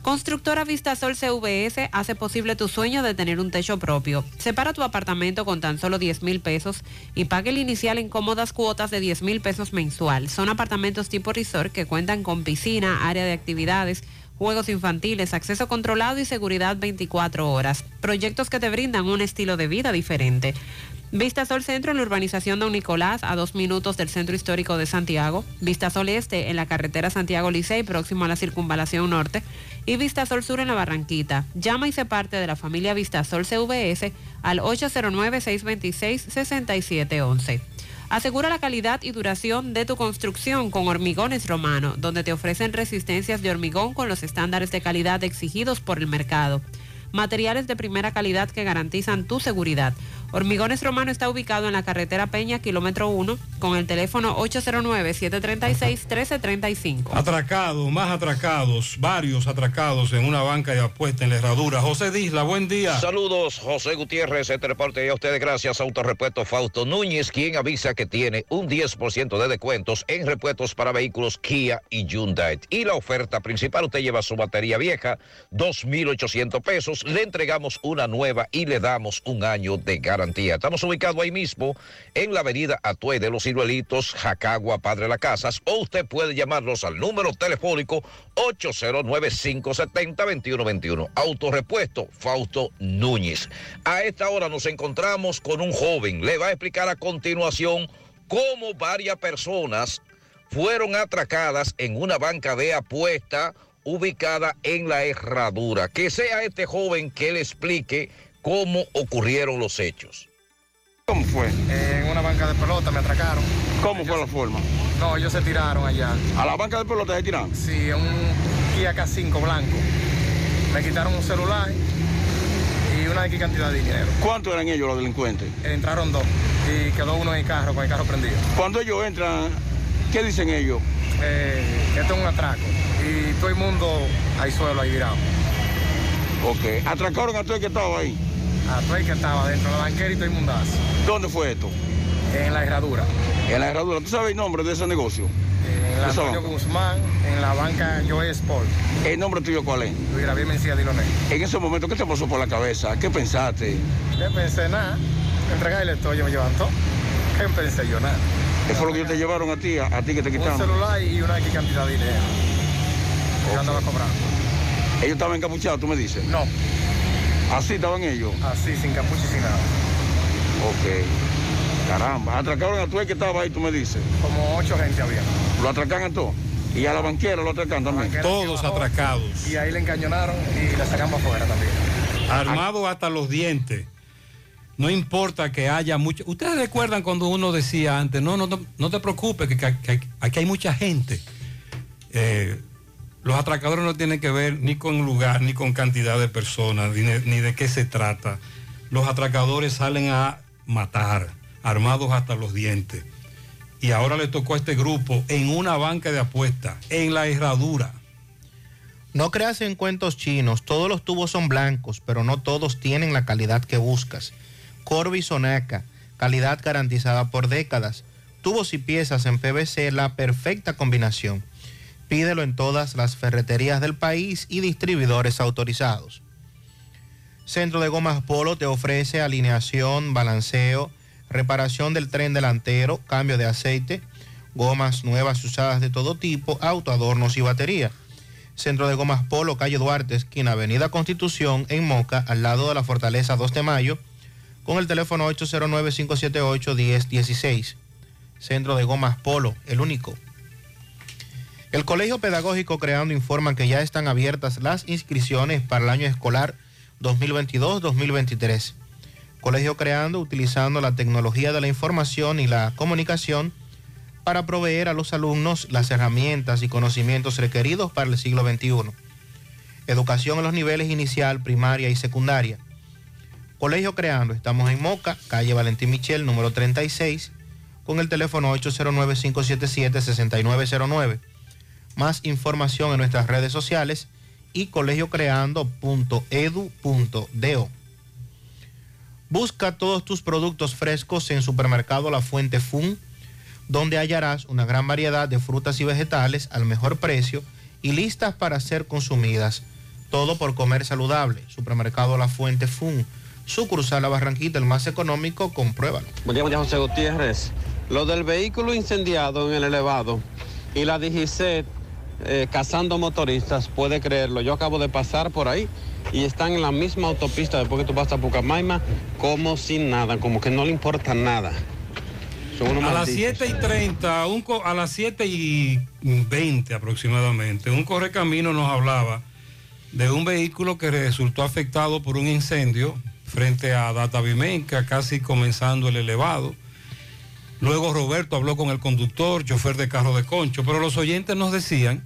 Constructora Vistasol CVS hace posible tu sueño de tener un techo propio. Separa tu apartamento con tan solo 10 mil pesos y pague el inicial en cómodas cuotas de 10 mil pesos mensual. Son apartamentos tipo resort que cuentan con piscina, área de actividades, juegos infantiles, acceso controlado y seguridad 24 horas. Proyectos que te brindan un estilo de vida diferente. Vista Sol Centro en la urbanización Don Nicolás, a dos minutos del Centro Histórico de Santiago. Vista Sol Este en la carretera Santiago Licey, próximo a la Circunvalación Norte. Y Vista Sol Sur en la Barranquita. Llama y se parte de la familia Vista Sol CVS al 809-626-6711. Asegura la calidad y duración de tu construcción con Hormigones Romano, donde te ofrecen resistencias de hormigón con los estándares de calidad exigidos por el mercado. Materiales de primera calidad que garantizan tu seguridad. Hormigones Romano está ubicado en la carretera Peña, kilómetro 1, con el teléfono 809-736-1335. Atracados, más atracados, varios atracados en una banca de apuesta en la herradura. José Disla, buen día. Saludos, José Gutiérrez, este reporte a ustedes gracias a Autorepuesto Fausto Núñez, quien avisa que tiene un 10% de descuentos en repuestos para vehículos Kia y Hyundai. Y la oferta principal, usted lleva su batería vieja, 2.800 pesos, le entregamos una nueva y le damos un año de garantía. Estamos ubicados ahí mismo en la avenida Atuey de los Ciruelitos, Jacagua, Padre Las Casas, o usted puede llamarnos al número telefónico 809-570-2121. Autorepuesto Fausto Núñez. A esta hora nos encontramos con un joven. Le va a explicar a continuación cómo varias personas fueron atracadas en una banca de apuesta ubicada en la herradura. Que sea este joven que le explique cómo ocurrieron los hechos. ¿Cómo fue? En una banca de pelota me atracaron. ¿Cómo fue la forma? No, ellos se tiraron allá. ¿A la banca de pelota se tiraron? Sí, en un Kia K5 blanco. Me quitaron un celular y una X cantidad de dinero. ¿Cuántos eran ellos los delincuentes? Entraron dos y quedó uno en el carro, con el carro prendido. Cuando ellos entran, ¿qué dicen ellos? Eh, esto es un atraco y todo el mundo hay suelo ahí virado. Ok. ¿Atracaron a todo el que estaba ahí? A todo el que estaba dentro de la banquera y todo. ¿Dónde fue esto? En la herradura. En la herradura. ¿Tú sabes el nombre de ese negocio? En la ¿De esa Antonio? Guzmán, en la banca Joe Sport. ¿El nombre tuyo cuál es? Luis David Mencía Diloné. En ese momento, ¿qué te pasó por la cabeza? ¿Qué pensaste? ¿Qué pensé? Nada. Entregarle esto, yo me llevan todo. ¿Qué pensé yo? Nada. ¿Qué fue lo que ellos te llevaron a ti, a, a ti que te Un quitaron? celular y una X cantidad de dinero. Yo andaba cobrando. ¿Ellos estaban encapuchados, tú me dices? No. ¿Así estaban ellos? Así, sin capucha y sin nada. Ok. Caramba, atracaron a tú el que estaba ahí, tú me dices. Como ocho gente había. ¿Lo atracan a todos? ¿Y a la banquera lo atracan también? Todos atracados. Y ahí le encañonaron y la sacamos afuera también. Armado hasta los dientes. No importa que haya mucho. Ustedes recuerdan cuando uno decía antes, no, no, no, no te preocupes, que, que- que aquí hay mucha gente. Eh, los atracadores no tienen que ver ni con lugar, ni con cantidad de personas, ni de, qué se trata. Los atracadores salen a matar, armados hasta los dientes. Y ahora le tocó a este grupo en una banca de apuestas, en la herradura. No creas en cuentos chinos, todos los tubos son blancos, pero no todos tienen la calidad que buscas. Corby Sonaca, calidad garantizada por décadas. Tubos y piezas en PVC, la perfecta combinación. Pídelo en todas las ferreterías del país y distribuidores autorizados. Centro de Gomas Polo te ofrece alineación, balanceo, reparación del tren delantero, cambio de aceite, gomas nuevas usadas de todo tipo, autoadornos y batería. Centro de Gomas Polo, calle Duarte, esquina Avenida Constitución, en Moca, al lado de la Fortaleza 2 de Mayo, con el teléfono 809-578-1016. Centro de Gomas Polo, el único. El Colegio Pedagógico Creando informa que ya están abiertas las inscripciones para el año escolar 2022-2023. Colegio Creando utilizando la tecnología de la información y la comunicación para proveer a los alumnos las herramientas y conocimientos requeridos para el siglo XXI. Educación en los niveles inicial, primaria y secundaria. Colegio Creando, estamos en Moca, calle Valentín Michel, número 36, con el teléfono 809-577-6909. Más información en nuestras redes sociales y colegiocreando.edu.do. Busca todos tus productos frescos en Supermercado La Fuente Fun, donde hallarás una gran variedad de frutas y vegetales al mejor precio y listas para ser consumidas. Todo por comer saludable. Supermercado La Fuente Fun, sucursal La Barranquita, el más económico, compruébalo. Buen día, buen día, José Gutiérrez. Lo del vehículo incendiado en el elevado y la DGC eh, cazando motoristas, puede creerlo. Yo acabo de pasar por ahí y están en la misma autopista después que tú vas a Pucamaima, como sin nada, como que no le importa nada. Son A las malditos. 7 y 30, un co- a las 7 y 20 aproximadamente, un correcamino nos hablaba de un vehículo que resultó afectado por un incendio frente a Data Vimenca, casi comenzando el elevado. Luego Roberto habló con el conductor, chofer de carro de concho, pero los oyentes nos decían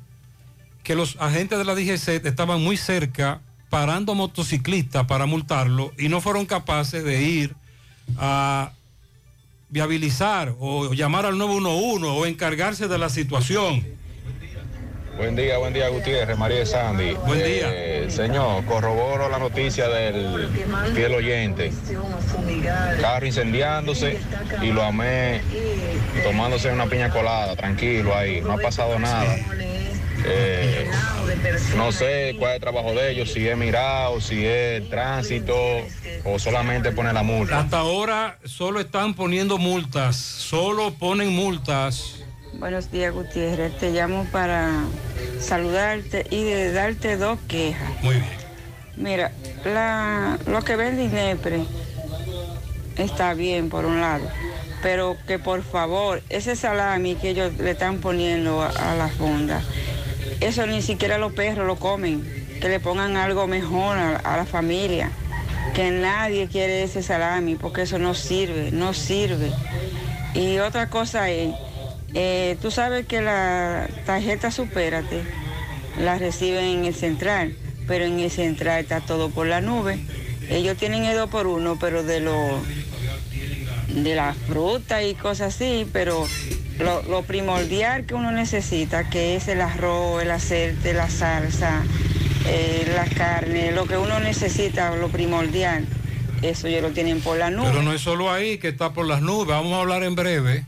que los agentes de la DGC estaban muy cerca parando motociclistas para multarlo y no fueron capaces de ir a viabilizar o llamar al 911 o encargarse de la situación. Buen día, buen día Gutiérrez, María de Sandy. Buen día. Eh, señor, corroboro la noticia del fiel oyente. Carro incendiándose y lo amé tomándose una piña colada, tranquilo ahí, no ha pasado nada. Eh, no sé cuál es el trabajo de ellos, si es mirado, si es tránsito o solamente poner la multa. Hasta ahora solo están poniendo multas, solo ponen multas. Buenos días, Gutiérrez. Te llamo para saludarte y de darte dos quejas. Muy bien. Mira, la, lo que vende Inepre está bien por un lado, pero que por favor, ese salami que ellos le están poniendo a, a la fonda, eso ni siquiera los perros lo comen, que le pongan algo mejor a, la familia, que nadie quiere ese salami porque eso no sirve, no sirve. Y otra cosa es, eh, tú sabes que la tarjeta Supérate la reciben en el central, pero en el central está todo por la nube. Ellos tienen el 2 por 1 pero de lo de la fruta y cosas así, pero lo, lo primordial que uno necesita, que es el arroz, el aceite, la salsa, eh, la carne, lo que uno necesita, lo primordial, eso ya lo tienen por la nube. Pero no es solo ahí que está por las nubes. Vamos a hablar en breve.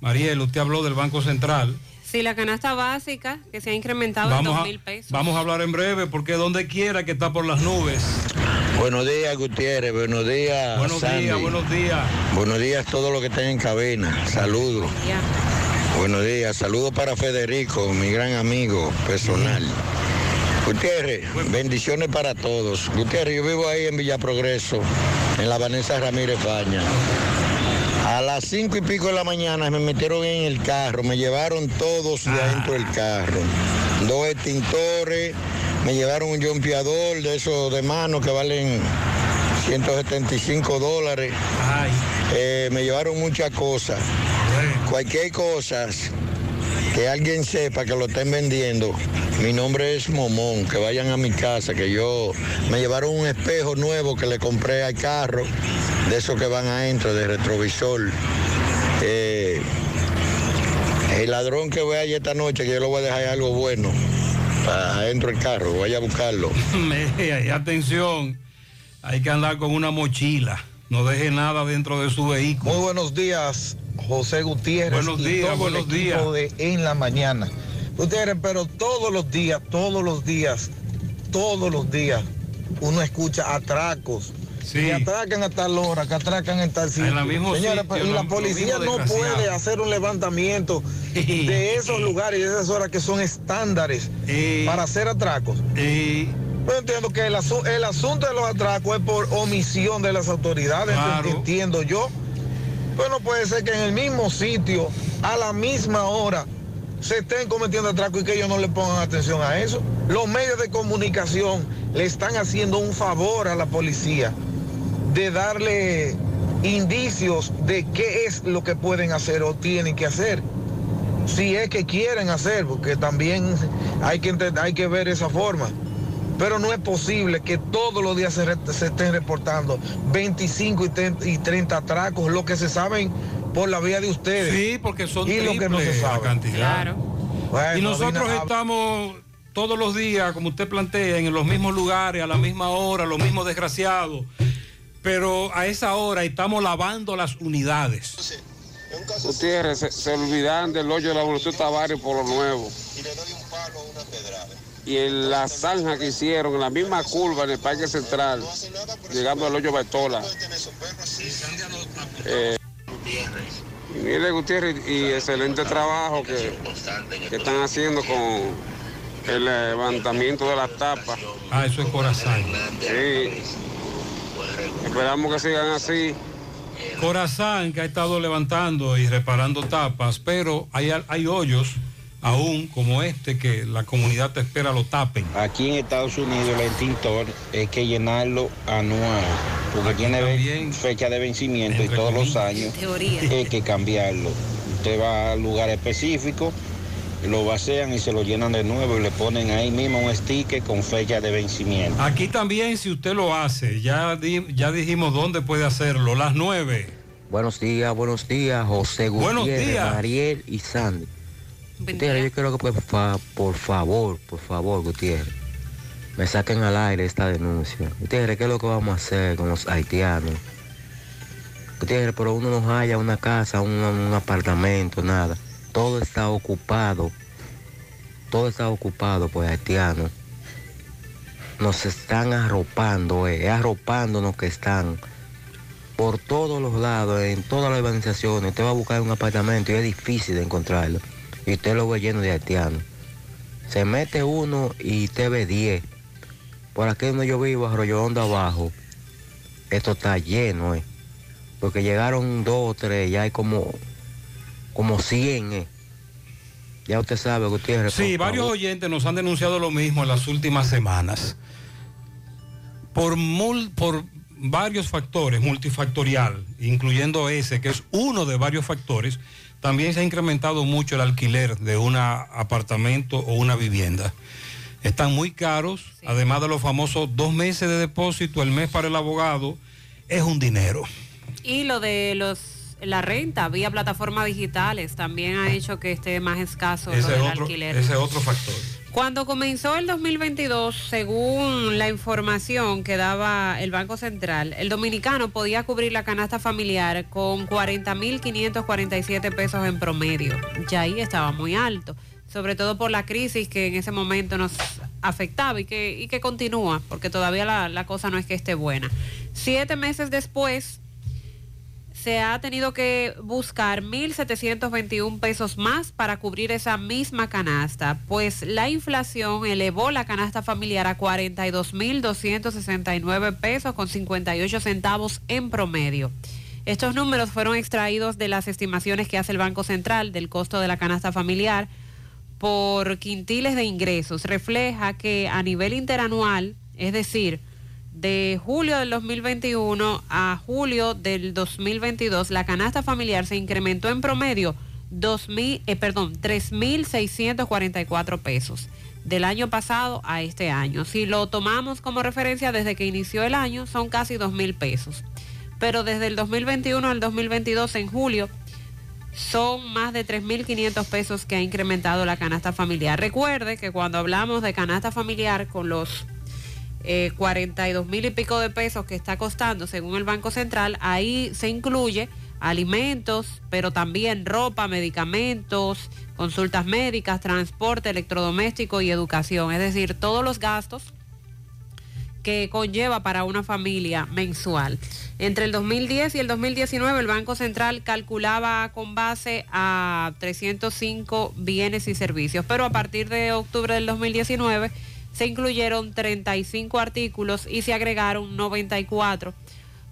Mariel, usted habló del Banco Central. Sí, la canasta básica que se ha incrementado en Vamos dos a, mil pesos. vamos a hablar en breve porque donde quiera que está por las nubes. Buenos días, Gutiérrez. Buenos días. Buenos Sandy. días, buenos días. Buenos días a todos los que están en cabina. Saludos. Buenos días. Saludos para Federico, mi gran amigo personal. Gutiérrez, bendiciones para todos. Gutiérrez, yo vivo ahí en Villa Progreso, en la Vanessa Ramírez Faña. A las cinco y pico de la mañana me metieron en el carro, me llevaron todos de adentro del carro. Dos extintores, me llevaron un jompeador de esos de mano que valen 175 dólares. Eh, me llevaron muchas cosas. Cualquier cosa que alguien sepa que lo estén vendiendo. Mi nombre es Momón, que vayan a mi casa, que yo me llevaron un espejo nuevo que le compré al carro, de esos que van adentro, de retrovisor. Eh, el ladrón que vaya esta noche, que yo le voy a dejar algo bueno para adentro del carro, vaya a buscarlo. *laughs* Atención, hay que andar con una mochila. No deje nada dentro de su vehículo. Muy buenos días, José Gutiérrez. Buenos y días, todo buenos el de En la Mañana. Gutiérrez, pero todos los días, todos los días, todos los días, uno escucha atracos. Que atracan a tal hora, que atracan en tal sitio. En la Señores, sitio, y la policía no puede hacer un levantamiento de esos *laughs* lugares y de esas horas que son estándares para hacer atracos. Yo entiendo que el, asu- el asunto de los atracos es por omisión de las autoridades, ent- entiendo yo. Pero no puede ser que en el mismo sitio, a la misma hora, se estén cometiendo atracos y que ellos no le pongan atención a eso. Los medios de comunicación le están haciendo un favor a la policía de darle indicios de qué es lo que pueden hacer o tienen que hacer. Si es que quieren hacer, porque también hay que, hay que ver esa forma. Pero no es posible que todos los días se, re- se estén reportando 25 y 30, y 30 atracos, lo que se saben por la vía de ustedes. Sí, porque son y lo que no se triple la sabe. cantidad. Bueno, y nosotros Dina, estamos todos los días, como usted plantea, en los mismos lugares, a la misma hora, los mismos desgraciados. Pero a esa hora estamos lavando las unidades. Gutiérrez, se, se olvidan del hoyo de la Evolución Tavares por lo nuevo. Y en la zanja que hicieron, en la misma curva en el Parque Central, llegando al hoyo Betola. Eh, y mire Gutiérrez, y excelente trabajo que, que están haciendo con el levantamiento de las tapas. Ah, eso es corazón. Sí. Esperamos que sigan así. Corazán que ha estado levantando y reparando tapas, pero hay, hay hoyos aún como este que la comunidad te espera lo tapen. Aquí en Estados Unidos el extintor hay que llenarlo anual, porque tiene fecha de vencimiento y todos los años Teoría. hay que cambiarlo. Usted va al lugar específico, lo vacían y se lo llenan de nuevo y le ponen ahí mismo un sticker con fecha de vencimiento. Aquí también si usted lo hace, ya, di- ya dijimos dónde puede hacerlo, las nueve. Buenos días, buenos días, José Buenos días. Mariel y Sandy. Gutiérrez, yo quiero que por, fa- por favor, por favor, Gutiérrez, me saquen al aire esta denuncia. Gutiérrez, ¿qué es lo que vamos a hacer con los haitianos? Gutiérrez, pero uno no haya una casa, un, un apartamento, nada. Todo está ocupado. todo está ocupado por haitianos. Nos están arropando, eh, arropándonos que están por todos los lados, en todas las urbanizaciones. Usted va a buscar un apartamento y es difícil de encontrarlo. Y usted lo ve lleno de haitianos. Se mete uno y te ve 10. Por aquí donde yo vivo, Arroyo Hondo abajo, esto está lleno, eh. Porque llegaron dos o tres, ya hay como, como 100, eh. Ya usted sabe, Gutiérrez. Sí, varios oyentes nos han denunciado lo mismo en las últimas semanas. Por, mul- por varios factores, multifactorial, incluyendo ese, que es uno de varios factores, también se ha incrementado mucho el alquiler de un apartamento o una vivienda. Están muy caros, además de los famosos dos meses de depósito, el mes para el abogado, es un dinero. Y lo de los la renta vía plataformas digitales también ha hecho que esté más escaso lo Ese es del otro, alquiler. ese es otro factor. Cuando comenzó el 2022, según la información que daba el Banco Central, el dominicano podía cubrir la canasta familiar con 40.547 pesos en promedio. Ya ahí estaba muy alto, sobre todo por la crisis que en ese momento nos afectaba y que, continúa, porque todavía la cosa no es que esté buena. Siete meses después, se ha tenido que buscar 1.721 pesos más para cubrir esa misma canasta, pues la inflación elevó la canasta familiar a 42.269 pesos con 58 centavos en promedio. Estos números fueron extraídos de las estimaciones que hace el Banco Central del costo de la canasta familiar por quintiles de ingresos. Refleja que a nivel interanual, es decir, de julio del 2021 a julio del 2022, la canasta familiar se incrementó en promedio 2.000, eh, perdón, 3.644 pesos del año pasado a este año. Si lo tomamos como referencia desde que inició el año, son casi 2.000 pesos. Pero desde el 2021 al 2022, en julio, son más de 3.500 pesos que ha incrementado la canasta familiar. Recuerde que cuando hablamos de canasta familiar con los eh, 42 mil y pico de pesos que está costando según el Banco Central, ahí se incluye alimentos, pero también ropa, medicamentos, consultas médicas, transporte, electrodoméstico y educación, es decir, todos los gastos que conlleva para una familia mensual. Entre el 2010 y el 2019 el Banco Central calculaba con base a 305 bienes y servicios, pero a partir de octubre del 2019 se incluyeron 35 artículos y se agregaron 94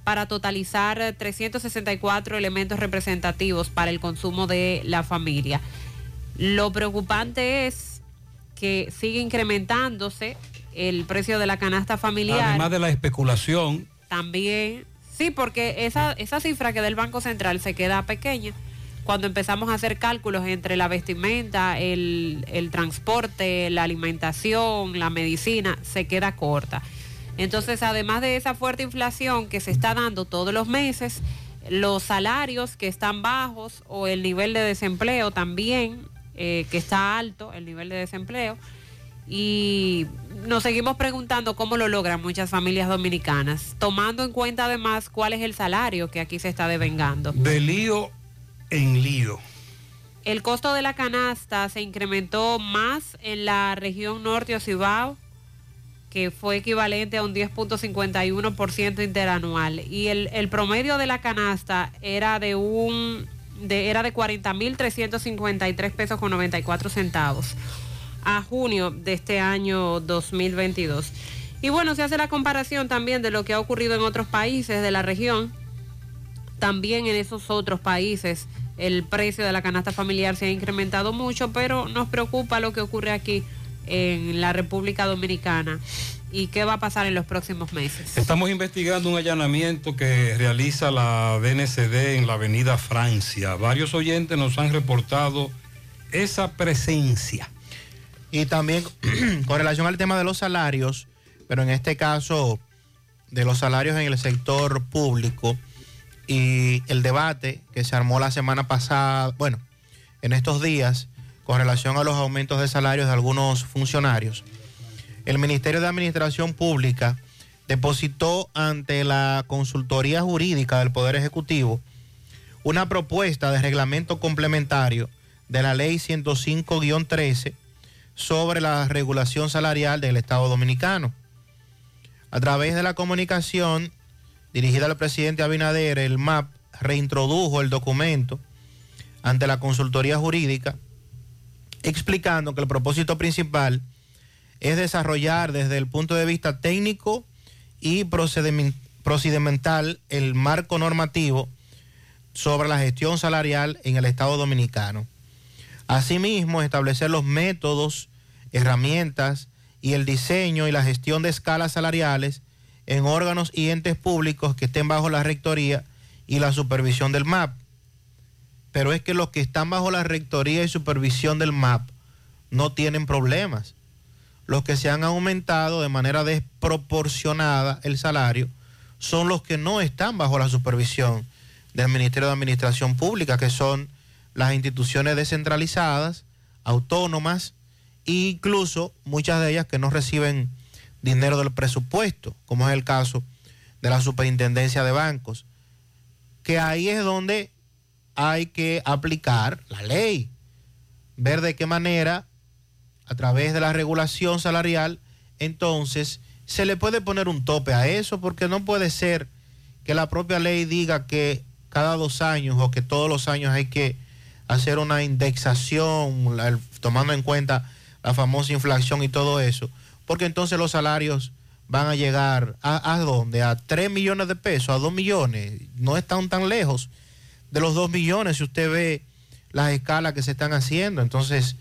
para totalizar 364 elementos representativos para el consumo de la familia. Lo preocupante es que sigue incrementándose el precio de la canasta familiar. Además de la especulación, También, sí, porque esa, esa cifra que del Banco Central se queda pequeña cuando empezamos a hacer cálculos entre la vestimenta, el, transporte, la alimentación, la medicina, se queda corta. Entonces, además de esa fuerte inflación que se está dando todos los meses, los salarios que están bajos o el nivel de desempleo también, eh, que está alto, el nivel de desempleo, y nos seguimos preguntando cómo lo logran muchas familias dominicanas, tomando en cuenta además cuál es el salario que aquí se está devengando. de lío en lío. El costo de la canasta se incrementó más en la región norte o Cibao, que fue equivalente a un 10.51% interanual. Y el, el promedio de la canasta era de un de, era de 40.353 pesos con 94 centavos a junio de este año 2022. Y bueno, se hace la comparación también de lo que ha ocurrido en otros países de la región. También en esos otros países el precio de la canasta familiar se ha incrementado mucho, pero nos preocupa lo que ocurre aquí en la República Dominicana y qué va a pasar en los próximos meses. Estamos investigando un allanamiento que realiza la DNCD en la avenida Francia. Varios oyentes nos han reportado esa presencia. Y también *clears throat* con relación al tema de los salarios, pero en este caso de los salarios en el sector público y el debate que se armó la semana pasada, bueno, en estos días, con relación a los aumentos de salarios de algunos funcionarios. El Ministerio de Administración Pública depositó ante la Consultoría Jurídica del Poder Ejecutivo una propuesta de reglamento complementario de la Ley 105-13 sobre la regulación salarial del Estado Dominicano. A través de la comunicación dirigida al presidente Abinader, el MAP reintrodujo el documento ante la consultoría jurídica, explicando que el propósito principal es desarrollar desde el punto de vista técnico y procedimental el marco normativo sobre la gestión salarial en el Estado Dominicano. Asimismo, establecer los métodos, herramientas y el diseño y la gestión de escalas salariales en órganos y entes públicos que estén bajo la rectoría y la supervisión del MAP. Pero es que los que están bajo la rectoría y supervisión del MAP no tienen problemas. Los que se han aumentado de manera desproporcionada el salario son los que no están bajo la supervisión del Ministerio de Administración Pública, que son las instituciones descentralizadas, autónomas e incluso muchas de ellas que no reciben dinero del presupuesto, como es el caso de la Superintendencia de Bancos, que ahí es donde hay que aplicar la ley, ver de qué manera, a través de la regulación salarial, entonces se le puede poner un tope a eso, porque no puede ser que la propia ley diga que cada dos años o que todos los años hay que hacer una indexación, tomando en cuenta la famosa inflación y todo eso, porque entonces los salarios van a llegar a, a dónde? A 3 millones de pesos, a 2 millones. No están tan lejos de los 2 millones si usted ve las escalas que se están haciendo. Entonces,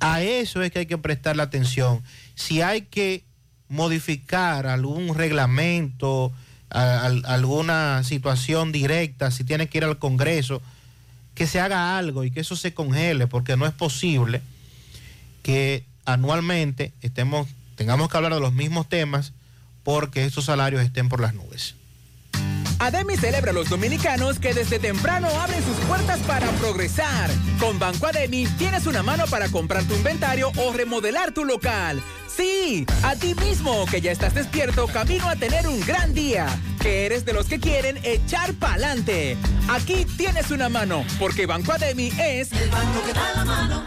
a eso es que hay que prestarle atención. Si hay que modificar algún reglamento, alguna situación directa, si tiene que ir al Congreso, que se haga algo y que eso se congele, porque no es posible que anualmente estemos, tengamos que hablar de los mismos temas porque estos salarios estén por las nubes. Ademi celebra a los dominicanos que desde temprano abren sus puertas para progresar. Con Banco Ademi tienes una mano para comprar tu inventario o remodelar tu local. Sí, a ti mismo que ya estás despierto camino a tener un gran día. Que eres de los que quieren echar pa'lante. Aquí tienes una mano, porque Banco Ademi es el banco que da la mano.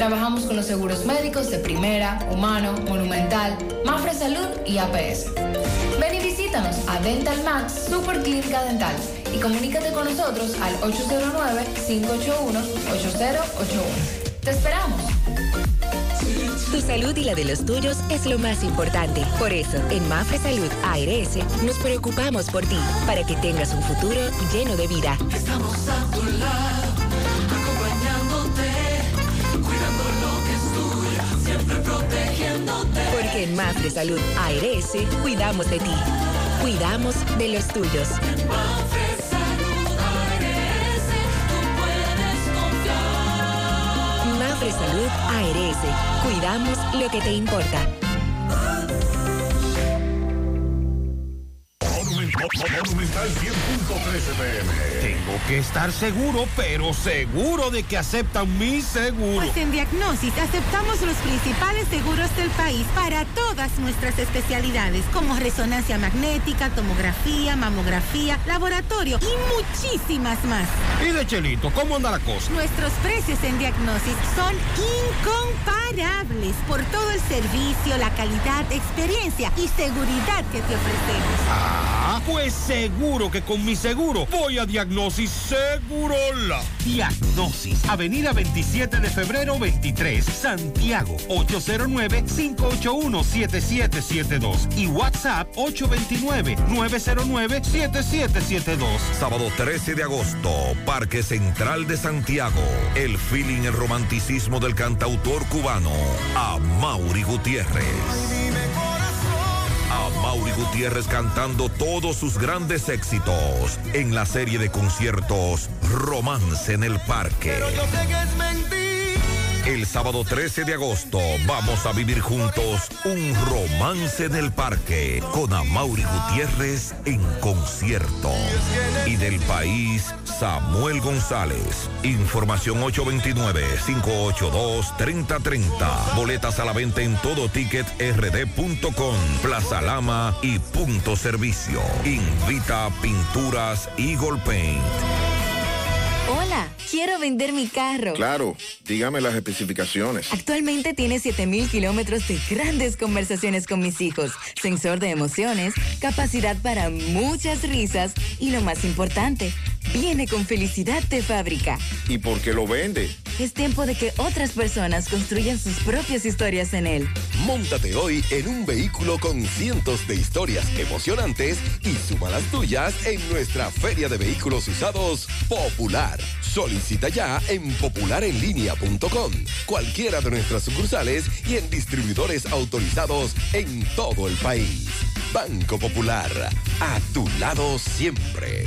Trabajamos con los seguros médicos de Primera, Humano, Monumental, Mafre Salud y APS. Ven y visítanos a Dental Max Super Clínica Dental y comunícate con nosotros al 809-581-8081. ¡Te esperamos! Tu salud y la de los tuyos es lo más importante. Por eso, en Mafre Salud ARS nos preocupamos por ti, para que tengas un futuro lleno de vida. Estamos a tu lado, siempre protegiéndote. Porque en Mafre Salud ARS cuidamos de ti, cuidamos de los tuyos. Mafre Salud ARS, tú puedes confiar. Mafre Salud ARS, cuidamos lo que te importa. Monumental 100.13 pm. Tengo que estar seguro, pero seguro de que aceptan mi seguro. Pues en Diagnosis aceptamos los principales seguros del país para todas nuestras especialidades, como resonancia magnética, tomografía, mamografía, laboratorio y muchísimas más. Y de Chelito, ¿cómo anda la cosa? Nuestros precios en Diagnosis son incomparables por todo el servicio, la calidad, experiencia y seguridad que te ofrecemos. Ah. Pues seguro que con mi seguro voy a Diagnosis Segurola. Diagnosis, Avenida 27 de febrero 23, Santiago, 809-581-7772 y WhatsApp 829-909-7772. Sábado 13 de agosto, Parque Central de Santiago. El feeling, el romanticismo del cantautor cubano, a Mauri Gutiérrez. A Mauri Gutiérrez cantando todos sus grandes éxitos en la serie de conciertos Romance en el Parque. El sábado 13 de agosto vamos a vivir juntos un romance en el parque con Amaury Gutiérrez en concierto. Y del país, Samuel González. Información 829-582-3030. Boletas a la venta en todo ticket rd.com, Plaza Lama y Punto Servicio. Invita Pinturas Eagle Paint. Hola, quiero vender mi carro. Claro, dígame las especificaciones. Actualmente tiene 7000 kilómetros de grandes conversaciones con mis hijos, sensor de emociones, capacidad para muchas risas y lo más importante, viene con felicidad de fábrica. ¿Y por qué lo vende? Es tiempo de que otras personas construyan sus propias historias en él. Móntate hoy en un vehículo con cientos de historias emocionantes y suma las tuyas en nuestra Feria de Vehículos Usados Popular. Solicita ya en popularenlinea.com, cualquiera de nuestras sucursales y en distribuidores autorizados en todo el país. Banco Popular, a tu lado siempre.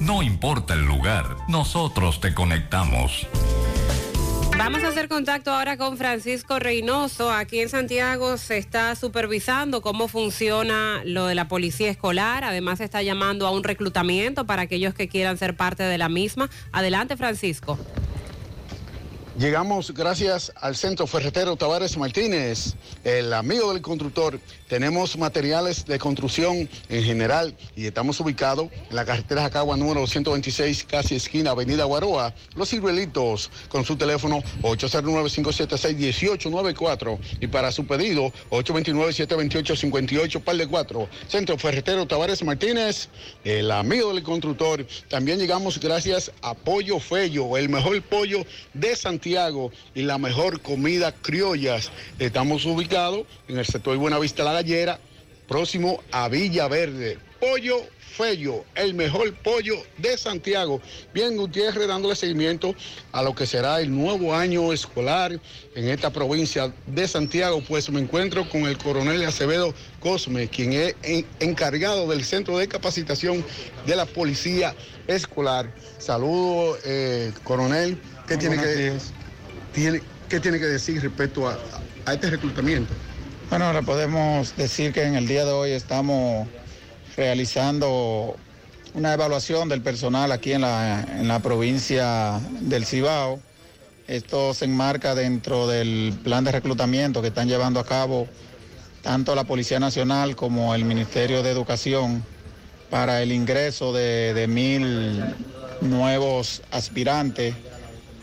No importa el lugar, nosotros te conectamos. Vamos a hacer contacto ahora con Francisco Reynoso. Aquí en Santiago se está supervisando cómo funciona lo de la policía escolar. Además se está llamando a un reclutamiento para aquellos que quieran ser parte de la misma. Adelante, Francisco. Llegamos gracias al Centro Ferretero Tavares Martínez, el amigo del constructor. Tenemos materiales de construcción en general y estamos ubicados en la carretera Jacagua número 226, casi esquina Avenida Guaroa. Los ciruelitos con su teléfono 809-576-1894 y para su pedido 829-728-58, par de 4. Centro Ferretero Tavares Martínez, el amigo del constructor. También llegamos gracias a Pollo Fello, el mejor pollo de Santiago y la mejor comida criollas. Estamos ubicados en el sector Buenavista La Gallera, próximo a Villa Verde. Pollo Fello, el mejor pollo de Santiago. Bien, Gutiérrez dándole seguimiento a lo que será el nuevo año escolar en esta provincia de Santiago, pues me encuentro con el coronel Acevedo Cosme, quien es en- encargado del centro de capacitación de la policía escolar. Saludos, eh, coronel. ¿Qué Muy tiene que, días. ¿Qué tiene que decir respecto a, este reclutamiento? Bueno, le podemos decir que en el día de hoy estamos realizando una evaluación del personal aquí en la, en la provincia del Cibao. Esto se enmarca dentro del plan de reclutamiento que están llevando a cabo tanto la Policía Nacional como el Ministerio de Educación para el ingreso de mil nuevos aspirantes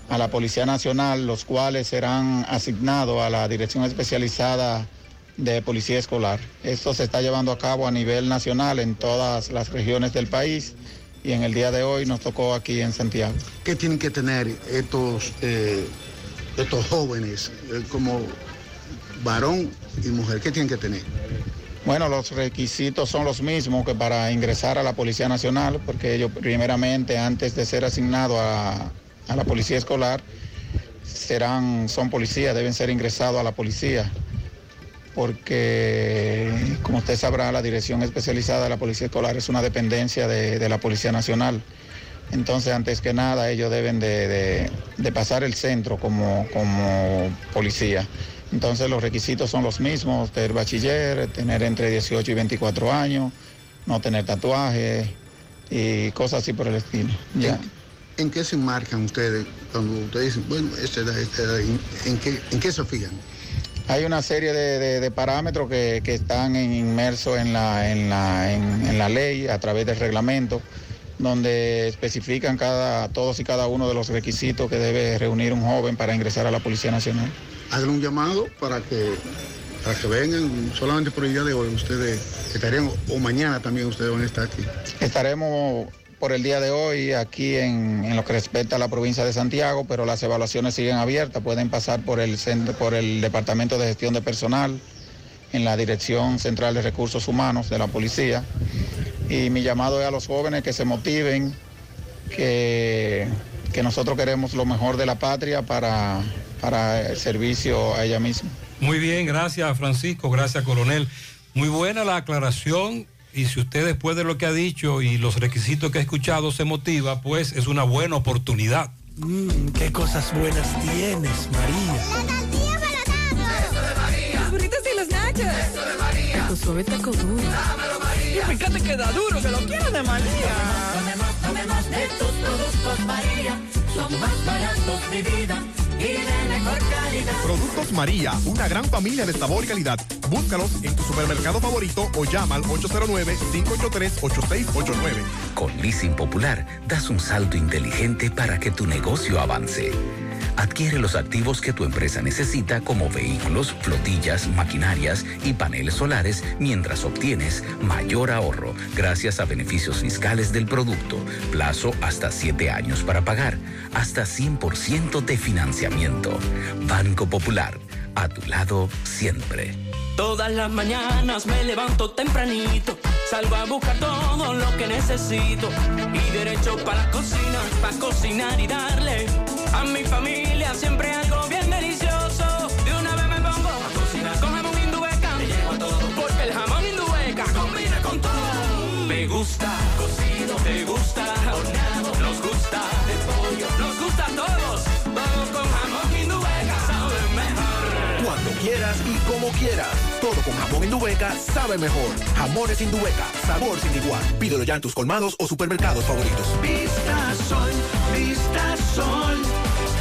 a la Policía Nacional, los cuales serán asignados a la Dirección Especializada de policía escolar. Esto se está llevando a cabo a nivel nacional en todas las regiones del país y en el día de hoy nos tocó aquí en Santiago. ¿Qué tienen que tener estos, eh, estos jóvenes eh, como varón y mujer? ¿Qué tienen que tener? Bueno, los requisitos son los mismos que para ingresar a la Policía Nacional, porque ellos primeramente, antes de ser asignados a, a la Policía Escolar, serán, son policías, deben ser ingresados a la policía, porque como usted sabrá, la Dirección Especializada de la Policía Escolar es una dependencia de, de la Policía Nacional. Entonces, antes que nada, ellos deben de, de- pasar el centro como, como policía. Entonces, los requisitos son los mismos, ser bachiller, tener entre 18 y 24 años, no tener tatuajes y cosas así por el estilo. Ya. ¿En qué se enmarcan ustedes cuando ustedes dicen, bueno, esta edad, esta edad, ¿en, qué, ¿en qué se fijan? Hay una serie de, de- de parámetros que, que están inmersos en la, en, la, en- en la ley a través del reglamento, donde especifican cada, todos y cada uno de los requisitos que debe reunir un joven para ingresar a la Policía Nacional. Hagan un llamado para que, para que vengan, solamente por el día de hoy ustedes estarían, o mañana también ustedes van a estar aquí. Estaremos por el día de hoy aquí en, en lo que respecta a la provincia de Santiago, pero las evaluaciones siguen abiertas, pueden pasar por el, centro, por el Departamento de Gestión de Personal, en la Dirección Central de Recursos Humanos de la Policía. Y mi llamado es a los jóvenes que se motiven, que, que nosotros queremos lo mejor de la patria para, para el servicio a ella misma. Muy bien, gracias Francisco, gracias coronel. Muy buena la aclaración y si usted después de lo que ha dicho y los requisitos que ha escuchado se motiva, pues es una buena oportunidad. Mmm, qué cosas buenas tienes, María. Los burritos y los nachos. Eso de María. Tu suave taco duro. Y fíjate que da duro, que lo quiero de María. Tomemos, tomemos de tus productos María. Son más baratos de vida y mejor calidad. Productos María, una gran familia de sabor y calidad. Búscalos en tu supermercado favorito o llama al 809-583-8689. Con Leasing Popular das un salto inteligente para que tu negocio avance. Adquiere los activos que tu empresa necesita como vehículos, flotillas, maquinarias y paneles solares mientras obtienes mayor ahorro gracias a beneficios fiscales del producto, plazo hasta 7 años para pagar, hasta 100% de financiamiento. Banco Popular, a tu lado siempre. Todas las mañanas me levanto tempranito, salgo a buscar todo lo que necesito y derecho para la cocina, para cocinar y darle a mi familia siempre algo bien delicioso. De una vez me pongo a cocinar con jamón indubeca, me llevo a todo porque el jamón indubeca combina con todo. Me gusta cocido, te gusta horneado, nos gusta quieras y como quieras. Todo con jamón Indubeca sabe mejor. Jamones Indubeca, sabor sin igual. Pídelo ya en tus colmados o supermercados favoritos. Vista Sol, Vista Sol,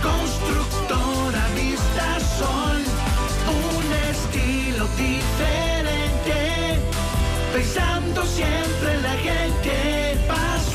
constructora Vista Sol, un estilo diferente, pensando siempre en la gente,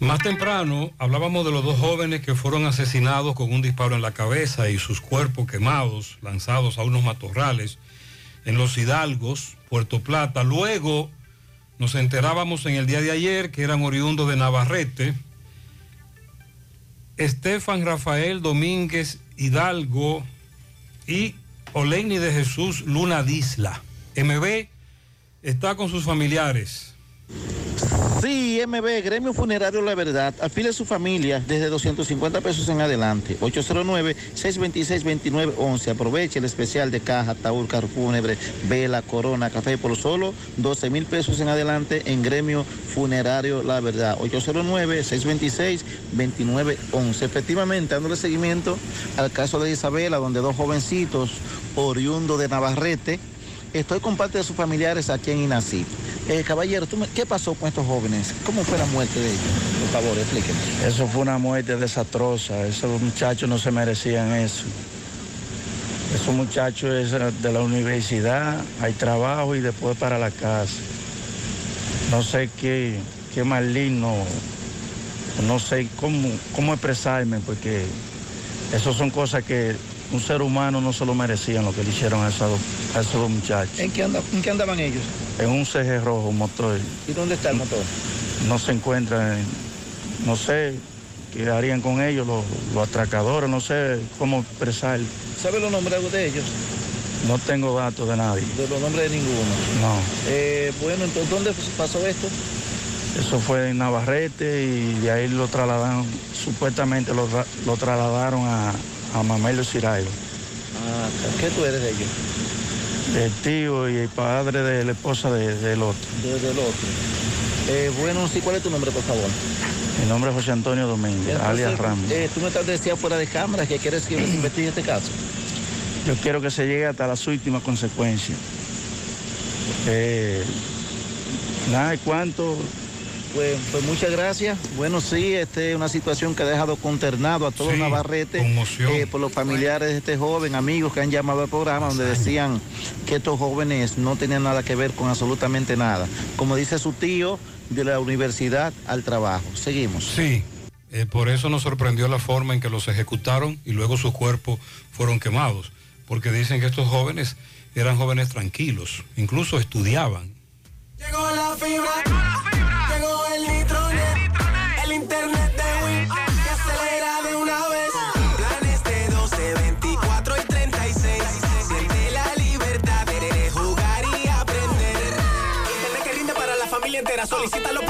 Más temprano hablábamos de los dos jóvenes que fueron asesinados con un disparo en la cabeza y sus cuerpos quemados, lanzados a unos matorrales en los Hidalgos, Puerto Plata. Luego nos enterábamos en el día de ayer que eran oriundos de Navarrete. Estefan Rafael Domínguez Hidalgo y Oleini de Jesús Luna Disla. MB está con sus familiares. Sí, MB, Gremio Funerario La Verdad, afile a su familia desde 250 pesos en adelante. 809-626-2911. Aproveche el especial de caja, taúl, carro fúnebre, vela, corona, café por solo 12 mil pesos en adelante en Gremio Funerario La Verdad. 809-626-2911. Efectivamente, dándole seguimiento al caso de Isabela, donde dos jovencitos oriundos de Navarrete, estoy con parte de sus familiares aquí en Inací. Eh, caballero, ¿tú me- ¿qué pasó con estos jóvenes? ¿Cómo fue la muerte de ellos? Por favor, explíqueme. Eso fue una muerte desastrosa. Esos muchachos no se merecían eso. Esos muchachos es de la universidad, hay trabajo y después para la casa. No sé qué, qué maligno, no sé cómo, cómo expresarme, porque eso son cosas que un ser humano no se lo merecían lo que le hicieron a esos, a esos dos muchachos. ¿En qué, anda- en qué andaban ellos? En un CG rojo motor. ¿Y dónde está el motor? no se encuentran, no sé qué harían con ellos los, los atracadores, no sé cómo expresar. ¿Sabe los nombres de ellos? No tengo datos de nadie. De los nombres de ninguno. No, Eh, bueno, entonces, ¿dónde pasó esto? eso fue en Navarrete y de ahí lo trasladaron, supuestamente lo, lo trasladaron a, a Mamelo Cirayo. Ah, ¿qué tú eres de ellos? El tío y el padre de la esposa de- del otro. Desde el otro. Eh, bueno, sí, ¿cuál es tu nombre, por favor? Mi nombre es José Antonio Domínguez, Entonces, alias Ramos. eh, tú me estás decías fuera de cámara que quieres que se investigue este caso. Yo quiero que se llegue hasta las últimas consecuencias. Eh, nada, ¿y ¿cuánto? Pues, pues muchas gracias. Bueno, sí, este es una situación que ha dejado consternado a todo Sí, Navarrete eh, por los familiares de este joven, amigos que han llamado al programa donde decían que estos jóvenes no tenían nada que ver con absolutamente nada. Como dice su tío, de la universidad al trabajo. Seguimos. Sí, eh, por eso nos sorprendió la forma en que los ejecutaron y luego sus cuerpos fueron quemados, porque dicen que estos jóvenes eran jóvenes tranquilos, incluso estudiaban. Llegó la fibra,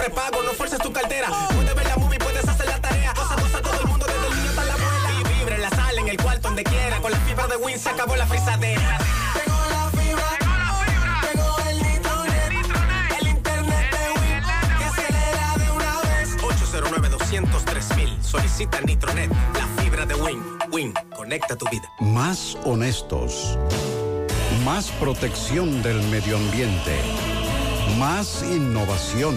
Prepagos, no fuerces tu cartera. Puedes ver la movie, puedes hacer la tarea. Cosa, cosa, todo el mundo, desde el niño hasta la abuela. Y vibra en la sala, en el cuarto, donde quiera. Con la fibra de Win se acabó la frisadera. Llegó la fibra, llegó el nitronet, el internet de Win, que acelera de una vez. 809 203 mil. Solicita Nitronet, la fibra de Win. Win, conecta tu vida. Más honestos. Más protección del medio ambiente. Más innovación.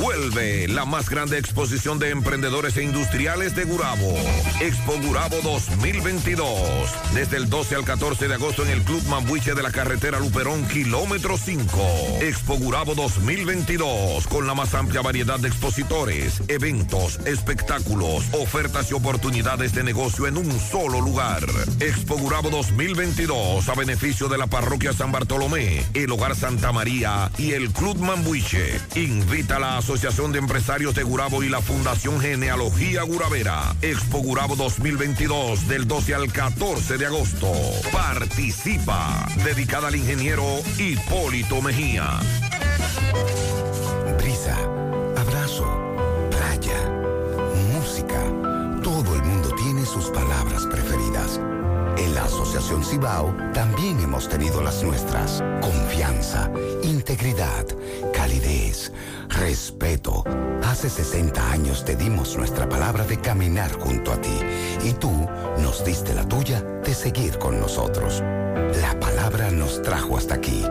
Vuelve la más grande exposición de emprendedores e industriales de Gurabo. Expo Gurabo 2022. Desde el 12 al 14 de agosto en el Club Mambuche de la carretera Luperón, kilómetro 5. Expo Gurabo 2022. Con la más amplia variedad de expositores, eventos, espectáculos, ofertas y oportunidades de negocio en un solo lugar. Expo Gurabo 2022 a beneficio de la parroquia San Bartolomé, el Hogar Santa María y el Club Mambuiche. Invita a la Asociación de Empresarios de Gurabo y la Fundación Genealogía Guravera. Expo Gurabo 2022 del 12 al 14 de agosto. Participa. Dedicada al ingeniero Hipólito Mejía. Asociación Cibao también hemos tenido las nuestras. Confianza, integridad, calidez, respeto. Hace 60 años te dimos nuestra palabra de caminar junto a ti y tú nos diste la tuya de seguir con nosotros. La palabra nos trajo hasta aquí.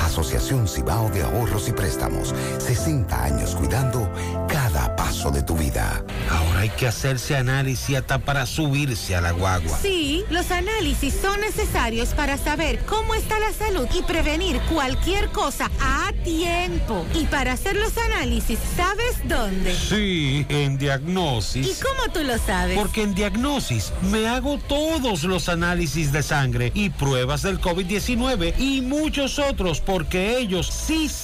Asociación Cibao de Ahorros y Préstamos. 60 años cuidando cada paso de tu vida. Ahora hay que hacerse análisis hasta para subirse a la guagua. Sí, los análisis son necesarios para saber cómo está la salud y prevenir cualquier cosa a tiempo. Y para hacer los análisis, ¿sabes dónde? Sí, en Diagnosis. ¿Y cómo tú lo sabes? Porque en Diagnosis me hago todos los análisis de sangre y pruebas del COVID-19 y muchos otros porque ellos sí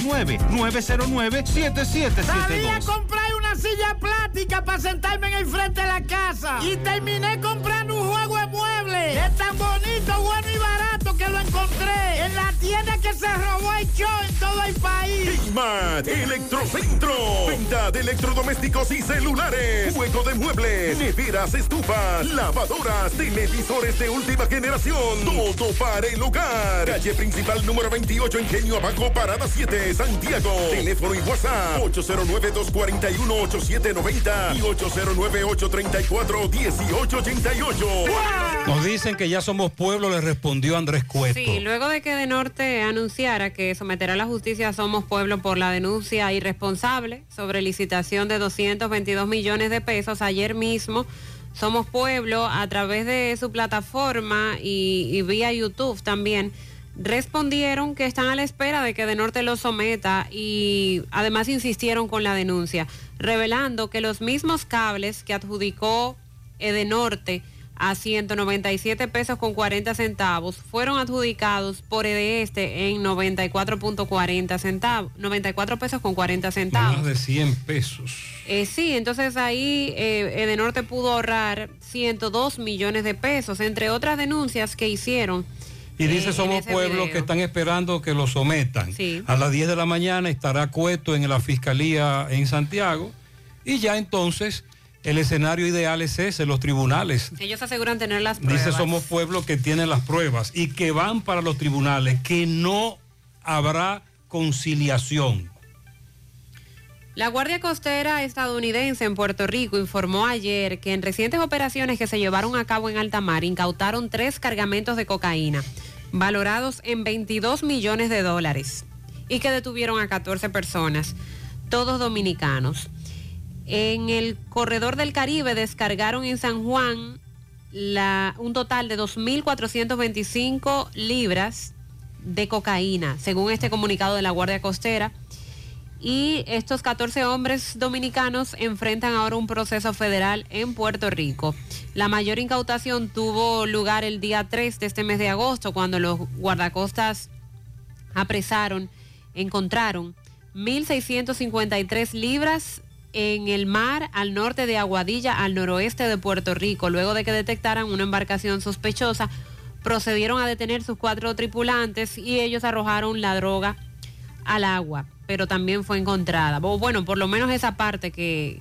829-909-7772. Sabía comprar una silla plástica para sentarme en el frente de la casa. Y terminé comprando un juego de muebles. Es tan bonito, bueno y barato que lo encontré en la tienda que se robó el show en todo el país. Smart Electrocentro. Venta de electrodomésticos y celulares. Juego de muebles. Neveras, estufas, lavadoras, televisores de última generación. Todo para el hogar. Calle principal número 28, Ingenio Abajo, Parada 7, Santiago. Teléfono y WhatsApp 809-241-8790 y 809-834-1888. Nos dicen que ya somos pueblo, le respondió Andrés Cueto. Sí, luego de que de Norte anunciara que someterá a la justicia a Somos Pueblo por la denuncia irresponsable sobre licitación de 222 millones de pesos, ayer mismo. Somos Pueblo a través de su plataforma y, vía YouTube también respondieron que están a la espera de que de Norte lo someta y además insistieron con la denuncia, revelando que los mismos cables que adjudicó Edenorte a 197 pesos con 40 centavos fueron adjudicados por Edeeste en 94.40 centavos, 94 pesos con 40 centavos. Más de 100 pesos. Eh, sí, entonces ahí eh, Edenorte pudo ahorrar 102 millones de pesos, entre otras denuncias que hicieron. Y dice eh, en Somos ese Pueblo video. que están esperando que lo sometan. Sí. A las 10 de la mañana estará Cueto en la Fiscalía en Santiago y ya entonces el escenario ideal es ese, los tribunales. Ellos aseguran tener las pruebas. Dice Somos Pueblo que tienen las pruebas y que van para los tribunales, que no habrá conciliación. La Guardia Costera estadounidense en Puerto Rico informó ayer que en recientes operaciones que se llevaron a cabo en alta mar incautaron tres cargamentos de cocaína, valorados en 22 millones de dólares, y que detuvieron a 14 personas, todos dominicanos. En el corredor del Caribe descargaron en San Juan un total de 2.425 libras de cocaína, según este comunicado de la Guardia Costera. Y estos 14 hombres dominicanos enfrentan ahora un proceso federal en Puerto Rico. La mayor incautación tuvo lugar el día 3 de este mes de agosto, cuando los guardacostas apresaron, encontraron 1.653 libras en el mar al norte de Aguadilla, al noroeste de Puerto Rico. Luego de que detectaran una embarcación sospechosa, procedieron a detener sus cuatro tripulantes y ellos arrojaron la droga al agua, pero también fue encontrada. Bueno, por lo menos esa parte que,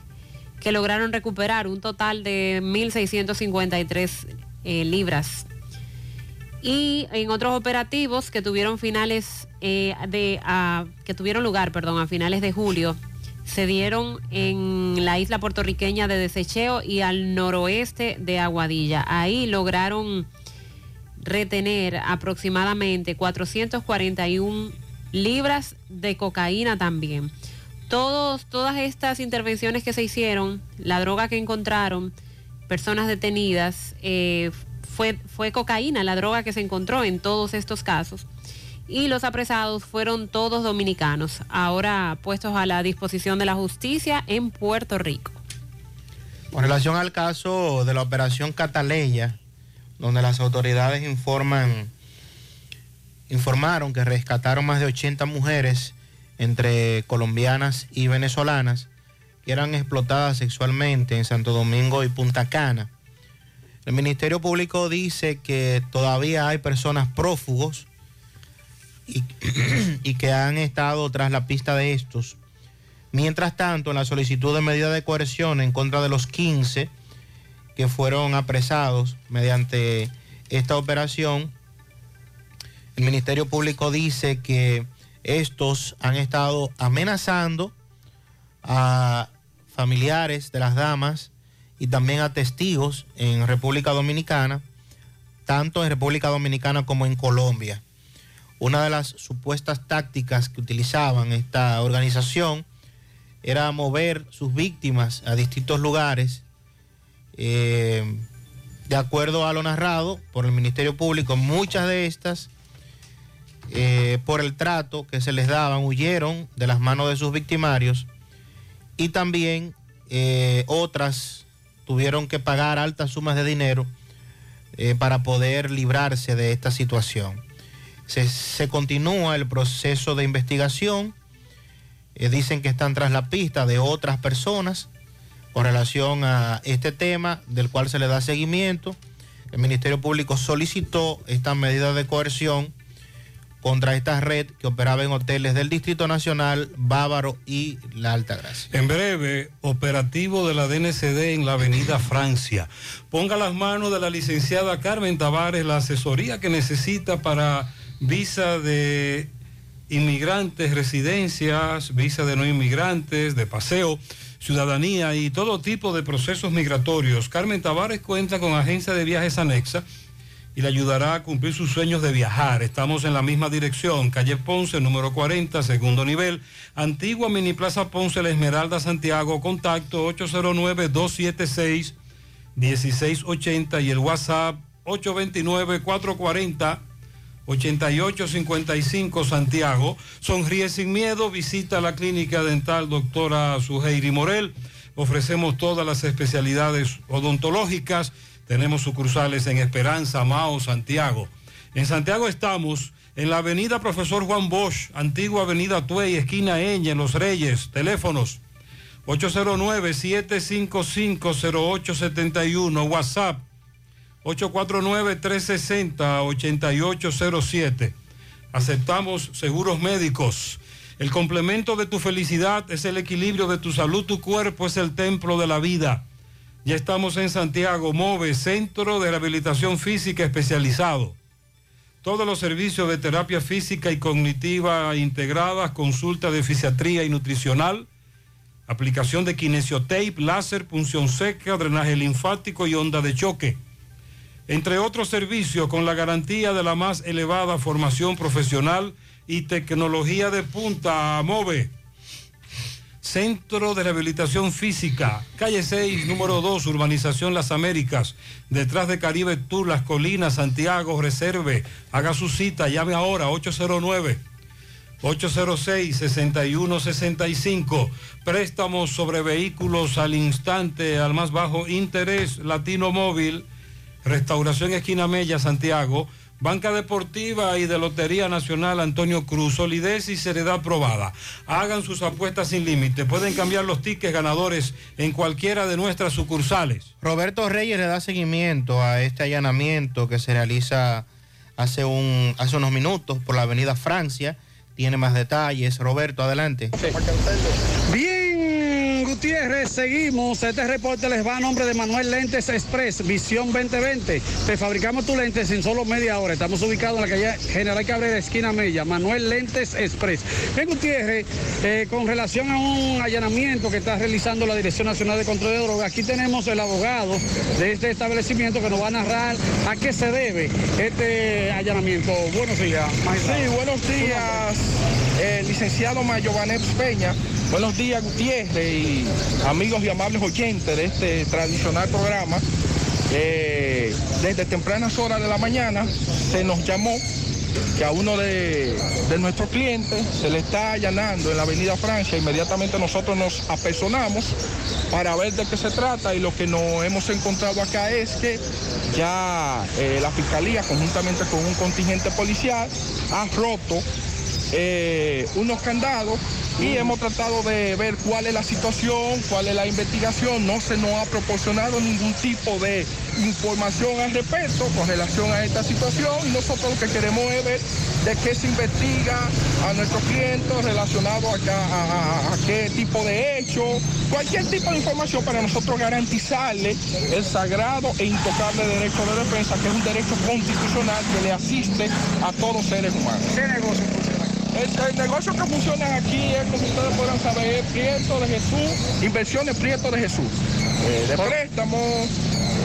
que lograron recuperar, un total de 1.653 eh, libras. Y en otros operativos que tuvieron finales eh, de que tuvieron lugar, perdón, a finales de julio, se dieron en la isla puertorriqueña de Desecheo y al noroeste de Aguadilla. Ahí lograron retener aproximadamente 441 libras de cocaína también. Todos, todas estas intervenciones que se hicieron, la droga que encontraron, personas detenidas, eh, fue, fue cocaína, la droga que se encontró en todos estos casos. Y los apresados fueron todos dominicanos, ahora puestos a la disposición de la justicia en Puerto Rico. Con relación al caso de la operación Cataleya, donde las autoridades informan, informaron que rescataron más de 80 mujeres entre colombianas y venezolanas que eran explotadas sexualmente en Santo Domingo y Punta Cana. El Ministerio Público dice que todavía hay personas prófugos *clears throat* y, que han estado tras la pista de estos. Mientras tanto, en la solicitud de medida de coerción en contra de los 15 que fueron apresados mediante esta operación, el Ministerio Público dice que estos han estado amenazando a familiares de las damas y también a testigos en República Dominicana, tanto en República Dominicana como en Colombia. Una de las supuestas tácticas que utilizaban esta organización era mover sus víctimas a distintos lugares. Eh, de acuerdo a lo narrado por el Ministerio Público, muchas de estas, eh, por el trato que se les daban, huyeron de las manos de sus victimarios y también eh, otras tuvieron que pagar altas sumas de dinero para poder librarse de esta situación. Se, continúa el proceso de investigación. Eh, dicen que están tras la pista de otras personas con relación a este tema del cual se le da seguimiento. El Ministerio Público solicitó esta medida de coerción contra esta red que operaba en hoteles del Distrito Nacional, Bávaro y La Altagracia. En breve, operativo de la DNCD en la Avenida Francia. Ponga las manos de la licenciada Carmen Tavares la asesoría que necesita para visa de inmigrantes, residencias, visa de no inmigrantes, de paseo, ciudadanía y todo tipo de procesos migratorios. Carmen Tavares cuenta con agencia de viajes anexa y le ayudará a cumplir sus sueños de viajar. Estamos en la misma dirección, calle Ponce, número 40, segundo nivel, antigua Mini Plaza Ponce, La Esmeralda, Santiago, contacto 809-276-1680 y el WhatsApp 829-440-8855 Santiago. Sonríe sin miedo, visita la clínica dental doctora Suheiri Morel. Ofrecemos todas las especialidades odontológicas tenemos sucursales en Esperanza, Mao, Santiago. En Santiago estamos en la avenida Profesor Juan Bosch, antigua avenida Tuey, esquina Eña, en Los Reyes. Teléfonos 809-755-0871, WhatsApp 849-360-8807. Aceptamos seguros médicos. El complemento de tu felicidad es el equilibrio de tu salud, tu cuerpo es el templo de la vida. Ya estamos en Santiago, MOVE, Centro de Rehabilitación Física Especializado. Todos los servicios de terapia física y cognitiva integradas, consulta de fisiatría y nutricional, aplicación de kinesiotape, láser, punción seca, drenaje linfático y onda de choque. Entre otros servicios con la garantía de la más elevada formación profesional y tecnología de punta, MOVE. Centro de Rehabilitación Física, calle 6, número 2, Urbanización Las Américas, detrás de Caribe Tour, Las Colinas, Santiago, Reserve. Haga su cita, llame ahora, 809-806-6165. Préstamos sobre vehículos al instante, al más bajo interés, Latino Móvil, Restauración Esquina Mella, Santiago. Banca Deportiva y de Lotería Nacional Antonio Cruz, solidez y seriedad probada. Hagan sus apuestas sin límite. Pueden cambiar los tickets ganadores en cualquiera de nuestras sucursales. Roberto Reyes le da seguimiento a este allanamiento que se realiza hace, un, hace unos minutos por la avenida Francia. Tiene más detalles. Roberto, adelante. Bien. Gutiérrez, seguimos. Este reporte les va a nombre de Manuel Lentes Express, Visión 2020. Te fabricamos tu lentes en solo media hora. Estamos ubicados en la calle General Cabrera, esquina Mella. Manuel Lentes Express. Bien, Gutiérrez, eh, con relación a un allanamiento que está realizando la Dirección Nacional de Control de Drogas, aquí tenemos el abogado de este establecimiento que nos va a narrar a qué se debe este allanamiento. Buenos días, magistrado. Sí, buenos días, eh, licenciado Mayovanet Peña. Buenos días, Gutiérrez y amigos y amables oyentes de este tradicional programa. Eh, desde tempranas horas de la mañana se nos llamó que a uno de, de nuestros clientes se le está allanando en la Avenida Francia. Inmediatamente nosotros nos apersonamos para ver de qué se trata y lo que nos hemos encontrado acá es que ya eh, la Fiscalía, conjuntamente con un contingente policial, ha roto eh, unos candados y hemos tratado de ver cuál es la situación, cuál es la investigación. No se nos ha proporcionado ningún tipo de información al respecto con relación a esta situación y nosotros lo que queremos es ver de qué se investiga a nuestros clientes relacionado a, a- qué tipo de hecho, cualquier tipo de información para nosotros garantizarle el sagrado e intocable derecho de defensa, que es un derecho constitucional que le asiste a todos seres humanos. ¿Qué negocio el, el negocio que funciona aquí es, como ustedes podrán saber, Prieto de Jesús, Inversiones Prieto de Jesús, eh, de préstamo,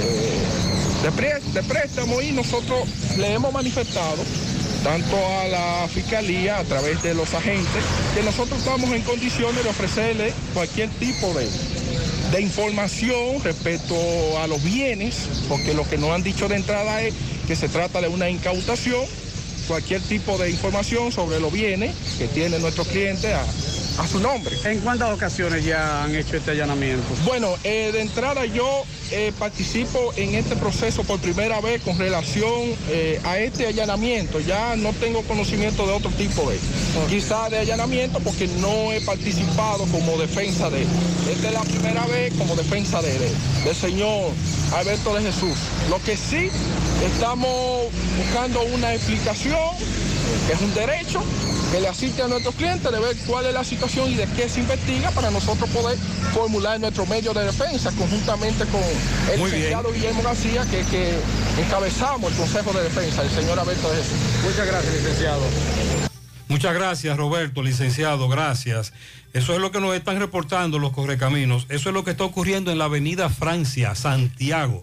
eh, de préstamo y nosotros le hemos manifestado tanto a la fiscalía a través de los agentes que nosotros estamos en condiciones de ofrecerle cualquier tipo de, de información respecto a los bienes, porque lo que nos han dicho de entrada es que se trata de una incautación, cualquier tipo de información sobre los bienes que tiene nuestro cliente a, a su nombre. ¿En cuántas ocasiones ya han hecho este allanamiento? Bueno, eh, de entrada yo eh, participo en este proceso por primera vez con relación eh, a este allanamiento. Ya no tengo conocimiento de otro tipo de, quizá de allanamiento porque no he participado como defensa de él. Esta es la primera vez como defensa de él, del señor Alberto de Jesús. Lo que sí estamos buscando una explicación, que es un derecho, que le asiste a nuestros clientes de ver cuál es la situación y de qué se investiga para nosotros poder formular nuestro medio de defensa conjuntamente con el Muy bien. licenciado Guillermo García, que, que encabezamos el Consejo de Defensa, el señor Alberto de Jesús. Muchas gracias, licenciado. Muchas gracias, Roberto, licenciado, gracias. Eso es lo que nos están reportando los correcaminos. Eso es lo que está ocurriendo en la avenida Francia, Santiago.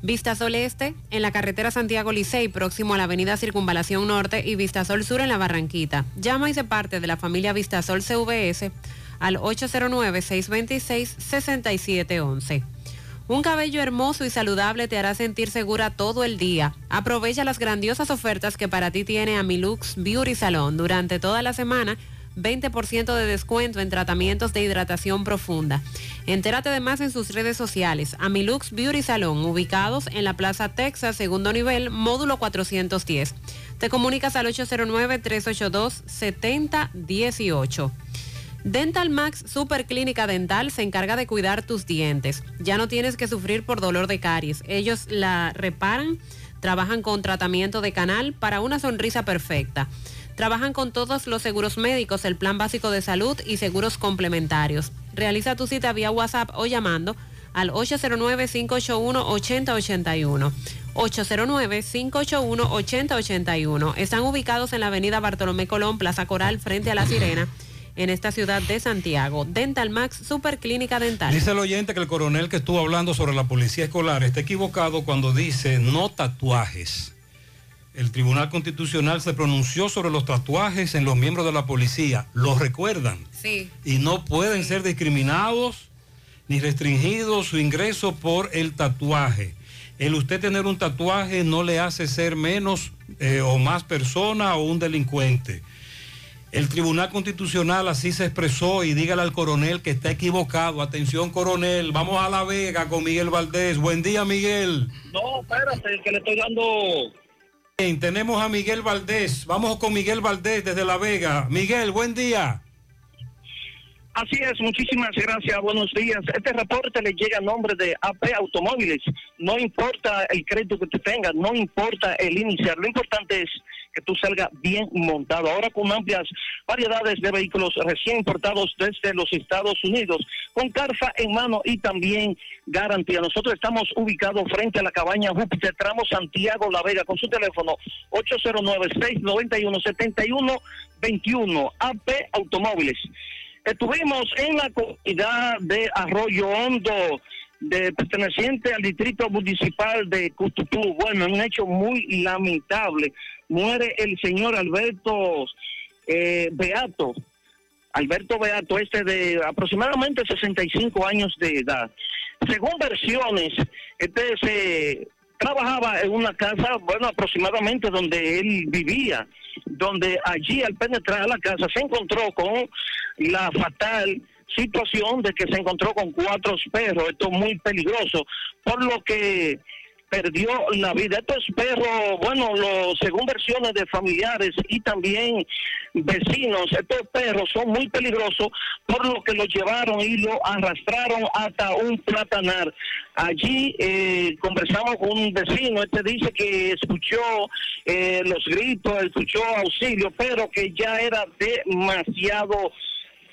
Vista Sol Este en la carretera Santiago Licey, próximo a la avenida Circunvalación Norte y Vista Sol Sur en la Barranquita. Llama y se parte de la familia Vista Sol CVS al 809-626-6711. Un cabello hermoso y saludable te hará sentir segura todo el día. Aprovecha las grandiosas ofertas que para ti tiene Amilux Beauty Salon durante toda la semana. 20% de descuento en tratamientos de hidratación profunda. Entérate de más en sus redes sociales. Amilux Beauty Salon, ubicados en la Plaza Texas, segundo nivel, módulo 410. Te comunicas al 809-382-7018. Dental Max Super Clínica Dental se encarga de cuidar tus dientes. Ya no tienes que sufrir por dolor de caries. Ellos la reparan, trabajan con tratamiento de canal para una sonrisa perfecta. Trabajan con todos los seguros médicos, el plan básico de salud y seguros complementarios. Realiza tu cita vía WhatsApp o llamando al 809-581-8081. 809-581-8081. Están ubicados en la avenida Bartolomé Colón, Plaza Coral, frente a La Sirena, en esta ciudad de Santiago. Dental Max Super Clínica Dental. Dice el oyente que el coronel que estuvo hablando sobre la policía escolar está equivocado cuando dice no tatuajes. El Tribunal Constitucional se pronunció sobre los tatuajes en los miembros de la policía. ¿Los recuerdan? Sí. Y no pueden ser discriminados ni restringido su ingreso por el tatuaje. El usted tener un tatuaje no le hace ser menos eh, o más persona o un delincuente. El Tribunal Constitucional así se expresó y dígale al coronel que está equivocado. Atención, coronel, vamos a La Vega con Miguel Valdés. Buen día, Miguel. No, espérate, que le estoy dando. Tenemos a Miguel Valdés. Vamos con Miguel Valdés desde La Vega. Miguel, buen día. Así es, muchísimas gracias, buenos días. Este reporte le llega a nombre de AP Automóviles. No importa el crédito que tú tengas, no importa el iniciar, lo importante es que tú salgas bien montado. Ahora con amplias variedades de vehículos recién importados desde los Estados Unidos, con Carfa en mano y también garantía. Nosotros estamos ubicados frente a la cabaña Júpiter, tramo Santiago La Vega, con su teléfono 809-691-7121, AP Automóviles. Estuvimos en la comunidad de Arroyo Hondo, de, perteneciente al distrito municipal de Cutupú. Bueno, un hecho muy lamentable. Muere el señor Alberto eh, Beato. Alberto Beato, este de aproximadamente 65 años de edad. Según versiones, este se trabajaba en una casa, bueno, aproximadamente donde él vivía, donde allí al penetrar la casa se encontró con la fatal situación de que se encontró con cuatro perros, esto es muy peligroso, por lo que perdió la vida. Estos perros, bueno, lo, según versiones de familiares y también vecinos, estos perros son muy peligrosos, por lo que lo llevaron y lo arrastraron hasta un platanar. Allí eh, conversamos con un vecino, este dice que escuchó eh, los gritos, escuchó auxilio, pero que ya era demasiado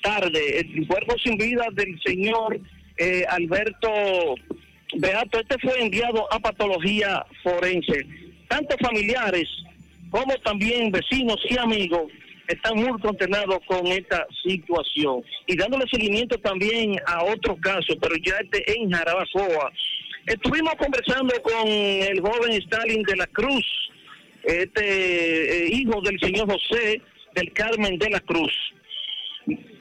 tarde. El cuerpo sin vida del señor eh, Alberto Beato, este fue enviado a patología forense. Tanto familiares como también vecinos y amigos están muy consternados con esta situación. Y dándole seguimiento también a otro caso, pero ya este en Jarabacoa. Estuvimos conversando con el joven Stalin de la Cruz, este eh, hijo del señor José del Carmen de la Cruz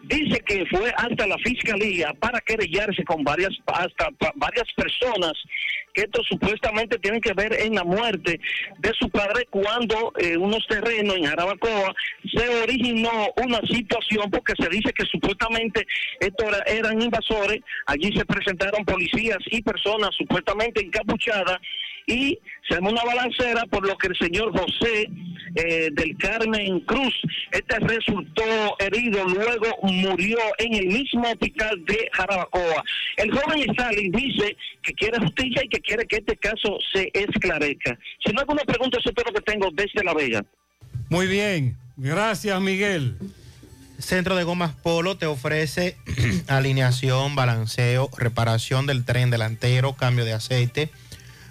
dice que fue hasta la fiscalía para querellarse con varias hasta varias personas que esto supuestamente tienen que ver en la muerte de su padre cuando eh, unos terrenos en Jarabacoa se originó una situación porque se dice que supuestamente estos era- eran invasores, allí se presentaron policías y personas supuestamente encapuchadas y se armó una balancera por lo que el señor José eh, del Carmen Cruz, este resultó herido, luego murió en el mismo hospital de Jarabacoa. El joven Stalin dice que quiere justicia y que quiere que este caso se esclarezca. Si no hay alguna pregunta, eso es lo que tengo desde La Vega. Muy bien, gracias Miguel. Centro de Gomas Polo te ofrece *clears throat* alineación, balanceo, reparación del tren delantero, cambio de aceite,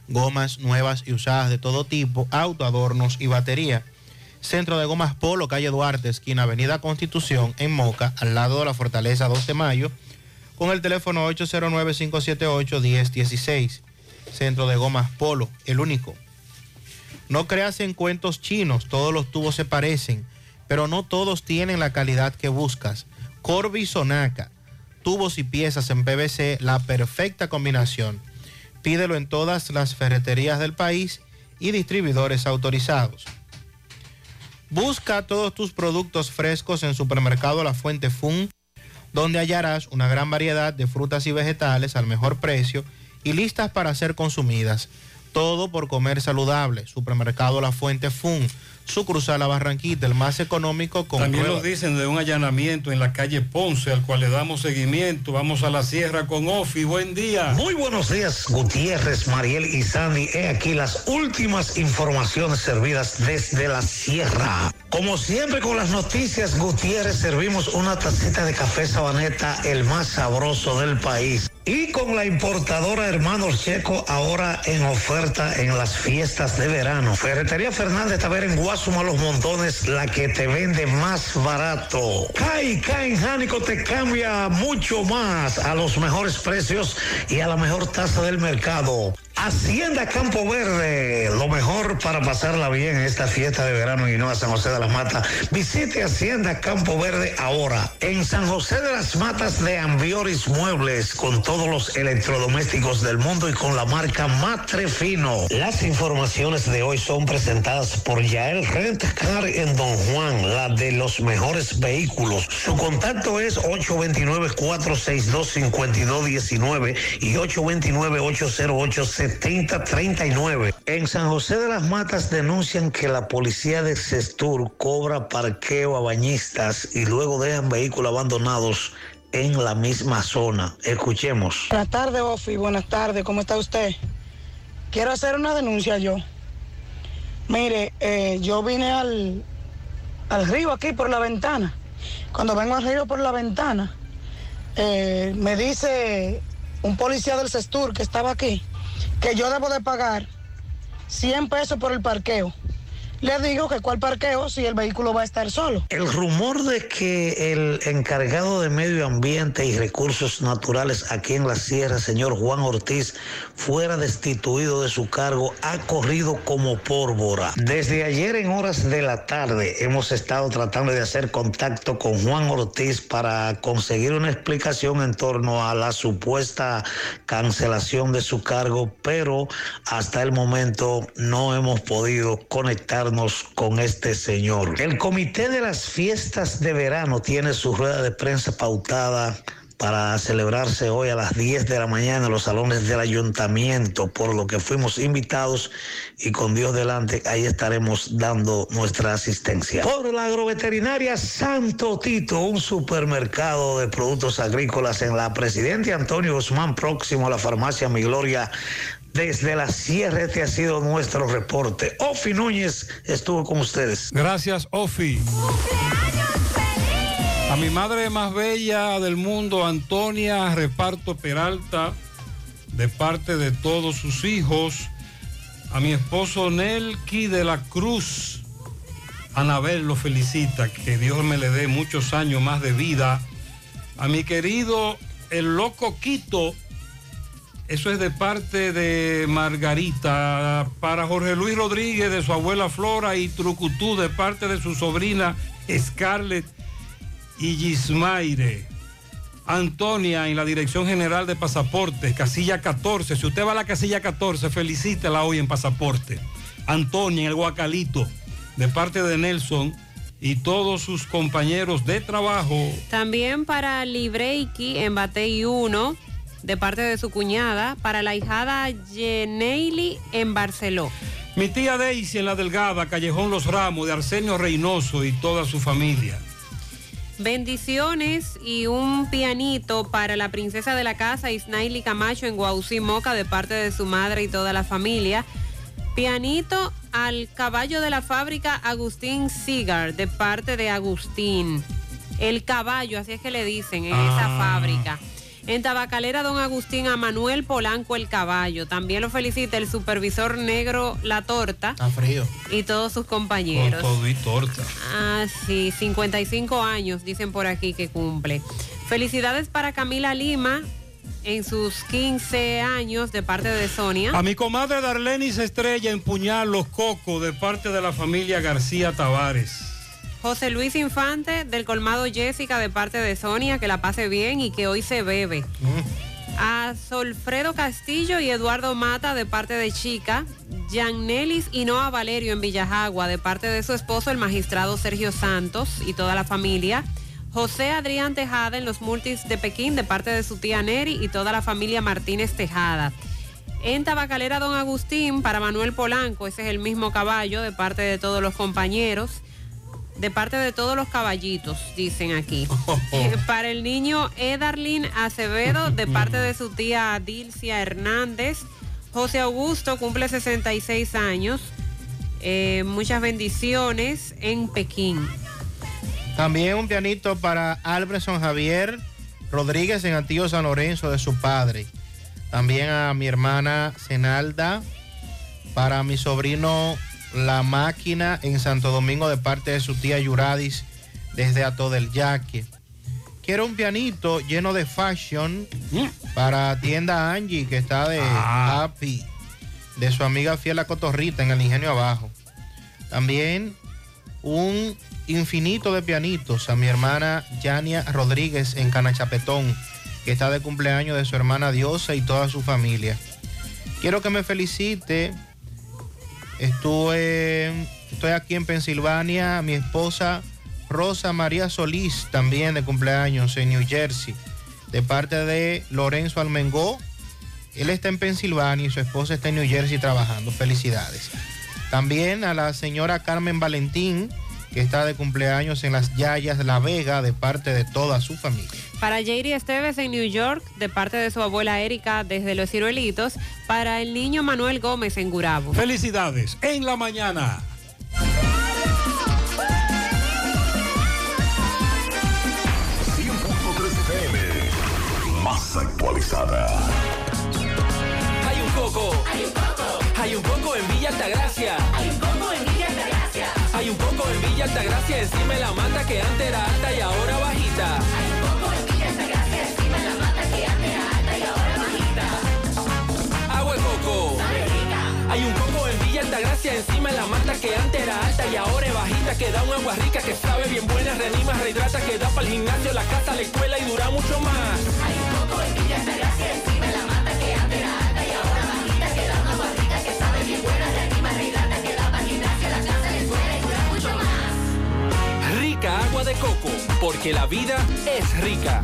gomas nuevas y usadas de todo tipo, auto, adornos y batería. Centro de Gomas Polo, calle Duarte, esquina Avenida Constitución, en Moca, al lado de la Fortaleza 2 de Mayo, con el teléfono 809-578-1016. Centro de Gomas Polo, el único. No creas en cuentos chinos, todos los tubos se parecen, pero no todos tienen la calidad que buscas. Corby Sonaca, tubos y piezas en PVC, la perfecta combinación. Pídelo en todas las ferreterías del país y distribuidores autorizados. Busca todos tus productos frescos en Supermercado La Fuente Fun, donde hallarás una gran variedad de frutas y vegetales al mejor precio y listas para ser consumidas. Todo por comer saludable. Supermercado La Fuente Fun, sucursal La Barranquita, el más económico con También nos dicen de un allanamiento en la calle Ponce, al cual le damos seguimiento. Vamos a la sierra con Ofi. Buen día. Muy buenos días, Gutiérrez, Mariel y Sandy. He aquí las últimas informaciones servidas desde la sierra. Como siempre con las noticias, Gutiérrez, servimos una tacita de café sabaneta, el más sabroso del país. Y con la importadora Hermanos Checo, ahora en oferta en las fiestas de verano. Ferretería Fernández Taver en Guasuma Los Montones, la que te vende más barato. Kai, Kai, Jánico te cambia mucho más a los mejores precios y a la mejor tasa del mercado. Hacienda Campo Verde, lo mejor para pasarla bien en esta fiesta de verano y no a San José de las Matas. Visite Hacienda Campo Verde ahora. En San José de las Matas de Ambioris Muebles, con todos los electrodomésticos del mundo y con la marca Matre Fino. Las informaciones de hoy son presentadas por Yael Rent Car en Don Juan, la de los mejores vehículos. Su contacto es 829-462-5219 y 829-808-7039. En San José de las Matas denuncian que la policía de Sestur cobra parqueo a bañistas y luego dejan vehículos abandonados en la misma zona. Escuchemos. Buenas tardes, Ofi. Buenas tardes. ¿Cómo está usted? Quiero hacer una denuncia yo. Mire, eh, yo vine al, al río aquí por la ventana. Cuando vengo al río por la ventana, eh, me dice un policía del Sestur que estaba aquí que yo debo de pagar 100 pesos por el parqueo. Le digo que cuál parqueo si el vehículo va a estar solo. El rumor de que el encargado de medio ambiente y recursos naturales aquí en la sierra, señor Juan Ortiz, fuera destituido de su cargo ha corrido como pólvora. Desde ayer en horas de la tarde hemos estado tratando de hacer contacto con Juan Ortiz para conseguir una explicación en torno a la supuesta cancelación de su cargo, pero hasta el momento no hemos podido conectarnos con este señor. El comité de las fiestas de verano tiene su rueda de prensa pautada para celebrarse hoy a las 10 de la mañana en los salones del ayuntamiento, por lo que fuimos invitados y con Dios delante ahí estaremos dando nuestra asistencia. Por la agroveterinaria Santo Tito, un supermercado de productos agrícolas en la Presidente Antonio Guzmán, próximo a la farmacia Mi Gloria desde la sierra, este ha sido nuestro reporte. Ofi Núñez estuvo con ustedes. Gracias, Ofi. A mi madre más bella del mundo, Antonia Reparto Peralta, de parte de todos sus hijos. A mi esposo Nelky de la Cruz. Anabel lo felicita, que Dios me le dé muchos años más de vida. A mi querido el loco Quito, eso es de parte de Margarita. Para Jorge Luis Rodríguez, de su abuela Flora y Trucutú, de parte de su sobrina Scarlett y Gismaire. Antonia en la Dirección General de Pasaportes, casilla 14. Si usted va a la casilla 14, felicítela hoy en Pasaporte. Antonia en el Guacalito, de parte de Nelson y todos sus compañeros de trabajo. También para Libreiki en Batey 1, de parte de su cuñada, para la hijada Yeneili en Barceló. Mi tía Daisy en la Delgada, Callejón Los Ramos, de Arsenio Reynoso y toda su familia. Bendiciones y un pianito para la princesa de la casa, Isnaili Camacho, en Guausí, Moca, de parte de su madre y toda la familia. Pianito al caballo de la fábrica Agustín Cigar, de parte de Agustín. El caballo, así es que le dicen en esa fábrica. En Tabacalera, don Agustín, a Manuel Polanco el caballo. También lo felicita el supervisor negro La Torta. Está frío. Y todos sus Con compañeros. todo y torta. Ah, sí, 55 años, dicen por aquí que cumple. Felicidades para Camila Lima en sus 15 años de parte de Sonia. A mi comadre Darlenis Estrella en Puñal Los Cocos, de parte de la familia García Tavares. José Luis Infante del colmado Jessica de parte de Sonia, que la pase bien y que hoy se bebe. A Solfredo Castillo y Eduardo Mata de parte de Chica. Nelis y Noa Valerio en Villajagua de parte de su esposo, el magistrado Sergio Santos y toda la familia. José Adrián Tejada en los multis de Pekín de parte de su tía Neri y toda la familia Martínez Tejada. En Tabacalera Don Agustín para Manuel Polanco, ese es el mismo caballo de parte de todos los compañeros. De parte de todos los caballitos, dicen aquí. *laughs* Eh, para el niño Edarlin Acevedo, de parte de su tía Dilcia Hernández. José Augusto cumple 66 años. Eh, muchas bendiciones en Pekín. También un pianito para Alberson Javier Rodríguez en Antiguo San Lorenzo de su padre. También a mi hermana Zenalda. Para mi sobrino La Máquina en Santo Domingo de parte de su tía Yuradis desde Ato del Yaque. Quiero un pianito lleno de fashion para tienda Angie que está de Happy. De su amiga Fiela Cotorrita en el Ingenio Abajo. También un infinito de pianitos a mi hermana Yania Rodríguez en Canachapetón, que está de cumpleaños de su hermana Diosa y toda su familia. Quiero que me felicite. Estuve, estoy aquí en Pensilvania, mi esposa Rosa María Solís, también de cumpleaños en New Jersey, de parte de Lorenzo Almengó. Él está en Pensilvania y su esposa está en New Jersey trabajando. Felicidades. También a la señora Carmen Valentín que está de cumpleaños en las Yayas La Vega de parte de toda su familia. Para Jairi Esteves en New York, de parte de su abuela Erika desde Los Ciruelitos. Para el niño Manuel Gómez en Gurabo. Felicidades en la mañana. Más actualizada. Hay un coco. Hay un coco. Hay un coco en Villa Altagracia. Hay un coco en Villa Altagracia. Hay un coco en Villa Altagracia encima de la mata que antes era alta y ahora bajita. Hay un coco en Villa Altagracia encima de la mata que antes era alta y ahora bajita. Agua de coco. Hay un coco en Villa Altagracia encima de la mata que antes era alta y ahora es bajita que da un agua rica que sabe bien buena, reanima, rehidrata, que da para el gimnasio, la casa, la escuela y dura mucho más. Hay un coco en Villa Altagracia encima de coco, porque la vida es rica.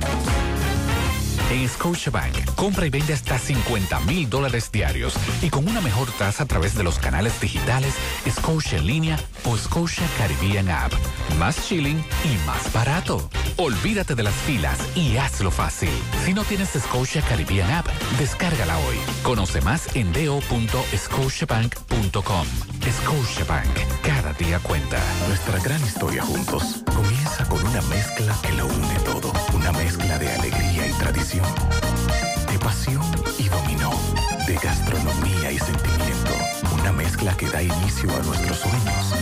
En Scotiabank, compra y vende hasta 50 mil dólares diarios y con una mejor tasa a través de los canales digitales Scotia en línea o Scotia Caribbean App. Más chilling y más barato. Olvídate de las filas y hazlo fácil. Si no tienes Scotia Caribbean App, descárgala hoy. Conoce más en do.scotiabank.com. Scotiabank, cada día cuenta. Nuestra gran historia juntos comienza con una mezcla que lo une todo. Una mezcla de alegría y tradición, de pasión y dominó, de gastronomía y sentimiento. Una mezcla que da inicio a nuestros sueños,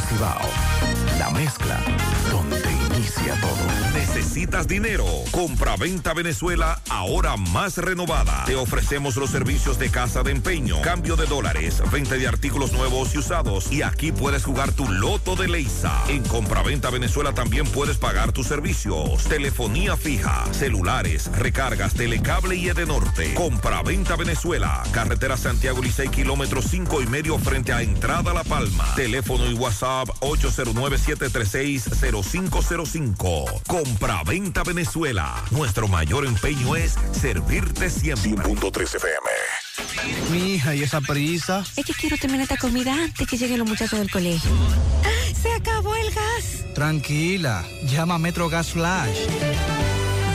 Cibao, la mezcla donde inicia todo. ¿Necesitas dinero? Compra-venta Venezuela ahora más renovada. Te ofrecemos los servicios de casa de empeño, cambio de dólares, venta de artículos nuevos y usados. Y aquí puedes jugar tu loto de Leisa. En Compra-venta Venezuela también puedes pagar tus servicios. Telefonía fija, celulares, recargas, telecable y Edenorte. Compra-venta Venezuela. Carretera Santiago Licey, kilómetro 5 y medio frente a Entrada La Palma. Teléfono y WhatsApp 809-736-0505. Compra-venta Venezuela. Nuestro mayor empeño es servirte siempre. 100.3 FM. Mi hija, ¿y esa prisa? Es que quiero terminar esta comida antes que lleguen los muchachos del colegio. ¡Se acabó el gas! Tranquila, llama a Metro Gas Flash.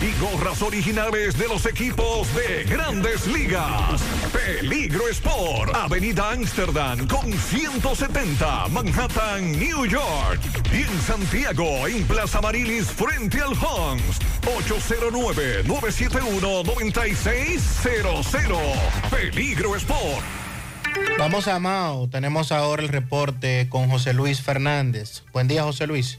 y gorras originales de los equipos de grandes ligas. Peligro Sport, Avenida Amsterdam con 170, Manhattan, New York. Y en Santiago, en Plaza Marilis, frente al Hans, 809-971-9600. Peligro Sport. Vamos a Mao. Tenemos ahora el reporte con José Luis Fernández. Buen día, José Luis.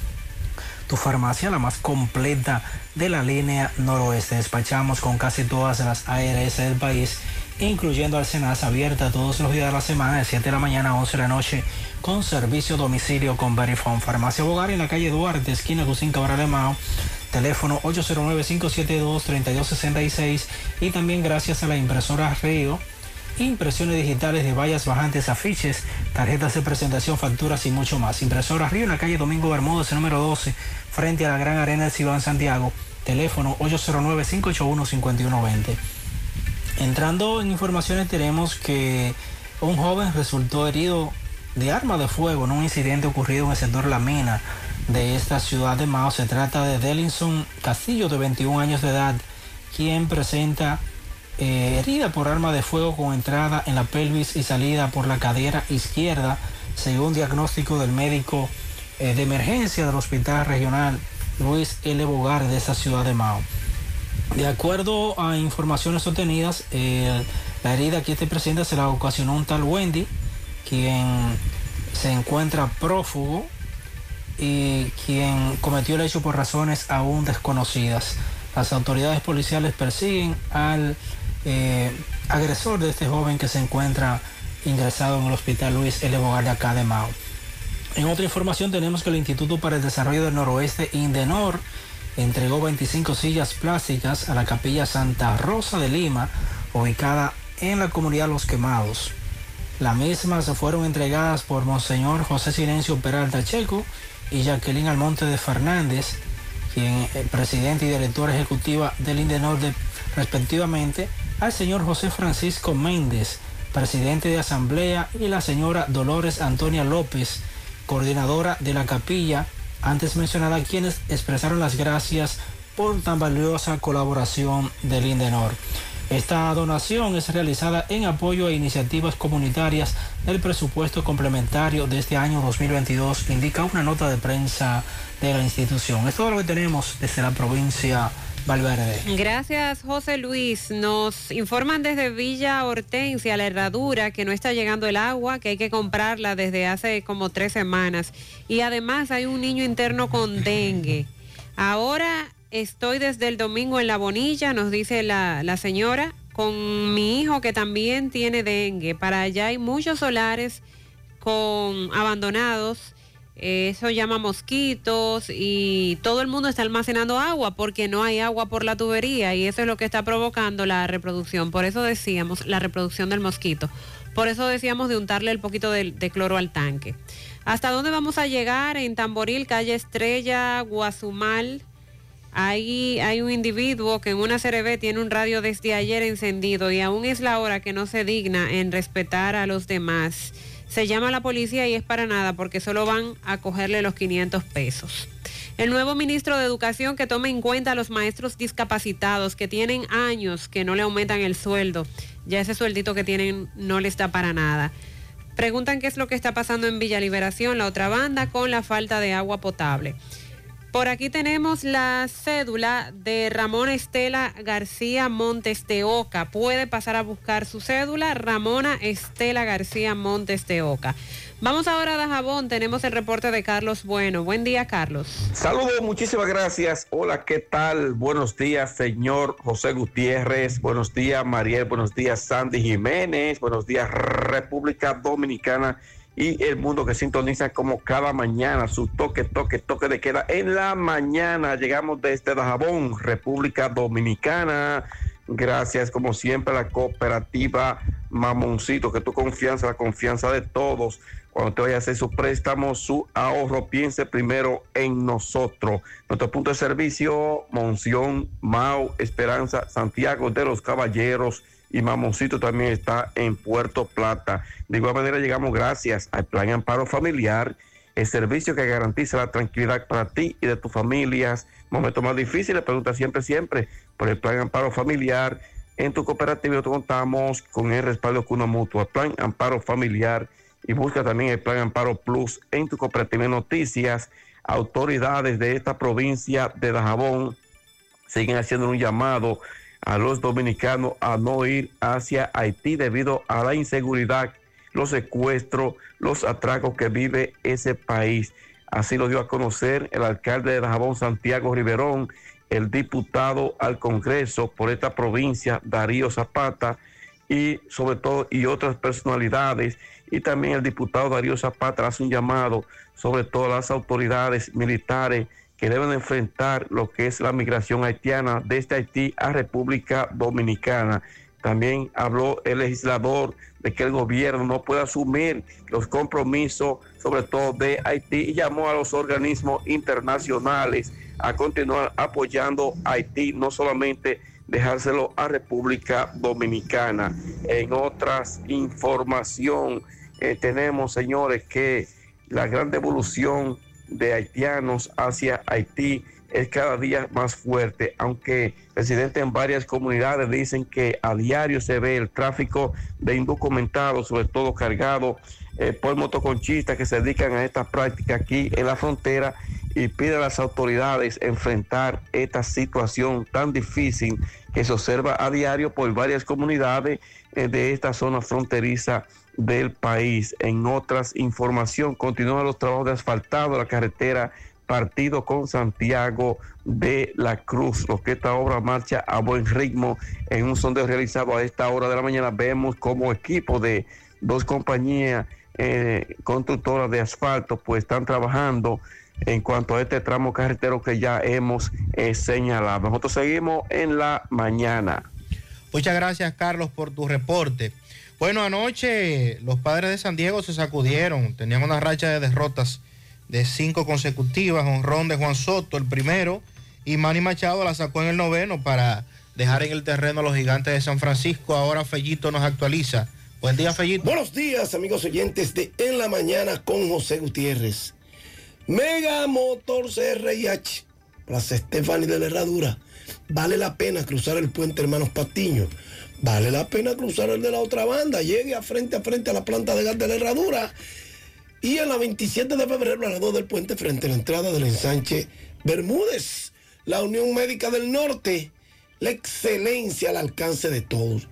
tu farmacia, la más completa de la línea noroeste. Despachamos con casi todas las ARS del país, incluyendo Alcenas, abierta todos los días de la semana, de 7 de la mañana a 11 de la noche, con servicio domicilio con Verifone. Farmacia Bogar en la calle Duarte, esquina Cusín Cabral de Mao. Teléfono 809-572-3266 y también gracias a la impresora Río impresiones digitales de vallas bajantes, afiches, tarjetas de presentación, facturas y mucho más. Impresora Río en la calle Domingo Bermúdez, número 12, frente a la Gran Arena del Cibán Santiago. Teléfono 809-581-5120. Entrando en informaciones tenemos que un joven resultó herido de arma de fuego en un incidente ocurrido en el sector La Mina de esta ciudad de Mao. Se trata de Delinson Castillo de 21 años de edad, quien presenta eh, herida por arma de fuego con entrada en la pelvis y salida por la cadera izquierda, según diagnóstico del médico eh, de emergencia del Hospital Regional Luis L. Bogar de esa ciudad de Mao. De acuerdo a informaciones obtenidas, la herida que este presenta se la ocasionó un tal Wendy, quien se encuentra prófugo y quien cometió el hecho por razones aún desconocidas. Las autoridades policiales persiguen al eh, agresor de este joven que se encuentra ingresado en el hospital Luis L. Bogar de acá de Mao. En otra información tenemos que el Instituto para el Desarrollo del Noroeste, Indenor, entregó 25 sillas plásticas a la capilla Santa Rosa de Lima, ubicada en la comunidad Los Quemados. Las mismas fueron entregadas por Monseñor José Silencio Peralta Checo y Jacqueline Almonte de Fernández, quien es presidente y directora ejecutiva del Indenor de, respectivamente, al señor José Francisco Méndez, presidente de Asamblea, y la señora Dolores Antonia López, coordinadora de la capilla, antes mencionada, quienes expresaron las gracias por tan valiosa colaboración del Indenor. Esta donación es realizada en apoyo a iniciativas comunitarias del presupuesto complementario de este año 2022, indica una nota de prensa de la institución. Es todo lo que tenemos desde la provincia Valverde. Gracias, José Luis. Nos informan desde Villa Hortensia, la herradura, que no está llegando el agua, que hay que comprarla desde hace como tres semanas. Y además hay un niño interno con *laughs* dengue. Ahora estoy desde el domingo en la bonilla, nos dice la, la señora, con mi hijo que también tiene dengue. Para allá hay muchos solares con abandonados eso llama mosquitos y todo el mundo está almacenando agua porque no hay agua por la tubería y eso es lo que está provocando la reproducción. Por eso decíamos la reproducción del mosquito. Por eso decíamos de untarle el poquito de, cloro al tanque. ¿Hasta dónde vamos a llegar? En Tamboril, calle Estrella, Guazumal. Ahí hay un individuo que en una CRB tiene un radio desde ayer encendido y aún es la hora que no se digna en respetar a los demás se llama a la policía y es para nada porque solo van a cogerle los 500 pesos. El nuevo ministro de Educación que tome en cuenta a los maestros discapacitados que tienen años que no le aumentan el sueldo. Ya ese sueldito que tienen no les da para nada. Preguntan qué es lo que está pasando en Villa Liberación, la otra banda, con la falta de agua potable. Por aquí tenemos la cédula de Ramón Estela García Montes de Oca. Puede pasar a buscar su cédula, Ramona Estela García Montes de Oca. Vamos ahora a Dajabón, tenemos el reporte de Carlos Bueno. Buen día, Carlos. Saludos, muchísimas gracias. Hola, ¿qué tal? Buenos días, señor José Gutiérrez. Buenos días, Mariel. Buenos días, Sandy Jiménez. Buenos días, República Dominicana y el mundo que sintoniza como cada mañana su toque, toque, toque de queda. En la mañana llegamos desde Dajabón, República Dominicana. Gracias, como siempre, a la cooperativa Mamoncito, que tu confianza, la confianza de todos. Cuando te vaya a hacer su préstamo, su ahorro, piense primero en nosotros. Nuestro punto de servicio, Monción, Mau, Esperanza, Santiago de los Caballeros y Mamoncito también está en Puerto Plata. De igual manera llegamos gracias al Plan Amparo Familiar, el servicio que garantiza la tranquilidad para ti y de tus familias. Momentos más difíciles, pregunta siempre, siempre por el Plan Amparo Familiar. En tu cooperativa contamos con el respaldo Cuna Mutua, Plan Amparo Familiar y busca también el Plan Amparo Plus en tu cooperativa Noticias. Autoridades de esta provincia de Dajabón siguen haciendo un llamado a los dominicanos a no ir hacia Haití debido a la inseguridad, los secuestros, los atracos que vive ese país. Así lo dio a conocer el alcalde de Dajabón, Santiago Riverón, el diputado al Congreso por esta provincia, Darío Zapata, y sobre todo, y otras personalidades. Y también el diputado Darío Zapata hace un llamado, sobre todo a las autoridades militares que deben enfrentar lo que es la migración haitiana desde Haití a República Dominicana. También habló el legislador de que el gobierno no puede asumir los compromisos, sobre todo de Haití, y llamó a los organismos internacionales a continuar apoyando a Haití, no solamente dejárselo a República Dominicana. En otras información, eh, tenemos, señores, que la gran devolución de haitianos hacia Haití es cada día más fuerte, aunque residentes en varias comunidades dicen que a diario se ve el tráfico de indocumentados, sobre todo cargado eh, por motoconchistas que se dedican a esta práctica aquí en la frontera y pide a las autoridades enfrentar esta situación tan difícil que se observa a diario por varias comunidades eh, de esta zona fronteriza del país. En otras información, continúan los trabajos de asfaltado de la carretera partido con Santiago de la Cruz. Lo que esta obra marcha a buen ritmo en un sondeo realizado a esta hora de la mañana. Vemos como equipo de dos compañías eh, constructoras de asfalto pues están trabajando en cuanto a este tramo carretero que ya hemos eh, señalado. Nosotros seguimos en la mañana. Muchas gracias Carlos por tu reporte. Bueno, anoche los padres de San Diego se sacudieron, tenían una racha de derrotas de cinco consecutivas, honrón de Juan Soto, el primero, y Manny Machado la sacó en el noveno para dejar en el terreno a los gigantes de San Francisco. Ahora Fellito nos actualiza. Buen día, Fellito. Buenos días, amigos oyentes de En la Mañana con José Gutiérrez. Mega Motors RIH, Plaza Estefani de la Herradura. Vale la pena cruzar el puente Hermanos Patiño. Vale la pena cruzar el de la otra banda. Llegue a frente a frente a la planta de gas de la Herradura y en la 27 de febrero, al lado del puente, frente a la entrada del ensanche Bermúdez, la Unión Médica del Norte, la excelencia al alcance de todos.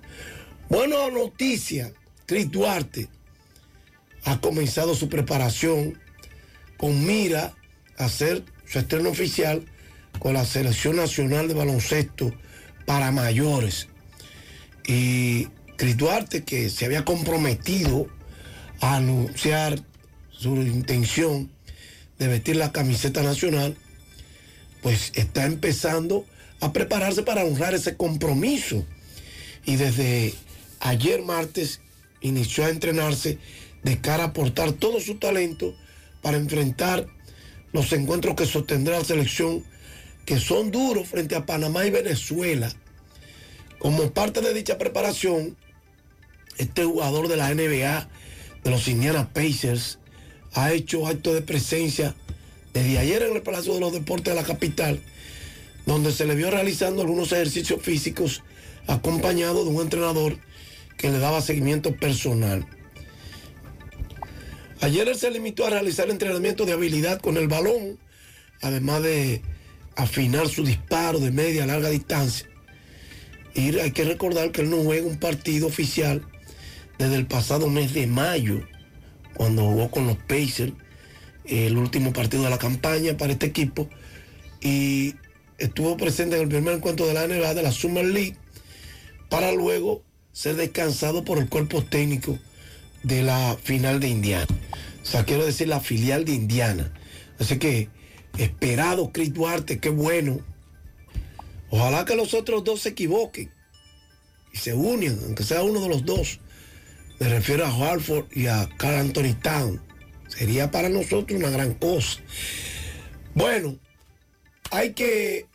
Buena noticia, Cris Duarte ha comenzado su preparación con mira a hacer su estreno oficial con la Selección Nacional de Baloncesto para mayores. Y Cris Duarte, que se había comprometido a anunciar su intención de vestir la camiseta nacional, pues está empezando a prepararse para honrar ese compromiso. Y desde ayer martes inició a entrenarse de cara a aportar todo su talento para enfrentar los encuentros que sostendrá la selección, que son duros frente a Panamá y Venezuela. Como parte de dicha preparación, este jugador de la NBA, de los Indiana Pacers, ha hecho acto de presencia desde ayer en el Palacio de los Deportes de la capital, donde se le vio realizando algunos ejercicios físicos acompañado de un entrenador que le daba seguimiento personal. Ayer él se limitó a realizar entrenamiento de habilidad con el balón, además de afinar su disparo de media a larga distancia. Y hay que recordar que él no juega un partido oficial desde el pasado mes de mayo cuando jugó con los Pacers, el último partido de la campaña para este equipo, y estuvo presente en el primer encuentro de la NBA de la Summer League, para luego ser descansado por el cuerpo técnico de la final de Indiana. O sea, quiero decir la filial de Indiana. Así que, esperado Chris Duarte, qué bueno. Ojalá que los otros dos se equivoquen y se unan, aunque sea uno de los dos. Me refiero a Hartford y a Carl Anthony Town. Sería para nosotros una gran cosa. Bueno, hay que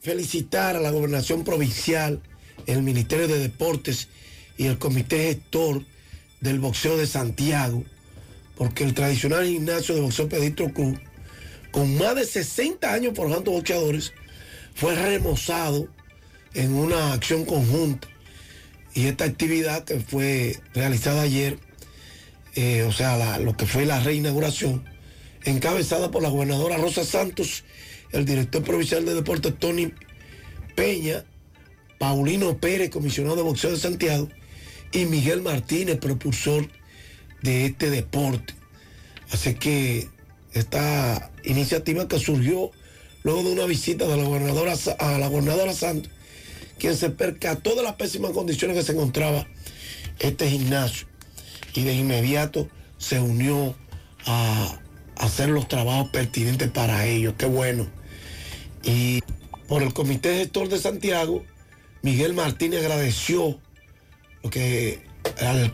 felicitar a la gobernación provincial, el Ministerio de Deportes y el Comité Gestor del Boxeo de Santiago, porque el tradicional gimnasio de boxeo Pedro Cruz, con más de 60 años forjando boxeadores, fue remozado en una acción conjunta y esta actividad que fue realizada ayer, eh, o sea, lo que fue la reinauguración, encabezada por la gobernadora Rosa Santos, el director provincial de deportes Tony Peña, Paulino Pérez, comisionado de boxeo de Santiago, y Miguel Martínez, propulsor de este deporte. Así que esta iniciativa que surgió luego de una visita de la gobernadora a la gobernadora Santos, quien se percató de las pésimas condiciones que se encontraba este gimnasio y de inmediato se unió a hacer los trabajos pertinentes para ellos. Qué bueno. Y por el Comité Gestor de Santiago, Miguel Martínez agradeció lo que al